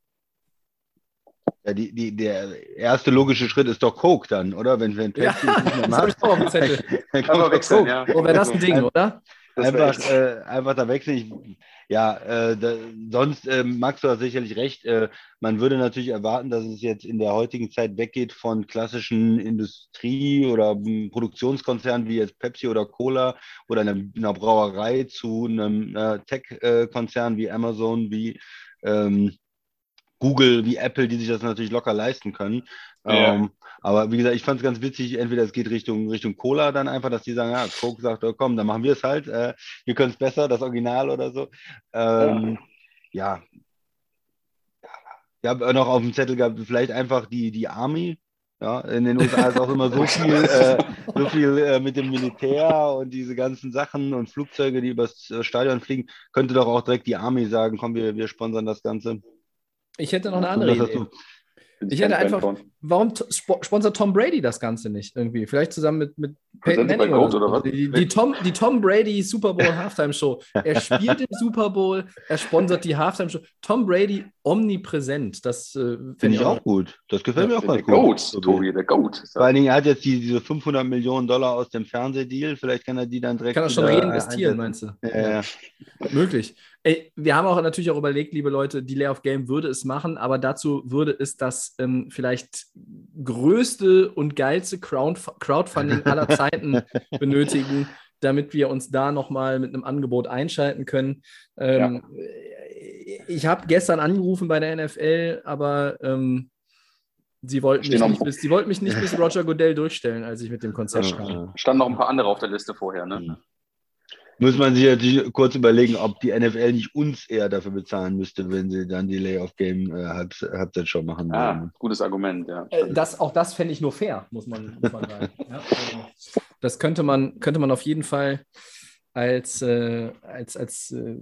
Ja, die, die, der erste logische Schritt ist doch Coke dann, oder? Wenn, wenn Pepsi ja, *laughs* nicht mehr macht, das ich auch auf dem Zettel. *laughs* dann, dann wechseln, Coke. Ja. Oh, wäre das ein Ding, oder? Einfach, äh, einfach da wechseln. Ja, äh, da, sonst, äh, Max, du hast sicherlich recht. Äh, man würde natürlich erwarten, dass es jetzt in der heutigen Zeit weggeht von klassischen Industrie- oder m, Produktionskonzernen wie jetzt Pepsi oder Cola oder einer, einer Brauerei zu einem äh, Tech-Konzern wie Amazon, wie ähm, Google, wie Apple, die sich das natürlich locker leisten können. Ja. Ähm, aber wie gesagt, ich fand es ganz witzig, entweder es geht Richtung, Richtung Cola dann einfach, dass die sagen, ja, Coke sagt, oh, komm, dann machen wir es halt, äh, wir können es besser, das Original oder so. Ähm, ja. ja. Ich habe noch auf dem Zettel gehabt, vielleicht einfach die, die Army. Ja, in den USA ist auch immer so *laughs* viel, äh, so viel äh, mit dem Militär und diese ganzen Sachen und Flugzeuge, die übers äh, Stadion fliegen. Könnte doch auch direkt die Army sagen, komm, wir, wir sponsern das Ganze. Ich hätte noch eine andere Idee. Ich hätte einfach, warum sponsert Tom Brady das Ganze nicht irgendwie? Vielleicht zusammen mit, mit Peyton Manning oder, so. oder was? Die, die, Tom, die Tom Brady Super Bowl Halftime Show. Er *laughs* spielt im Super Bowl, er sponsert die Halftime Show. Tom Brady omnipräsent. Das äh, finde ich auch gut. Das gefällt ja, mir auch ganz gut. Goat, Tobi, der Goat. Vor allen Dingen, er hat jetzt die, diese 500 Millionen Dollar aus dem Fernsehdeal. Vielleicht kann er die dann direkt. Kann er schon reinvestieren, meinst du? Ja, ja. Möglich. Ey, wir haben auch natürlich auch überlegt, liebe Leute, die Lay of Game würde es machen, aber dazu würde es das ähm, vielleicht größte und geilste Crowdfunding aller Zeiten *laughs* *laughs* benötigen, damit wir uns da nochmal mit einem Angebot einschalten können. Ähm, ja. Ich habe gestern angerufen bei der NFL, aber ähm, sie, wollten mich nicht bis, sie wollten mich nicht *laughs* bis Roger Goodell durchstellen, als ich mit dem Konzept kam. Standen noch ein paar andere auf der Liste vorher, ne? Muss man sich natürlich kurz überlegen, ob die NFL nicht uns eher dafür bezahlen müsste, wenn sie dann die Layoff-Game äh, Halbzeit schon machen ah, würden. gutes Argument, ja. Äh, das, auch das fände ich nur fair, muss man, muss man sagen. *laughs* ja, also, das könnte man, könnte man auf jeden Fall als, äh, als, als äh,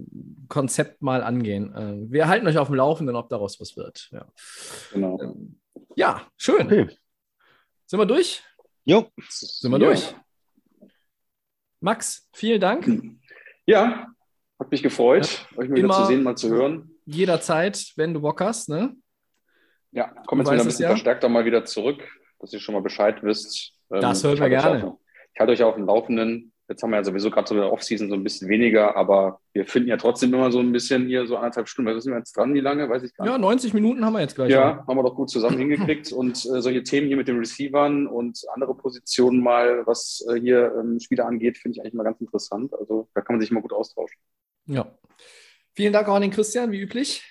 Konzept mal angehen. Äh, wir halten euch auf dem Laufenden, ob daraus was wird. Ja, genau. Ähm, ja schön. Okay. Sind wir durch? Jo. Sind wir ja. durch? Max, vielen Dank. Ja, hat mich gefreut, ja. euch mal wieder zu sehen, mal zu hören. Jederzeit, wenn du Bock hast, ne? Ja, komm jetzt wieder ein bisschen ja? verstärkter mal wieder zurück, dass ihr schon mal Bescheid wisst. Das ähm, hören wir gerne. Ich halte euch auf dem Laufenden. Jetzt haben wir ja sowieso gerade so in der Offseason so ein bisschen weniger, aber wir finden ja trotzdem immer so ein bisschen hier so anderthalb Stunden. Was sind wir jetzt dran? Wie lange? Weiß ich gar nicht. Ja, 90 Minuten haben wir jetzt gleich. Ja, haben wir doch gut zusammen hingekriegt. *laughs* Und äh, solche Themen hier mit den Receivern und andere Positionen mal, was äh, hier ähm, Spieler angeht, finde ich eigentlich mal ganz interessant. Also da kann man sich mal gut austauschen. Ja. Vielen Dank auch an den Christian, wie üblich.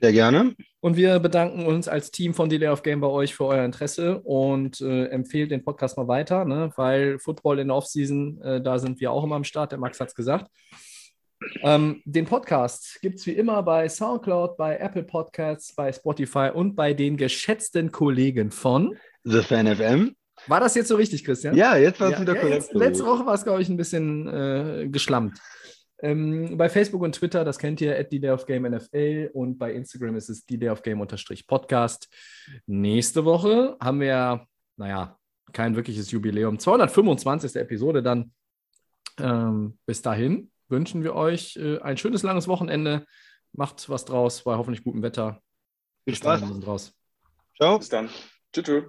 Sehr gerne. Und wir bedanken uns als Team von Delay of Game bei euch für euer Interesse und äh, empfehlt den Podcast mal weiter, ne? weil Football in der Offseason, äh, da sind wir auch immer am Start, der Max hat es gesagt. Ähm, den Podcast gibt es wie immer bei Soundcloud, bei Apple Podcasts, bei Spotify und bei den geschätzten Kollegen von The Fan FM. War das jetzt so richtig, Christian? Ja, jetzt war es ja, wieder ja, korrekt. letzte Woche war es, glaube ich, ein bisschen äh, geschlammt. Ähm, bei Facebook und Twitter, das kennt ihr, at Day of Game NFL und bei Instagram ist es Day of Game Podcast. Nächste Woche haben wir, naja, kein wirkliches Jubiläum. 225. Episode dann. Ähm, bis dahin wünschen wir euch äh, ein schönes langes Wochenende. Macht was draus bei hoffentlich gutem Wetter. Viel Spaß. Draus. Ciao. Bis dann. Tschüss.